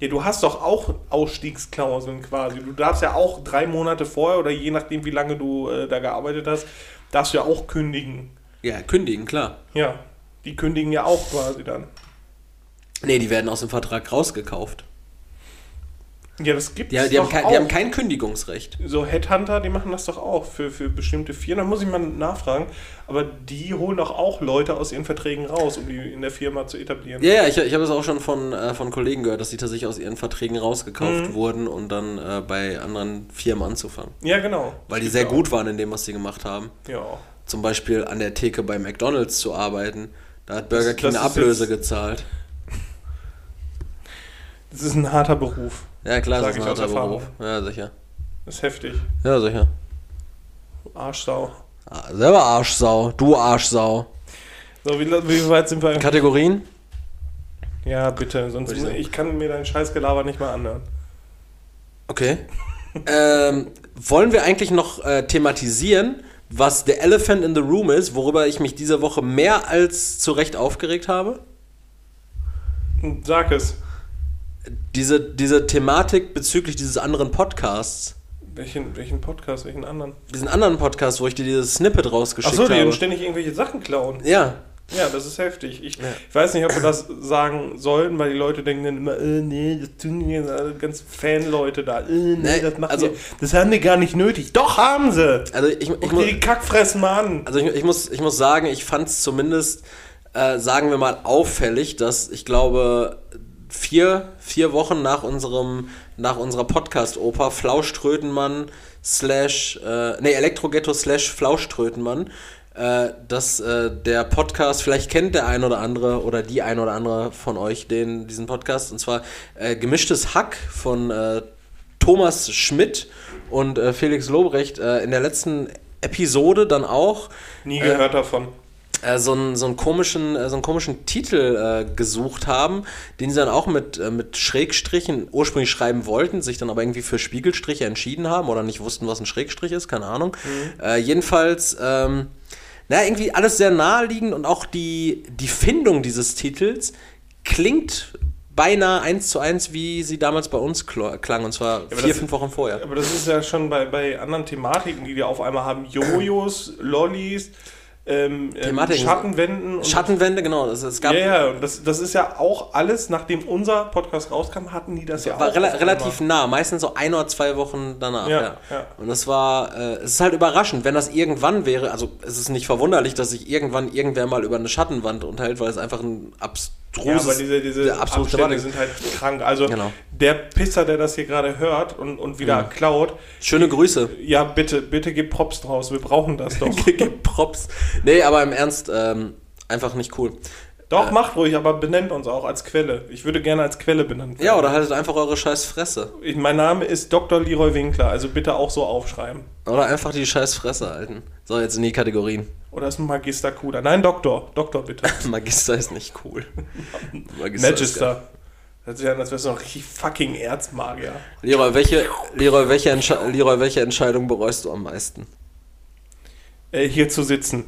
ja, du hast doch auch Ausstiegsklauseln quasi. Du darfst ja auch drei Monate vorher oder je nachdem, wie lange du äh, da gearbeitet hast, darfst du ja auch kündigen. Ja, kündigen, klar. Ja, die kündigen ja auch quasi dann. Nee, die werden aus dem Vertrag rausgekauft. Ja, das gibt Die, es die, haben, doch kein, die haben kein Kündigungsrecht. so Headhunter, die machen das doch auch für, für bestimmte Firmen. Da muss ich mal nachfragen. Aber die holen doch auch Leute aus ihren Verträgen raus, um die in der Firma zu etablieren. Ja, ja, ich, ich habe es auch schon von, äh, von Kollegen gehört, dass die tatsächlich aus ihren Verträgen rausgekauft wurden und dann äh, bei anderen Firmen anzufangen. Ja, genau. Weil die sehr gibt's gut waren in dem, was sie gemacht haben. Ja. Zum Beispiel an der Theke bei McDonalds zu arbeiten. Da hat Burger King das eine Ablöse gezahlt. Das ist ein harter Beruf. Ja, klar, das ist ein harter. Beruf. Ja, sicher. Das ist heftig. Ja, sicher. Arschsau. Ah, selber Arschsau. Du Arschsau. So, wie, wie weit sind wir? Kategorien? Ja, bitte. Sonst ich ich kann mir deinen Scheißgelaber nicht mal anhören. Okay. ähm, wollen wir eigentlich noch äh, thematisieren, was The Elephant in the Room ist, worüber ich mich diese Woche mehr als zu Recht aufgeregt habe? Sag es. Diese, diese Thematik bezüglich dieses anderen Podcasts. Welchen, welchen Podcast, welchen anderen? Diesen anderen Podcast, wo ich dir dieses Snippet rausgeschickt Achso, die habe. uns ständig irgendwelche Sachen klauen. Ja. Ja, das ist heftig. Ich, ich weiß nicht, ob wir das sagen sollten, weil die Leute denken dann immer, äh, nee, das tun die äh, ganz Fanleute da. Äh, nee, Nee, das, machen also- wir, das haben die gar nicht nötig. Doch, haben sie! Also ich, ich, dir die Kackfressen mal an. also ich, ich, muss, ich muss sagen, ich fand es zumindest, äh, sagen wir mal, auffällig, dass ich glaube, vier, vier Wochen nach unserem, nach unserer Podcast-Oper Flauschtrötenmann slash, äh, nee, Elektroghetto slash Flauschtrötenmann, äh, dass äh, der Podcast, vielleicht kennt der ein oder andere oder die ein oder andere von euch den, diesen Podcast, und zwar äh, Gemischtes Hack von äh, Thomas Schmidt und äh, Felix Lobrecht äh, in der letzten Episode dann auch Nie gehört davon. Äh, so, einen, so, einen komischen, äh, so einen komischen Titel äh, gesucht haben, den sie dann auch mit, äh, mit Schrägstrichen ursprünglich schreiben wollten, sich dann aber irgendwie für Spiegelstriche entschieden haben oder nicht wussten, was ein Schrägstrich ist, keine Ahnung. Mhm. Äh, jedenfalls, ähm, naja, irgendwie alles sehr naheliegend und auch die, die Findung dieses Titels klingt beinahe eins zu eins, wie sie damals bei uns klang, und zwar ja, vier, fünf Wochen vorher. Aber das ist ja schon bei, bei anderen Thematiken, die wir auf einmal haben, Jojos, Lollis, ähm, ähm Schattenwänden. Schattenwände, genau. Das, es gab ja, ja, und das, das ist ja auch alles, nachdem unser Podcast rauskam, hatten die das ja war auch. War rel relativ nah, meistens so ein oder zwei Wochen danach. Ja, ja. ja. Und das war, äh, es ist halt überraschend, wenn das irgendwann wäre, also es ist nicht verwunderlich, dass sich irgendwann irgendwer mal über eine Schattenwand unterhält, weil es einfach ein abs ja, aber diese, diese Abstände sind halt krank. Also genau. der Pisser, der das hier gerade hört und, und wieder ja. klaut. Schöne Grüße. Ja, bitte, bitte gib Props draus. Wir brauchen das doch. gib Props. Nee, aber im Ernst, ähm, einfach nicht cool. Doch, äh, macht ruhig, aber benennt uns auch als Quelle. Ich würde gerne als Quelle benennen. werden. Ja, oder haltet einfach eure scheiß Fresse. Ich, mein Name ist Dr. Leroy Winkler, also bitte auch so aufschreiben. Oder einfach die scheiß Fresse halten. So, jetzt in die Kategorien. Oder ist ein Magister cooler? Nein, Doktor. Doktor, bitte. Magister ist nicht cool. Magister. Magister. Hört sich an, als wärst du noch richtig fucking Erzmagier. Leroy, welche, Leroy, welche, Leroy, welche Entscheidung bereust du am meisten? Äh, hier zu sitzen.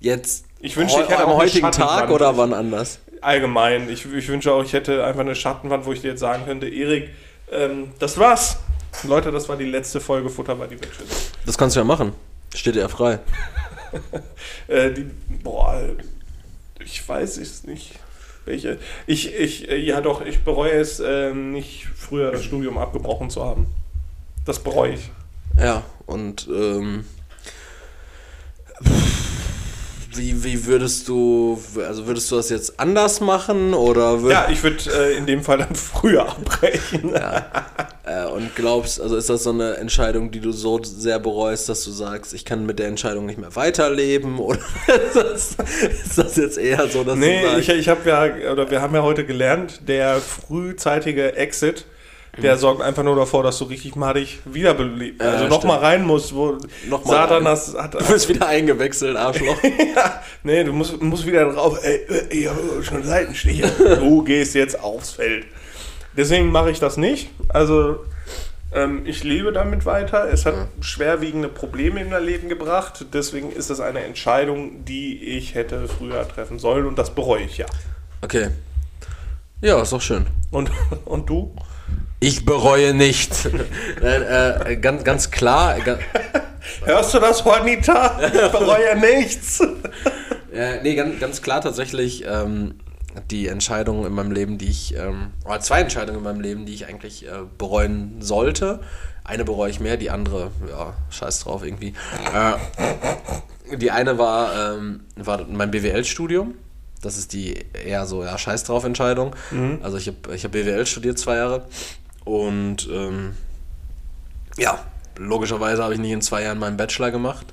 Jetzt ich wünsche, ich hätte am heutigen Tag oder wann anders? Allgemein. Ich, ich, wünsche auch, ich hätte einfach eine Schattenwand, wo ich dir jetzt sagen könnte, Erik, ähm, das war's. Leute, das war die letzte Folge Futter bei die Bitches. Das kannst du ja machen. Steht dir ja frei. äh, die, boah, ich weiß es nicht. Welche? Ich, ich, äh, ja doch, ich bereue es, äh, nicht früher das Studium abgebrochen zu haben. Das bereue ich. Ja, und ähm, wie, wie würdest du, also würdest du das jetzt anders machen oder würd Ja, ich würde äh, in dem Fall dann früher abbrechen. Ja. Äh, und glaubst, also ist das so eine Entscheidung, die du so sehr bereust, dass du sagst, ich kann mit der Entscheidung nicht mehr weiterleben oder ist das, ist das jetzt eher so, dass nee, du sagst, ich, ich habe ja, oder wir haben ja heute gelernt, der frühzeitige Exit der sorgt einfach nur davor, dass du richtig madig wiederbelebt, also ja, nochmal rein musst, wo nochmal Satan das hat. Du bist wieder eingewechselt, Arschloch. ja, nee, du musst, musst wieder drauf, ey, ich habe schon Seitenstiche. du gehst jetzt aufs Feld. Deswegen mache ich das nicht. Also, ähm, ich lebe damit weiter. Es hat mhm. schwerwiegende Probleme in mein Leben gebracht. Deswegen ist es eine Entscheidung, die ich hätte früher treffen sollen und das bereue ich ja. Okay. Ja, ist doch schön. Und, und du? Ich bereue nichts. äh, äh, ganz, ganz klar. Ganz Hörst du das, Juanita? Ich bereue nichts. äh, nee, ganz, ganz klar tatsächlich ähm, die Entscheidung in meinem Leben, die ich, ähm, oder zwei Entscheidungen in meinem Leben, die ich eigentlich äh, bereuen sollte. Eine bereue ich mehr, die andere, ja, scheiß drauf irgendwie. Äh, die eine war, ähm, war mein BWL-Studium. Das ist die eher so, ja, scheiß drauf Entscheidung. Mhm. Also ich habe ich hab BWL studiert zwei Jahre und ähm, ja, logischerweise habe ich nicht in zwei Jahren meinen Bachelor gemacht.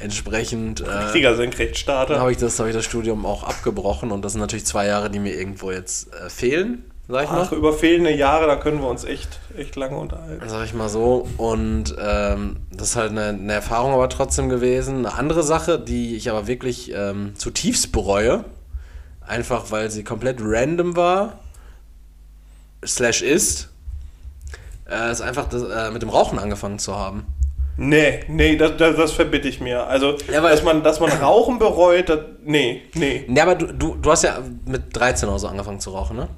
Entsprechend äh, Richtiger Senkrechtstarter. habe ich, das, hab ich das Studium auch abgebrochen und das sind natürlich zwei Jahre, die mir irgendwo jetzt äh, fehlen, sag ich Ach, mal. über fehlende Jahre, da können wir uns echt, echt lange unterhalten. Sag ich mal so. Und ähm, das ist halt eine, eine, Erfahrung aber trotzdem gewesen. Eine andere Sache, die ich aber wirklich ähm, zutiefst bereue, einfach weil sie komplett random war, slash ist, äh, ist einfach das, äh, mit dem Rauchen angefangen zu haben. Nee, nee, das, das, das verbitte ich mir. Also, ja, dass, man, dass man Rauchen bereut, das, nee, nee. Nee, aber du, du, du hast ja mit 13 oder so angefangen zu rauchen, ne?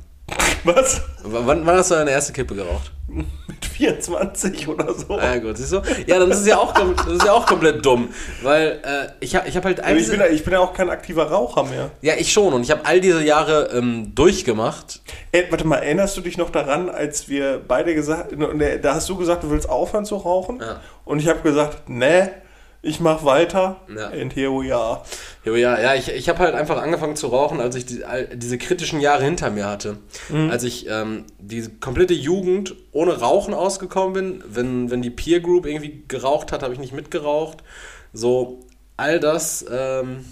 Was? Wann, wann hast du deine erste Kippe geraucht? Mit 24 oder so. Ah, ja, gut, siehst du? Ja, dann ist es ja auch, das ist ja auch komplett dumm. Weil äh, ich habe ich hab halt... Ich bin, ja, ich bin ja auch kein aktiver Raucher mehr. Ja, ich schon. Und ich habe all diese Jahre ähm, durchgemacht. Ey, warte mal, erinnerst du dich noch daran, als wir beide gesagt... Da hast du gesagt, du willst aufhören zu rauchen? Ja. Und ich habe gesagt, ne ich mach weiter ja. and here we are. Here we are. Ja, ich, ich habe halt einfach angefangen zu rauchen, als ich die, diese kritischen Jahre hinter mir hatte. Mhm. Als ich ähm, die komplette Jugend ohne Rauchen ausgekommen bin. Wenn, wenn die Peer Group irgendwie geraucht hat, habe ich nicht mitgeraucht. So, all das ähm,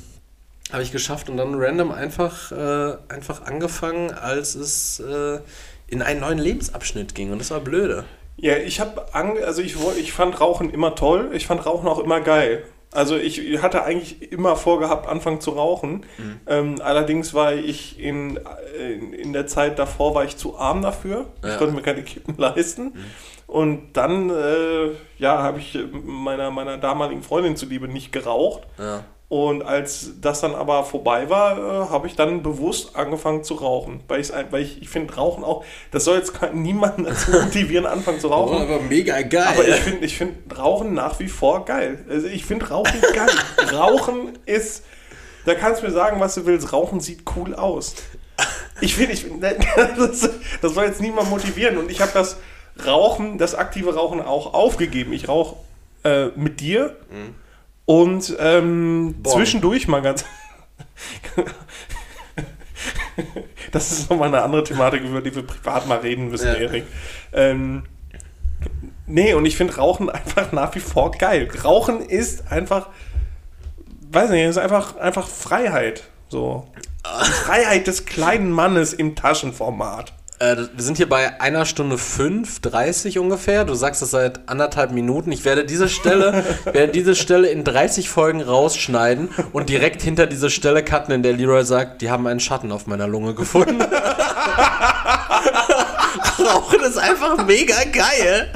habe ich geschafft und dann random einfach, äh, einfach angefangen, als es äh, in einen neuen Lebensabschnitt ging. Und das war blöde. Ja, ich habe also ich, ich fand Rauchen immer toll. Ich fand Rauchen auch immer geil. Also ich hatte eigentlich immer vorgehabt, anfangen zu rauchen. Mhm. Ähm, allerdings war ich in, in, in der Zeit davor war ich zu arm dafür. Ich Ja. Mhm. konnte mir keine Kippen leisten. Und dann äh, ja, habe ich meiner, meiner damaligen Freundin zuliebe nicht geraucht. Ja. Und als das dann aber vorbei war, äh, habe ich dann bewusst angefangen zu rauchen. Weil, ich's weil ich, ich finde Rauchen auch, das soll jetzt niemanden dazu motivieren, anfangen zu rauchen. aber mega geil. Aber ich finde ich find Rauchen nach wie vor geil. Also ich finde Rauchen geil. Rauchen ist, da kannst du mir sagen, was du willst, Rauchen sieht cool aus. Ich finde, ich, find, das, das soll jetzt niemand motivieren. Und ich habe das Rauchen, das aktive Rauchen auch aufgegeben. Ich rauche äh, mit dir und ähm, zwischendurch mal ganz... Das ist nochmal eine andere Thematik, über die wir privat mal reden müssen, Ja. Erik. Ähm, nee, und ich finde Rauchen einfach nach wie vor geil. Rauchen ist einfach, weiß nicht, ist einfach, einfach Freiheit. So. Freiheit des kleinen Mannes im Taschenformat. Äh, wir sind hier bei einer Stunde 5, 30 ungefähr. Du sagst es seit anderthalb Minuten. Ich werde diese Stelle, werde diese Stelle in 30 Folgen rausschneiden und direkt hinter diese Stelle cutten, in der Leroy sagt, die haben einen Schatten auf meiner Lunge gefunden. Rauchen ist einfach mega geil.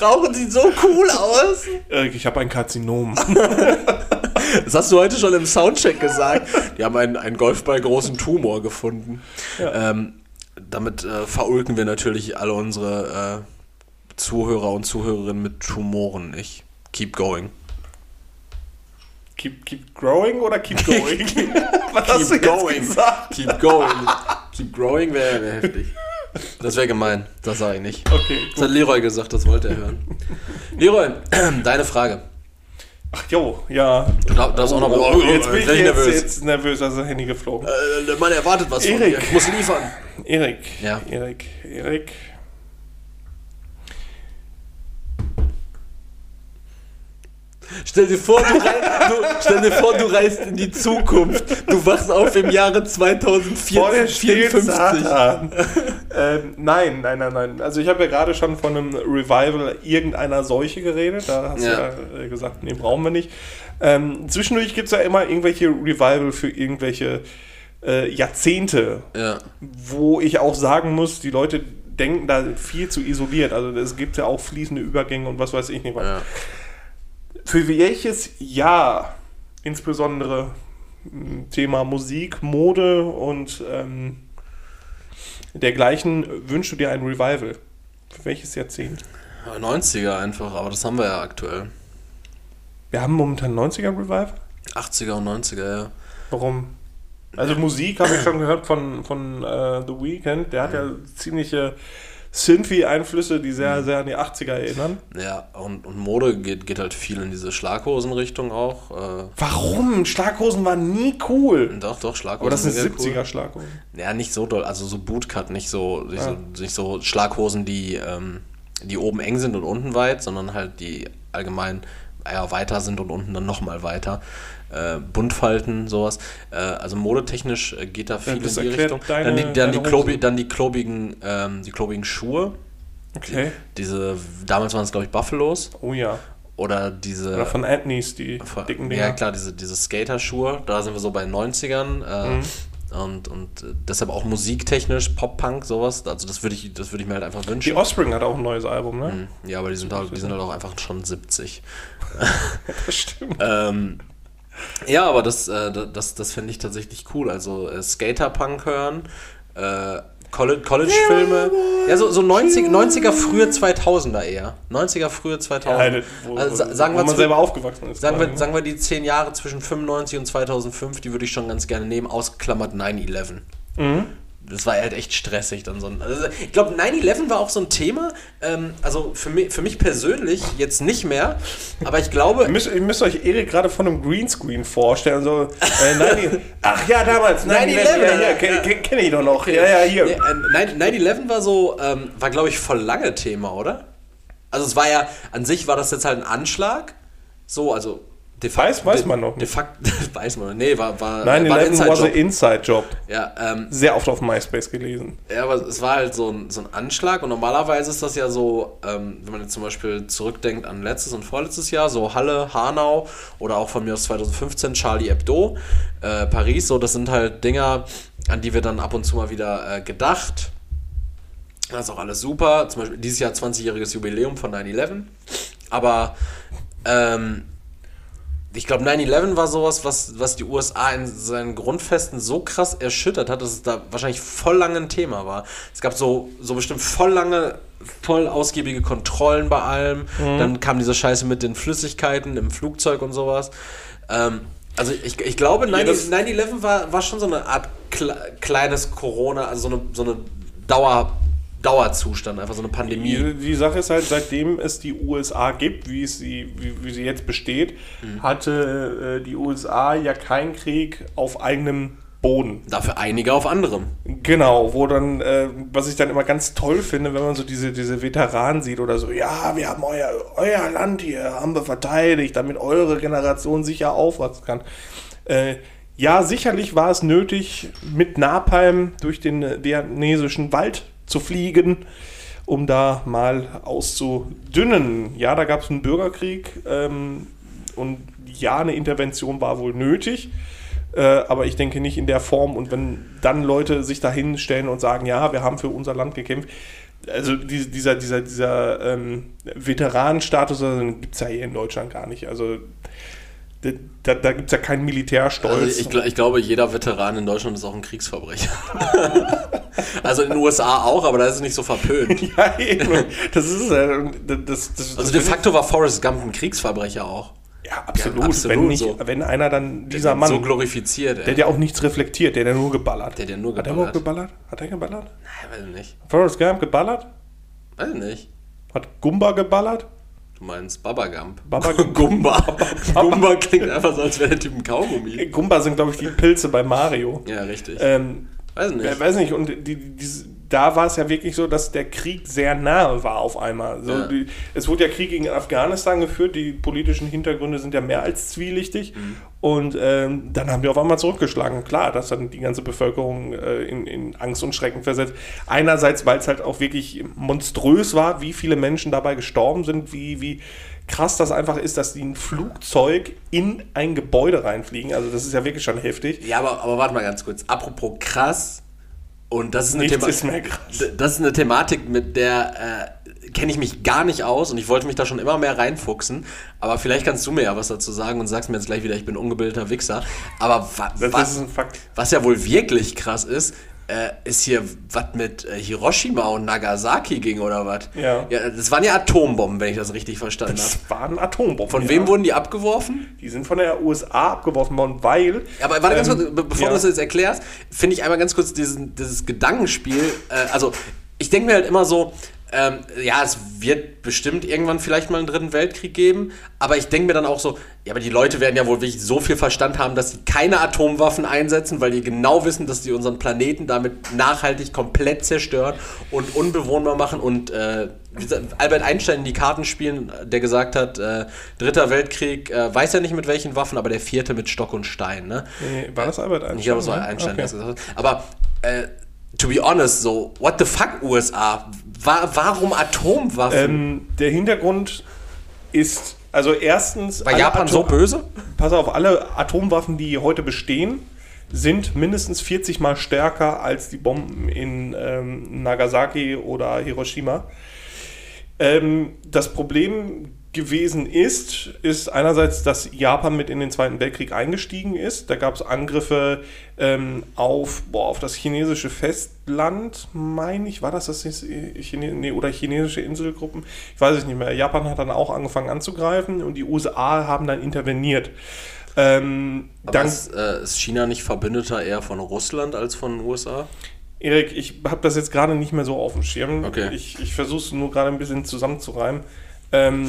Rauchen sieht so cool aus. Ich habe ein Karzinom. Das hast du heute schon im Soundcheck gesagt. Die haben einen, einen Golfball großen Tumor gefunden. Ähm, damit äh, verulken wir natürlich alle unsere äh, Zuhörer und Zuhörerinnen mit Tumoren. Ich keep going. Keep, keep growing oder keep going? Was hast du Keep jetzt going. gesagt? Keep going. keep growing wäre wär heftig. Das wäre gemein. Das sage ich nicht. Okay, Das hat Leroy gesagt, das wollte er hören. Leroy, deine Frage. Ach jo, ja. Du darf- darfst auch noch. Oh, jetzt bin ich jetzt, nervös. jetzt nervös, also Handy geflogen. Äh, der Mann erwartet was von Erik. mir. Ich muss liefern. Erik, Ja. Erik, Erik. Stell dir vor, du, rei du, stell dir vor, du reist in die Zukunft. Du wachst auf im Jahre Vor der 2054. Stil Satan. ähm, nein, nein, nein, nein. Also ich habe ja gerade schon von einem Revival irgendeiner Seuche geredet. Da hast Ja. du ja äh, gesagt, nee, brauchen wir nicht. Ähm, zwischendurch gibt es ja immer irgendwelche Revival für irgendwelche äh, Jahrzehnte, Ja. wo ich auch sagen muss, die Leute denken da viel zu isoliert. Also es gibt ja auch fließende Übergänge und was weiß ich nicht was. ja. Für welches Jahr, insbesondere m, Thema Musik, Mode und ähm, dergleichen, wünschst du dir ein Revival? Für welches Jahrzehnt? 90er einfach, aber das haben wir ja aktuell. Wir haben momentan 90er Revival? 80er und 90er, ja. Warum? Also Musik habe ich schon gehört von, von äh, The Weeknd. Der hat ja ziemliche Synthie-Einflüsse, die sehr, sehr an die 80er erinnern. Ja, und, und Mode geht, geht halt viel in diese Schlaghosenrichtung auch. Äh, Warum? Schlaghosen waren nie cool. doch, doch, Schlaghosen. Aber das sind sehr 70er Cool. Schlaghosen. Ja, nicht so doll, also so Bootcut, nicht so, nicht, Ja. so, nicht so Schlaghosen, die, ähm, die oben eng sind und unten weit, sondern halt die allgemein eher weiter sind und unten dann nochmal weiter. Äh, Buntfalten, sowas. Äh, also modetechnisch äh, geht da viel das in die Richtung. deine- dann die, dann, die klobi, dann die klobigen, ähm, die klobigen Schuhe. Okay. Diese, damals waren es glaube ich Buffalos. Oh ja. Oder diese. Oder von Anthony's, die Von- dicken Dinger. Ja, klar, diese, diese Skater-Schuhe, da sind wir so bei 90ern. Äh, Mhm. Und, und äh, deshalb auch musiktechnisch, Pop-Punk, sowas. Also das würde ich, das würde ich mir halt einfach Die wünschen. Offspring hat auch ein neues Album, ne? Mhm. Ja, aber die sind, halt, die sind halt auch einfach schon 70. Das stimmt. Ähm, ja, aber das, äh, das, das finde ich tatsächlich cool. Also äh, Skater-Punk hören, äh, College- College-Filme. ja, so, so 90, 90er, frühe 2000er eher. 90er, frühe 2000er. Ja, wo, also, sa- wo sagen wir man zwi- selber aufgewachsen ist. Sagen quasi, wir, ne? sagen wir die zehn Jahre zwischen 95 und 2005, die würde ich schon ganz gerne nehmen, ausklammert 9-11. Mhm. Das war halt echt stressig dann so ein. Also ich glaube, 9-11 war auch so ein Thema. Ähm, also für mich, für mich persönlich jetzt nicht mehr, aber ich glaube. Ihr müsst, ihr müsst euch Erik gerade von einem Greenscreen vorstellen. So, äh, 9 ach ja, damals, 9-11, 9/11, ja, ja, ja. kenne kenn, kenn ich doch noch. Ja, ja, hier. Nee, äh, 9-11 war so, ähm, war glaube ich voll lange Thema, oder? Also es war ja, an sich war das jetzt halt ein Anschlag. So, also De Weiß- weiß de- man noch De facto, weiß man noch. Nee, war, war, Nein, war ein 11 was an. Inside-Job. Ja, ähm, Sehr oft auf MySpace gelesen. Ja, aber es war halt so ein, so ein Anschlag und normalerweise ist das ja so, ähm, wenn man jetzt zum Beispiel zurückdenkt an letztes und vorletztes Jahr, so Halle, Hanau oder auch von mir aus 2015 Charlie Hebdo, äh, Paris, so das sind halt Dinger, an die wir dann ab und zu mal wieder äh, gedacht. Das ist auch alles super. Zum Beispiel dieses Jahr 20-jähriges Jubiläum von 9-11. Aber ähm, ich glaube, 9-11 war sowas, was, was die USA in seinen Grundfesten so krass erschüttert hat, dass es da wahrscheinlich voll lange ein Thema war. Es gab so, so bestimmt voll lange, voll ausgiebige Kontrollen bei allem. Dann kam diese Scheiße mit den Flüssigkeiten im Flugzeug und sowas. Ähm, also ich, ich glaube, 9- das- 9-11 war, war schon so eine Art kle kleines Corona, also so eine, so eine Dauer, Dauerzustand, einfach so eine Pandemie. Die, die Sache ist halt, seitdem es die USA gibt, wie, es sie, wie, wie sie jetzt besteht, hatte äh, die USA ja keinen Krieg auf eigenem Boden. Dafür einige auf anderem. Genau, wo dann, äh, was ich dann immer ganz toll finde, wenn man so diese, diese Veteranen sieht oder so, ja, wir haben euer, euer Land hier, haben wir verteidigt, damit eure Generation sicher aufwachsen kann. Äh, ja, sicherlich war es nötig, mit Napalm durch den äh, vietnamesischen Wald zu fliegen, um da mal auszudünnen. Ja, da gab es einen Bürgerkrieg ähm, und ja, eine Intervention war wohl nötig. Äh, aber ich denke nicht in der Form. Und wenn dann Leute sich da hinstellen und sagen, ja, wir haben für unser Land gekämpft, also die- dieser, dieser, dieser ähm, Veteranenstatus gibt es ja hier in Deutschland gar nicht. Also da, da, gibt es ja keinen Militärstolz. Also ich, ich glaube, jeder Veteran in Deutschland ist auch ein Kriegsverbrecher. also in den USA auch, aber da ist es nicht so verpönt. ja, eben. Das ist äh, das, das, Also de facto war Forrest Gump ein Kriegsverbrecher auch. Ja, absolut. Ja, absolut wenn, nicht, so. wenn einer dann, dieser Der Mann, So glorifiziert, der ey. hat ja auch nichts reflektiert, der hat ja nur geballert. Der hat ja nur Hat er überhaupt geballert. geballert? Hat er geballert? Nein, weiß ich nicht. Forrest Gump geballert? Weiß ich nicht. Hat Gumba geballert? Du meinst Baba Gump. Baba Gumba. Gumba klingt einfach so, als wäre der Typ ein Kaugummi. Gumba sind, glaube ich, die Pilze bei Mario. Ja, richtig. Ähm, weiß ich ich nicht. weiß nicht, und die, die, da war es ja wirklich so, dass der Krieg sehr nahe war auf einmal. So, Ja. die, es wurde ja Krieg gegen Afghanistan geführt, die politischen Hintergründe sind ja mehr als zwielichtig. Mhm. Und ähm, dann haben die auf einmal zurückgeschlagen. Klar, das dann die ganze Bevölkerung äh, in, in Angst und Schrecken versetzt. Einerseits, weil es halt auch wirklich monströs war, wie viele Menschen dabei gestorben sind, wie, wie krass das einfach ist, dass die ein Flugzeug in ein Gebäude reinfliegen. Also das ist ja wirklich schon heftig. Ja, aber, aber warte mal ganz kurz. Apropos krass. Und das ist eine, Thema ist das ist eine Thematik, mit der äh, kenne ich mich gar nicht aus und ich wollte mich da schon immer mehr reinfuchsen. Aber vielleicht kannst du mir ja was dazu sagen und sagst mir jetzt gleich wieder, ich bin ungebildeter Wichser. Aber wa Das, wa das ist ein Fakt. was ja wohl wirklich krass ist, äh, ist hier was mit äh, Hiroshima und Nagasaki ging oder was? Ja. ja. Das waren ja Atombomben, wenn ich das richtig verstanden habe. Das waren Atombomben. Von ja. wem wurden die abgeworfen? Die sind von der USA abgeworfen worden, weil. Ja, aber warte ganz Ähm, kurz, be- bevor ja. du das jetzt erklärst, finde ich einmal ganz kurz diesen, dieses Gedankenspiel. Äh, also, ich denke mir halt immer so, ähm, ja, es wird bestimmt irgendwann vielleicht mal einen dritten Weltkrieg geben, aber ich denke mir dann auch so, ja, aber die Leute werden ja wohl wirklich so viel Verstand haben, dass sie keine Atomwaffen einsetzen, weil die genau wissen, dass sie unseren Planeten damit nachhaltig komplett zerstören und unbewohnbar machen und äh, Albert Einstein in die Karten spielen, der gesagt hat, äh, dritter Weltkrieg, äh, weiß ja nicht mit welchen Waffen, aber der vierte mit Stock und Stein, ne? Nee, war das Albert Einstein? Ich glaube, es war ne? Einstein, Okay. das gesagt hat. Aber äh, to be honest, so, what the fuck, USA? Wa warum Atomwaffen? Ähm, der Hintergrund ist, also erstens. War Japan so Atom- böse? Pass auf, alle Atomwaffen, die heute bestehen, sind mindestens 40 Mal stärker als die Bomben in ähm, Nagasaki oder Hiroshima. Ähm, das Problem gewesen ist, ist einerseits, dass Japan mit in den Zweiten Weltkrieg eingestiegen ist. Da gab es Angriffe ähm, auf, boah, auf das chinesische Festland, meine ich, war das das Chine nee, oder chinesische Inselgruppen? Ich weiß es nicht mehr. Japan hat dann auch angefangen anzugreifen und die USA haben dann interveniert. Ähm, Aber dann, ist, äh, ist China nicht Verbündeter eher von Russland als von den USA? Erik, ich habe das jetzt gerade nicht mehr so auf dem Schirm. Okay. Ich, ich versuche es nur gerade ein bisschen zusammenzureimen. Ähm,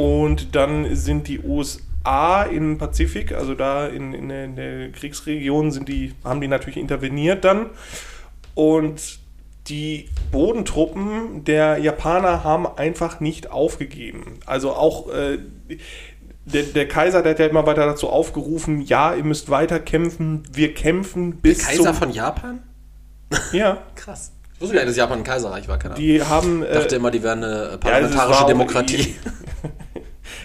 und dann sind die USA im Pazifik, also da in, in, der, in der Kriegsregion, sind die, haben die natürlich interveniert dann. Und die Bodentruppen der Japaner haben einfach nicht aufgegeben. Also auch, äh, der, der Kaiser, der hat ja immer weiter dazu aufgerufen, ja, ihr müsst weiter kämpfen, wir kämpfen bis Kaiser zum... von Japan? Ja, Krass. Ich wusste gar nicht, dass Japan ein Kaiserreich war, keine Ahnung. die haben... Ich Äh, dachte immer, die wären eine ja, es parlamentarische auch- Demokratie.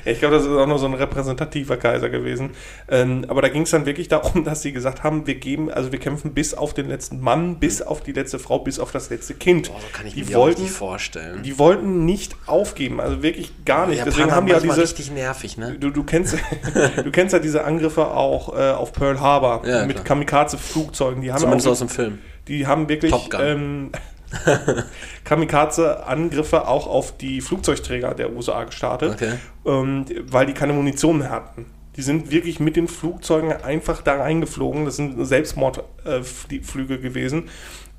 Ja, ich glaube, das ist auch nur so ein repräsentativer Kaiser gewesen. Ähm, aber da ging es dann wirklich darum, dass sie gesagt haben, wir geben, also wir kämpfen bis auf den letzten Mann, bis auf die letzte Frau, bis auf das letzte Kind. Boah, so kann ich die mir wollten, richtig vorstellen. die wollten nicht aufgeben, also wirklich gar nicht. Deswegen haben die ja diese. richtig nervig, ne? Du, du, kennst, du kennst ja diese Angriffe auch äh, auf Pearl Harbor Ja, mit. Kamikaze-Flugzeugen. Die haben Zumindest auch, aus dem Film. die haben wirklich Top Gun. ähm, Kamikaze-Angriffe auch auf die Flugzeugträger der USA gestartet, Okay. ähm, weil die keine Munition mehr hatten. Die sind wirklich mit den Flugzeugen einfach da reingeflogen. Das sind Selbstmordflüge gewesen.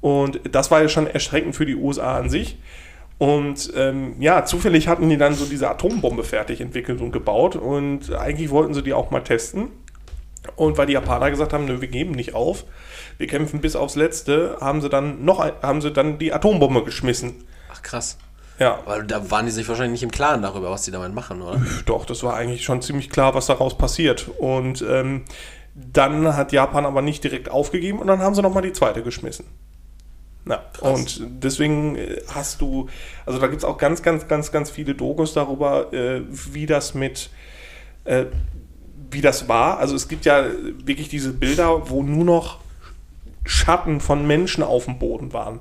Und das war ja schon erschreckend für die USA an sich. Und ähm, ja, zufällig hatten die dann so diese Atombombe fertig entwickelt und gebaut. Und eigentlich wollten sie die auch mal testen. Und weil die Japaner gesagt haben, nö, wir geben nicht auf, wir kämpfen bis aufs Letzte, haben sie dann noch haben sie dann die Atombombe geschmissen. Ach krass. Ja, Weil da waren die sich wahrscheinlich nicht im Klaren darüber, was die damit machen, oder? doch, das war eigentlich schon ziemlich klar, was daraus passiert. Und ähm, dann hat Japan aber nicht direkt aufgegeben und dann haben sie nochmal die zweite geschmissen. Ja, und deswegen äh, hast du, also da gibt es auch ganz, ganz, ganz, ganz viele Dokus darüber, äh, wie das mit, äh, wie das war. Also es gibt ja wirklich diese Bilder, wo nur noch Schatten von Menschen auf dem Boden waren.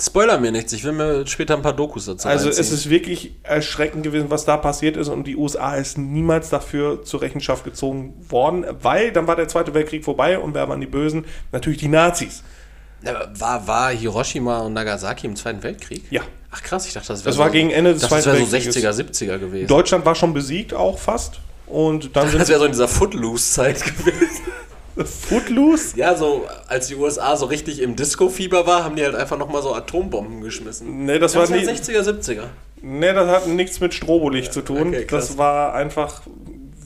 Spoiler mir nichts, ich will mir später ein paar Dokus dazu Also reinziehen. es ist wirklich erschreckend gewesen, was da passiert ist und die USA ist niemals dafür zur Rechenschaft gezogen worden, weil dann war der Zweite Weltkrieg vorbei und wer waren die Bösen? Natürlich die Nazis. War, war Hiroshima und Nagasaki im Zweiten Weltkrieg? Ja. Ach krass, ich dachte, das wäre Das war gegen Ende des dachte, das wäre so Zweiten 60er, 70er gewesen. Deutschland war schon besiegt auch fast und dann das wäre so in dieser Footloose-Zeit gewesen. Footloose. Ja, so als die USA so richtig im Disco-Fieber war, haben die halt einfach nochmal so Atombomben geschmissen. Nee, das Das war nie, 60er, 70er. nee, das hat nichts mit Strobolicht zu tun. okay, das war einfach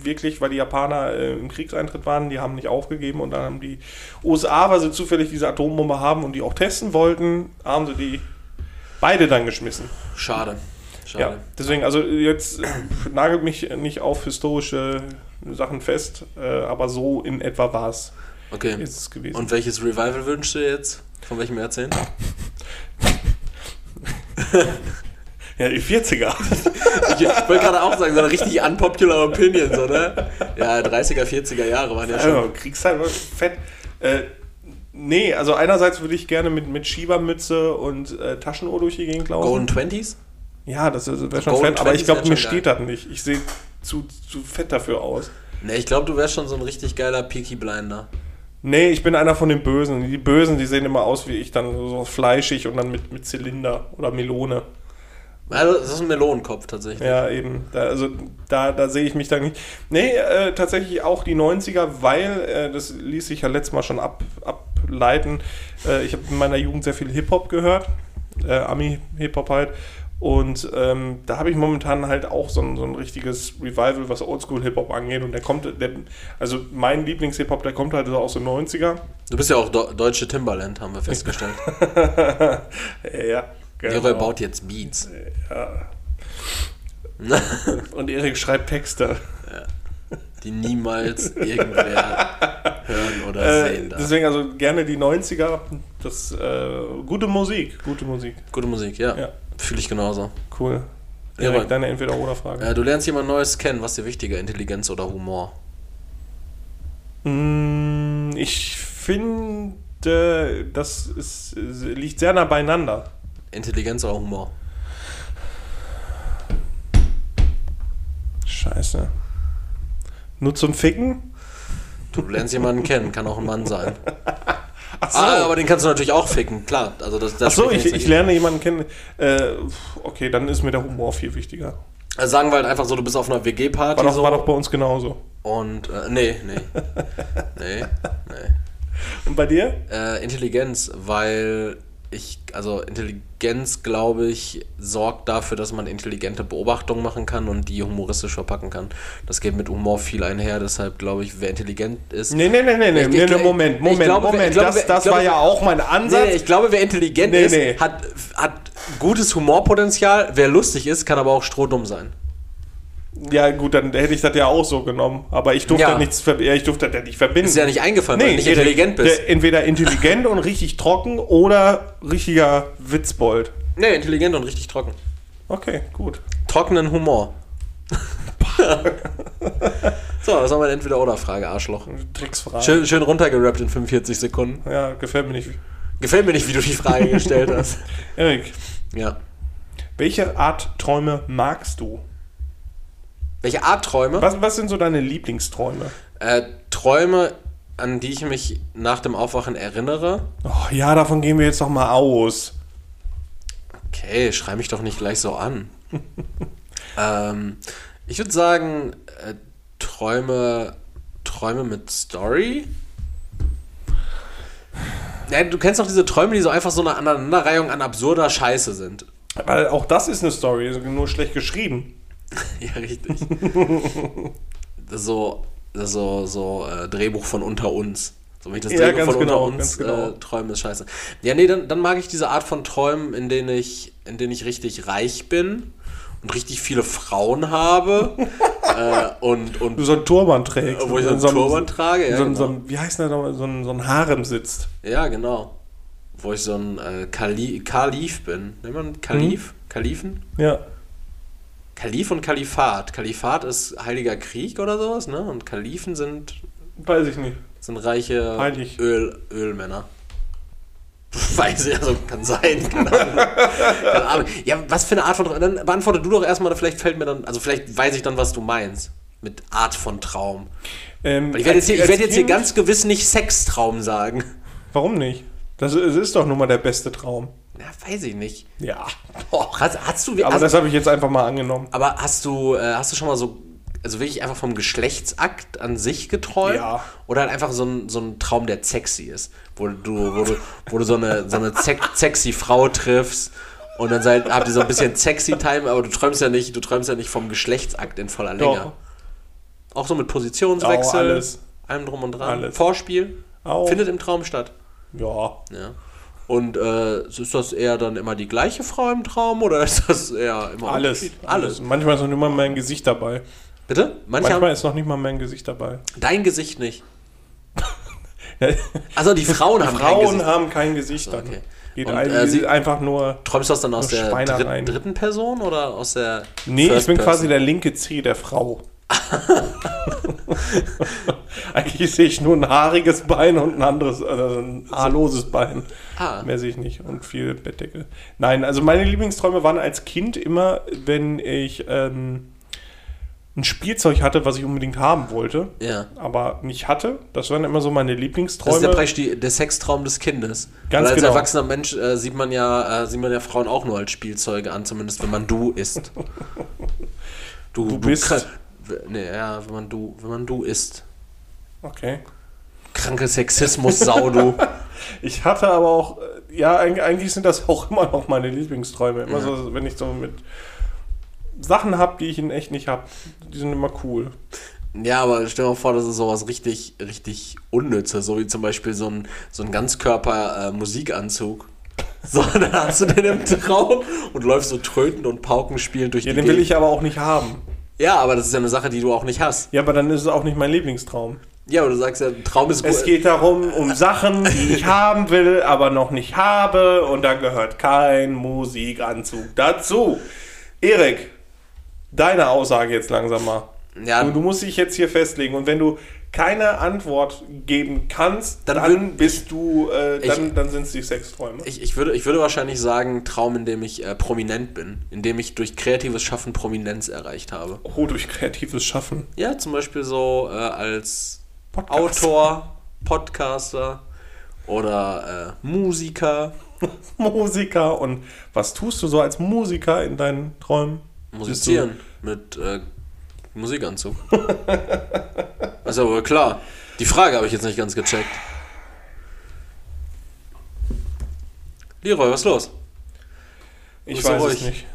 wirklich, weil die Japaner äh, im Kriegseintritt waren, die haben nicht aufgegeben und dann haben die USA, weil sie zufällig diese Atombombe haben und die auch testen wollten, haben sie die beide dann geschmissen. Schade. Schade. Ja, deswegen, also jetzt nagelt mich nicht auf historische Sachen fest, äh, aber so in etwa war es Okay. ist es gewesen. Und welches Revival wünschst du jetzt? Von welchem Jahrzehnt? ja, die 40er. Ich wollte gerade auch sagen, so eine richtig unpopular Opinion, so, ne? Ja, 30er, 40er Jahre waren ja schon. Also, Kriegszeit war fett. Äh, nee, also einerseits würde ich gerne mit, mit Schiebermütze und äh, Taschenuhr durch die Gegend laufen. Golden Twenties? Ja, das wäre schon Golden fett, aber ich 20s glaube, mir steht das nicht. Ich sehe zu, zu fett dafür aus. Ne, ich glaube, du wärst schon so ein richtig geiler Peaky Blinder. Nee, ich bin einer von den Bösen. Die Bösen, die sehen immer aus wie ich, dann so fleischig und dann mit, mit Zylinder oder Melone. Also, das ist ein Melonenkopf tatsächlich. Ja, eben. Da, also da, da sehe ich mich dann nicht. Nee, äh, tatsächlich auch die 90er, weil, äh, das ließ sich ja letztes Mal schon ab, ableiten. Äh, ich habe in meiner Jugend sehr viel Hip-Hop gehört. Äh, Ami-Hip-Hop halt. Und ähm, da habe ich momentan halt auch so ein, so ein richtiges Revival, was Oldschool-Hip-Hop angeht. Und der kommt, der, also mein Lieblings-Hip-Hop, der kommt halt so aus den 90er. Du bist ja auch Do deutsche Timbaland, haben wir festgestellt. ja, Leroy baut jetzt Beats. Und Erik schreibt Texte. die niemals irgendwer hören oder Äh, sehen darf. deswegen also gerne die 90er. Das äh, gute Musik, gute Musik. Gute Musik, ja. Ja. Fühle ich genauso. Cool. Ja, Erik, aber- deine Entweder-Oder-Frage. Äh, du lernst jemand Neues kennen. Was ist dir wichtiger, Intelligenz oder Humor? Mm, ich finde, das ist, liegt sehr nah beieinander. Intelligenz oder Humor? Scheiße. Nur zum Ficken? Du lernst jemanden kennen, kann auch ein Mann sein. Ach so. Ah, aber den kannst du natürlich auch ficken, klar. Also das, das Ach so, ich, ich lerne jemanden kennen. Äh, okay, dann ist mir der Humor viel wichtiger. Also sagen wir halt einfach so, du bist auf einer WG-Party War doch, so war doch bei uns genauso. und äh, nee, nee. nee, nee. Und bei dir? Äh, Intelligenz, weil ich, also Intelligenz, glaube ich, sorgt dafür, dass man intelligente Beobachtungen machen kann und die humoristisch verpacken kann. Das geht mit Humor viel einher, deshalb glaube ich, wer intelligent ist. Nee, nee, nee, nee, nee, Ich- nee, nee Moment, Moment, glaube, Moment. glaube, das das glaube, war ja auch mein Ansatz. Nee, ich glaube, wer intelligent Nee, ist, nee. Hat, hat gutes Humorpotenzial. Wer lustig ist, kann aber auch strohdumm sein. Ja, gut, dann hätte ich das ja auch so genommen. Aber ich durfte Ja. nichts ich durfte das nicht verbinden. Ist ja nicht eingefallen, weil du nicht intelligent bist. Der, entweder intelligent und richtig trocken oder richtiger Witzbold. Nee, intelligent und richtig trocken. Okay, gut. Trockenen Humor. so, das war meine Entweder-Oder-Frage, Arschloch. Drecksfrage. Schön, schön runtergerappt in 45 Sekunden. Ja, gefällt mir nicht. Gefällt mir nicht, wie du die Frage gestellt hast. Erik, Ja. welche Art Träume magst du? Welche Art Träume? Was, was sind so deine Lieblingsträume? Äh, Träume, an die ich mich nach dem Aufwachen erinnere. Oh, ja, davon gehen wir jetzt doch mal aus. Okay, schrei mich doch nicht gleich so an. ähm, ich würde sagen, äh, Träume, Träume mit Story. Ja, du kennst doch diese Träume, die so einfach so eine Aneinanderreihung an absurder Scheiße sind. Weil auch das ist eine Story, ist nur schlecht geschrieben. Ja, richtig. so, so, so äh, Drehbuch von unter uns. So, wenn ich das Ja, Drehbuch von genau, unter uns genau. äh, träume, ist scheiße. Ja, nee, dann, dann mag ich diese Art von Träumen, in denen ich, in denen ich richtig reich bin und richtig viele Frauen habe äh, und, und Du so einen Turban trägst. wo ich so einen Turban trage. Ja, so, genau. so, ein- wie heißt der nochmal? So ein, so ein Harem sitzt. ja, genau. Wo ich so ein äh, Kali Kalif bin. Nennt man Kalif? Mhm. Kalifen? Ja. Kalif und Kalifat. Kalifat ist Heiliger Krieg oder sowas, ne? Und Kalifen sind Weiß ich nicht. sind reiche Heilig. Öl, Ölmänner. Weiß ich, also kann sein, keine Ahnung. keine Ahnung. Ja, was für eine Art von Traum? Dann beantworte du doch erstmal, vielleicht fällt mir dann, also vielleicht weiß ich dann, was du meinst. Mit Art von Traum. Ähm, Ich werde jetzt, hier, ich als werde jetzt hier ganz gewiss nicht Sextraum sagen. Warum nicht? Das ist, es ist doch nun mal der beste Traum. Ja, weiß ich nicht. Ja. Hast, hast du, Aber also, das habe ich jetzt einfach mal angenommen. aber hast du, äh, hast du schon mal so, also wirklich einfach vom Geschlechtsakt an sich geträumt? Ja. Oder halt einfach so ein, so ein Traum, der sexy ist? Wo du, wo du, wo du so eine, so eine sex- sexy Frau triffst und dann seid, habt ihr so ein bisschen sexy Time, aber du träumst ja nicht, du träumst ja nicht vom Geschlechtsakt in voller Länge. Doch. Auch so mit Positionswechsel, Auch alles. allem drum und dran. Alles. Vorspiel Auch. findet im Traum statt. Ja. Ja. Und äh, ist das eher dann immer die gleiche Frau im Traum oder ist das eher immer Alles. Alles. Manchmal ist noch nicht mal mein Gesicht dabei. Bitte? Manche Manchmal haben ist noch nicht mal mein Gesicht dabei. dein Gesicht nicht. Also die Frauen haben kein Frauen Gesicht. haben kein Gesicht dann. Okay. Geht Und, ein, äh, sie- einfach nur. Träumst du das dann aus der dritten, dritten Person oder aus der Nee, ich First bin Person? quasi der linke Zeh der Frau. Eigentlich sehe ich nur ein haariges Bein und ein anderes, also ein haarloses Bein. Ah. Mehr sehe ich nicht und viel Bettdecke. Nein, also meine Lieblingsträume waren als Kind immer, wenn ich ähm, ein Spielzeug hatte, was ich unbedingt haben wollte, Ja. aber nicht hatte. Das waren immer so meine Das ist Lieblingsträume. der praktisch die, der Sextraum des Kindes. Ganz Weil als genau. erwachsener Mensch äh, sieht man ja äh, sieht man ja Frauen auch nur als Spielzeuge an, zumindest wenn man du ist. Du, Du bist. krank- Nee, ja, wenn man du, wenn man du ist. okay. Kranke Sexismus-Sau, du. Ich hatte aber auch, äh, ja, eig- eigentlich sind das auch immer noch meine Lieblingsträume. Immer Ja. so, wenn ich so mit Sachen habe, die ich in echt nicht habe. Die sind immer cool. Ja, aber stell dir mal vor, das ist sowas richtig, richtig Unnützes, so wie zum Beispiel so ein, so ein Ganzkörper-Musikanzug. So, dann hast du den im Traum und läufst so trötend und paukenspielend durch Ja, die den will Gegend. ich aber auch nicht haben. Ja, aber das ist ja eine Sache, die du auch nicht hast. Ja, aber dann ist es auch nicht mein Lieblingstraum. Ja, aber du sagst ja, ein Traum ist Es gut. geht darum, um Sachen, die ich haben will, aber noch nicht habe. Und da gehört kein Musikanzug dazu. Erik, deine Aussage jetzt langsam mal. Ja, Du, du musst dich jetzt hier festlegen. Und wenn du keine Antwort geben kannst, Dann dann, bist du, äh, Ich- dann, dann sind es die Sexträume. ich, ich, würde, ich würde wahrscheinlich sagen, Traum, in dem ich äh, prominent bin. In dem ich durch kreatives Schaffen Prominenz erreicht habe. Oh, durch kreatives Schaffen. Ja, zum Beispiel so äh, als Podcast. Autor, Podcaster oder äh, Musiker. Musiker. Und was tust du so als Musiker in deinen Träumen? Musizieren mit äh, Musikanzug. ist aber klar. Die Frage habe ich jetzt nicht ganz gecheckt. Leroy, was ist los? Ich weiß es ruhig? nicht.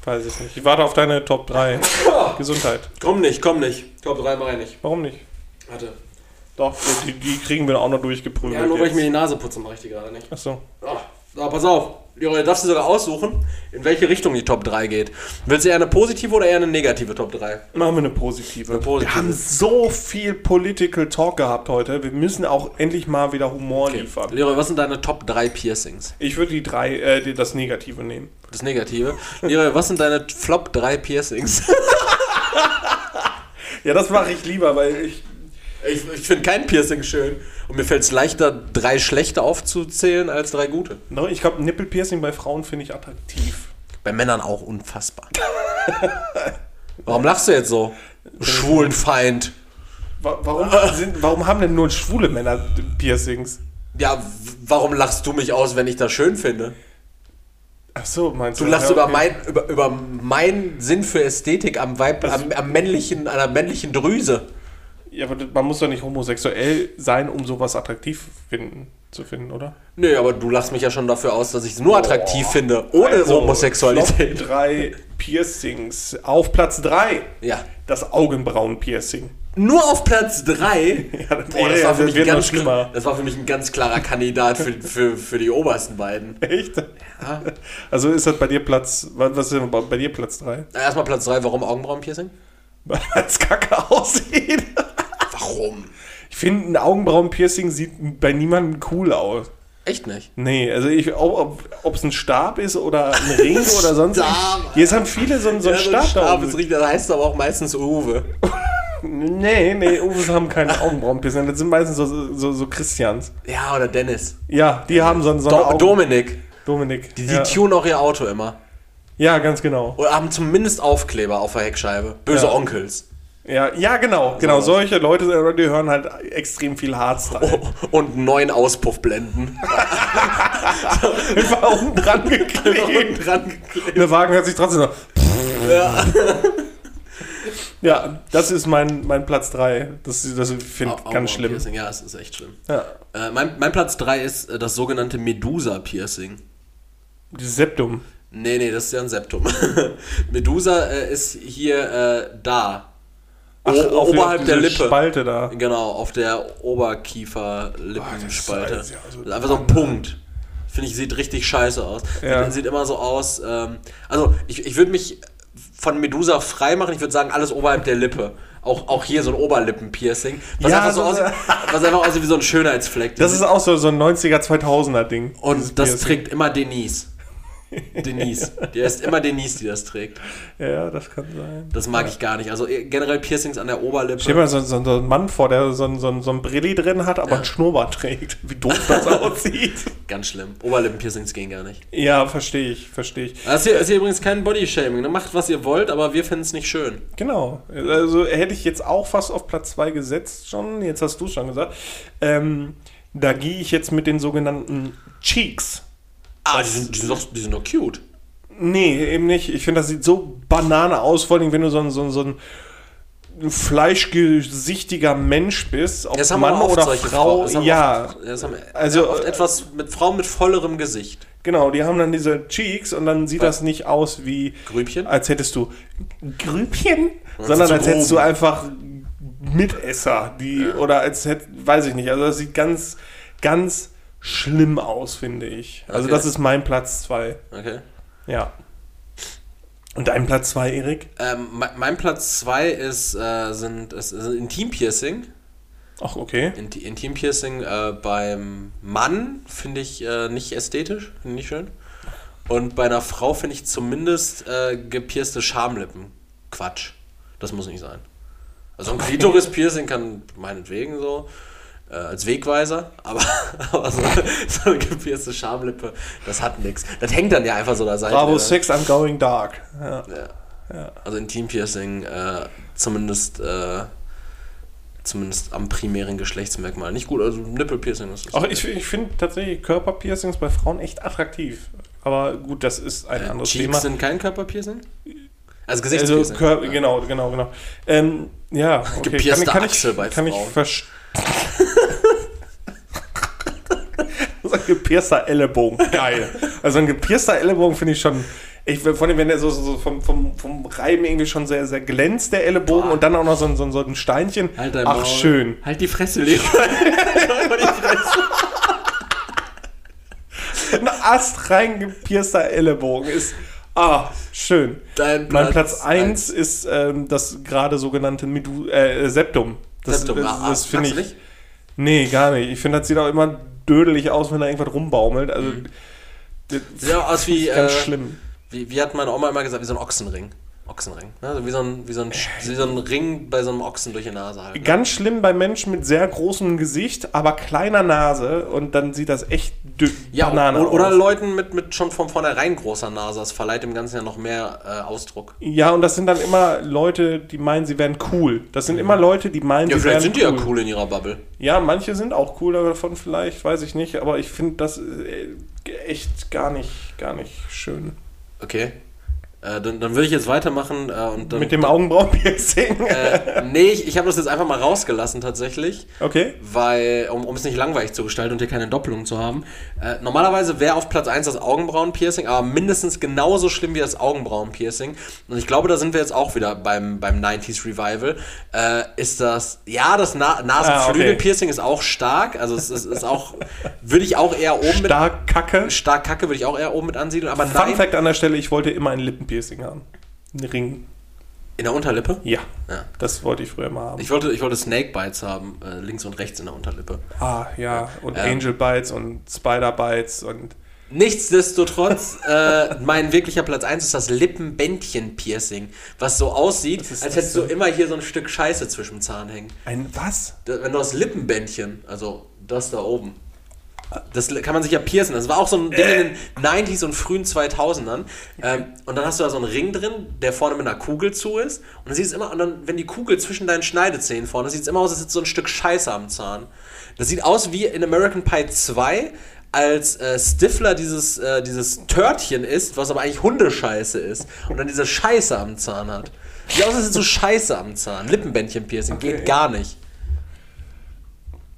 Ich weiß es nicht. Ich warte auf deine Top 3. Gesundheit. Komm nicht, komm nicht. Top 3 mache ich nicht. Warum nicht? Warte. Doch, die, die kriegen wir auch noch durchgeprügelt. Ja, nur weil ich mir die Nase putze, mache ich die gerade nicht. Achso. Oh, so, pass auf. Leroy, darfst du sogar aussuchen, in welche Richtung die Top 3 geht. Willst du eher eine positive oder eher eine negative Top 3? Machen wir eine positive. Eine positive. Wir haben so viel Political Talk gehabt heute. Wir müssen auch endlich mal wieder Humor liefern. Leroy, was sind deine Top 3 Piercings? Ich würde die drei, äh, das Negative nehmen. Das Negative. Leroy, was sind deine Flop 3 Piercings? Ja, das mache ich lieber, weil ich. Ich, ich finde kein Piercing schön. Und mir fällt es leichter, drei schlechte aufzuzählen als drei gute. No, Ich glaube, Nippelpiercing bei Frauen finde ich attraktiv. Bei Männern auch unfassbar. Warum lachst du jetzt so? Schwulenfeind. Wa- Warum, sind, warum haben denn nur schwule Männer Piercings? Ja, warum lachst du mich aus, wenn ich das schön finde? Ach so, meinst Du du? lachst Ja, über, okay. mein, über, über meinen Sinn für Ästhetik am Weib, am, am männlichen, einer männlichen Drüse. Ja, aber man muss doch nicht homosexuell sein, um sowas attraktiv finden, zu finden, oder? Nee, aber du lachst mich ja schon dafür aus, dass ich es nur attraktiv finde, ohne Homosexualität. Top drei Piercings. Auf Platz 3 Ja. das Augenbrauen-Piercing. Nur auf Platz 3. Ja, das- Boah, das, ey, war für das mich wird ein noch ganz, schlimmer. das war für mich ein ganz klarer Kandidat für, für, für die obersten beiden. Echt? Ja. Also ist das bei dir Platz, was was ist denn bei dir Platz 3? Erstmal Platz 3, warum Augenbrauenpiercing? Weil es kacke aussieht. Warum? Ich finde, ein Augenbrauen-Piercing sieht bei niemandem cool aus. Echt nicht. Nee, also ich, ob es ein Stab ist oder ein Ring oder sonst Stab. was. Hier haben viele so, einen- so einen Ja, so Stab, ein Stab ist richtig, das heißt aber auch meistens Uwe. Nee, nee, Uwes haben keine Augenbrauenpiercing. Das sind meistens so, so, so Christians. Ja, oder Dennis. Ja, die haben so, so eine Do Augen... Dominik. Dominik. Die, die ja. tunen auch ihr Auto immer. Ja, ganz genau. Oder haben zumindest Aufkleber auf der Heckscheibe. Böse Ja. Onkels. Ja, ja genau. Genau, solche Leute, die hören halt extrem viel Hardstyle. Und neun Auspuffblenden. Einfach unten dran geklebt. dran geklebt. Der Wagen hört sich trotzdem noch... Ja. Ja, das ist mein, mein Platz 3. Das, das finde ich ganz schlimm. Augenbrauen-Piercing, Ja, es ist echt schlimm. Ja. Äh, mein, mein Platz 3 ist äh, das sogenannte Medusa-Piercing. Dieses Septum. Nee, nee, das ist ja ein Septum. Medusa äh, ist hier äh, da. Ach, auf oberhalb der Lippe. Spalte da. Genau, auf der Oberkiefer-Lippenspalte. ist also einfach so ein Punkt. Finde ich, sieht richtig scheiße aus. Ja. Sieht, sieht immer so aus. Ähm, also, ich, ich würde mich von Medusa frei machen. Ich würde sagen, alles oberhalb der Lippe. Auch, auch hier so ein Oberlippenpiercing. Was, Ja, einfach so aussieht, was einfach aussieht wie so ein Schönheitsfleck. Das ist auch so, so ein 90er, 2000er Ding. Und das Piercing. trägt immer Denise. Denise. Die ist immer Denise, die das trägt. Ja, das kann sein. Das mag ich gar nicht. Also eh, generell Piercings an der Oberlippe. Stell dir mal so, so, so einen Mann vor, der so, ein- so, so ein Brilli drin hat, aber Ja. einen Schnurrbart trägt. Wie doof das aussieht. Ganz schlimm. Oberlippenpiercings gehen gar nicht. Ja, verstehe ich, verstehe ich. Das hier ist hier übrigens kein Bodyshaming. Ne? Macht, was ihr wollt, aber wir finden es nicht schön. Genau. Also hätte ich jetzt auch fast auf Platz 2 gesetzt schon. Jetzt hast du es schon gesagt. Ähm, da gehe ich jetzt mit den sogenannten Cheeks. Ah, die sind, die sind, doch, die sind doch cute. Nee, eben nicht. Ich finde, das sieht so Banane aus, vor allem wenn du so ein, so ein, so ein fleischgesichtiger Mensch bist, ob Das haben Mann oft oder Frau. Haben ja, Oft, das haben Also, also oft etwas mit Frauen mit vollerem Gesicht. genau, die haben dann diese Cheeks und dann sieht das nicht aus wie, Grübchen? als hättest du Grübchen, sondern als hättest du einfach Mitesser, die, oder als hätte, weiß ich nicht, also das sieht ganz, ganz schlimm aus, finde ich. Also Okay. das ist mein Platz 2. Okay. Ja. Und dein Platz 2, Erik? Ähm, mein, mein Platz 2 ist, äh, sind, ist, ist Intimpiercing. Ach, okay. Inti- Intimpiercing äh, beim Mann finde ich äh, nicht ästhetisch, finde ich nicht schön. Und bei einer Frau finde ich zumindest äh, gepierste Schamlippen. Quatsch. Das muss nicht sein. Also ein Klitoris-Piercing kann meinetwegen so, äh, als Wegweiser, aber, aber so, so eine gepierste Schamlippe, das hat nichts. Das hängt dann ja einfach so da Seite. Bravo Sex, I'm going dark. Ja. Ja. Also Intimpiercing, äh, zumindest, äh, zumindest am primären Geschlechtsmerkmal. Nicht gut, also Nippelpiercing ist Auch ich, ich finde tatsächlich Körperpiercings bei Frauen echt attraktiv. Aber gut, das ist ein Äh, anderes Cheeks Thema. sind kein Körperpiercing? Also Also, Gesichtspiercing. Kör genau, genau, genau. Ähm, ja, okay. Gepierste kann, kann ich, bei kann Frauen. verstehen. So ein gepierster Ellenbogen, geil. Also ein gepierster Ellenbogen finde ich schon. Ich, vor allem, wenn der so, so, vom, vom, vom Reiben irgendwie schon sehr, sehr glänzt, der Ellenbogen, und dann auch noch so, ein- so, ein- so ein Steinchen. Halt dein Ach, Maul. schön. Halt die Fresse, Leo. Die Fresse. ein Ast reingepierster Ellenbogen ist. Ah, schön. Dein mein Platz Platz 1 ist ähm, das gerade sogenannte Medu äh, Septum. Das, Septum, das, ah, das finde ich. nicht? Nee, gar nicht. Ich finde, das sieht auch immer dödelig aus, wenn da irgendwas rumbaumelt. Also, das Sieht ja aus wie, ganz äh, schlimm. Wie, wie hat meine Oma immer gesagt, wie so ein Ochsenring. Ochsenring. Ne? Also wie, so ein, wie, so ein, wie so ein Ring bei so einem Ochsen durch die Nase halt. Ne? Ganz schlimm bei Menschen mit sehr großem Gesicht, aber kleiner Nase und dann sieht das echt dü- Ja, Banane oder, aus. Leuten mit, mit schon von vornherein großer Nase. Das verleiht dem Ganzen ja noch mehr äh, Ausdruck. Ja, und das sind dann immer Leute, die meinen, sie wären cool. Das sind immer Leute, die meinen, Ja, sie vielleicht wären sind die ja cool in ihrer Bubble. Ja, manche sind auch cool davon vielleicht, weiß ich nicht, aber ich finde das äh, echt gar nicht, gar nicht schön. Okay. Äh, dann, dann würde ich jetzt weitermachen. Äh, und dann, Mit dem Augenbrauenpiercing. Äh, nee, ich, ich habe das jetzt einfach mal rausgelassen tatsächlich. Okay. weil, um, um es nicht langweilig zu gestalten und hier keine Doppelung zu haben. Äh, normalerweise wäre auf Platz 1 das Augenbrauenpiercing, aber mindestens genauso schlimm wie das Augenbrauenpiercing. Und ich glaube, da sind wir jetzt auch wieder beim, beim 90s Revival. Äh, ist das, ja, das Na Nasenflügelpiercing ist auch stark. Also es ist, ist auch, würde ich auch eher oben Stark kacke. mit, stark kacke würde ich auch eher oben mit ansiedeln. Aber Fun nein, Fact an der Stelle, ich wollte immer ein Lippenpiercing haben. Ein Ring. In der Unterlippe. Ja, Ja. das wollte ich früher mal haben. Ich wollte, ich wollte Snake Bites haben, äh, links und rechts in der Unterlippe. ah, ja. Und Ähm. Angel Bites und Spider Bites und Nichtsdestotrotz, äh, mein wirklicher Platz 1 ist das Lippenbändchen-Piercing, was so aussieht, als hättest du denn? immer hier so ein Stück Scheiße zwischen dem Zahn hängen. ein was? Wenn du das Lippenbändchen, also das da oben, das kann man sich ja piercen. Das war auch so ein Ding in den 90s und frühen 2000ern. Ähm, und dann hast du da so einen Ring drin, der vorne mit einer Kugel zu ist. Und dann sieht es immer, und dann, wenn die Kugel zwischen deinen Schneidezähnen vorne, sieht es immer aus, als hättest du so ein Stück Scheiße am Zahn. Das sieht aus wie in American Pie 2, als äh, Stifler dieses, äh, dieses Törtchen ist, was aber eigentlich Hundescheiße ist. Und dann diese Scheiße am Zahn hat. Sieht aus, als hättest du Scheiße am Zahn. Lippenbändchen-Piercing, Okay. geht gar nicht.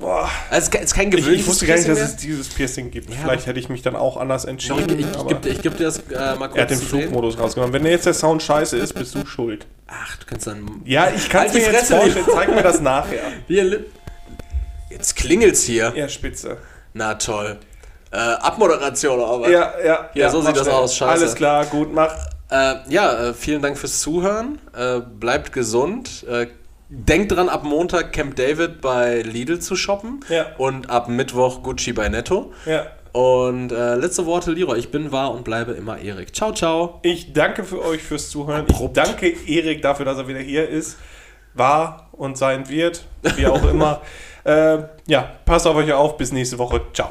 Boah. Also es ist ke- ist kein Ich, gewöhnliches ich wusste gar nicht, dass es dieses Piercing gibt. Ja, Vielleicht hätte ich mich dann auch anders entschieden. ich, ich, ich gebe dir, ich geb dir das äh, mal kurz er hat den. Flugmodus rausgenommen. Wenn jetzt der Sound scheiße ist, bist du schuld. Ach, du kannst dann... Ja, ich kann Halt es die mir jetzt Fresse, vorstellen. Zeig mir das nachher. Hier, Jetzt klingelt's hier. Ja, spitze. Na toll. Äh, Abmoderation aber. Ja, ja. Ja, so sieht das schnell. aus, scheiße. Alles klar, gut, mach. Äh, ja, äh, vielen Dank fürs Zuhören. Äh, bleibt gesund. Denkt dran, ab Montag Camp David bei Lidl zu shoppen. Ja. Und ab Mittwoch Gucci bei Netto. Ja. Und äh, letzte Worte, Leroy. Ich bin wahr und bleibe immer Erik. Ciao, ciao. Ich danke für euch fürs Zuhören. Abrupt. Ich danke Erik dafür, dass er wieder hier ist, war und sein wird, wie auch immer. äh, ja, passt auf euch auf. Bis nächste Woche. Ciao.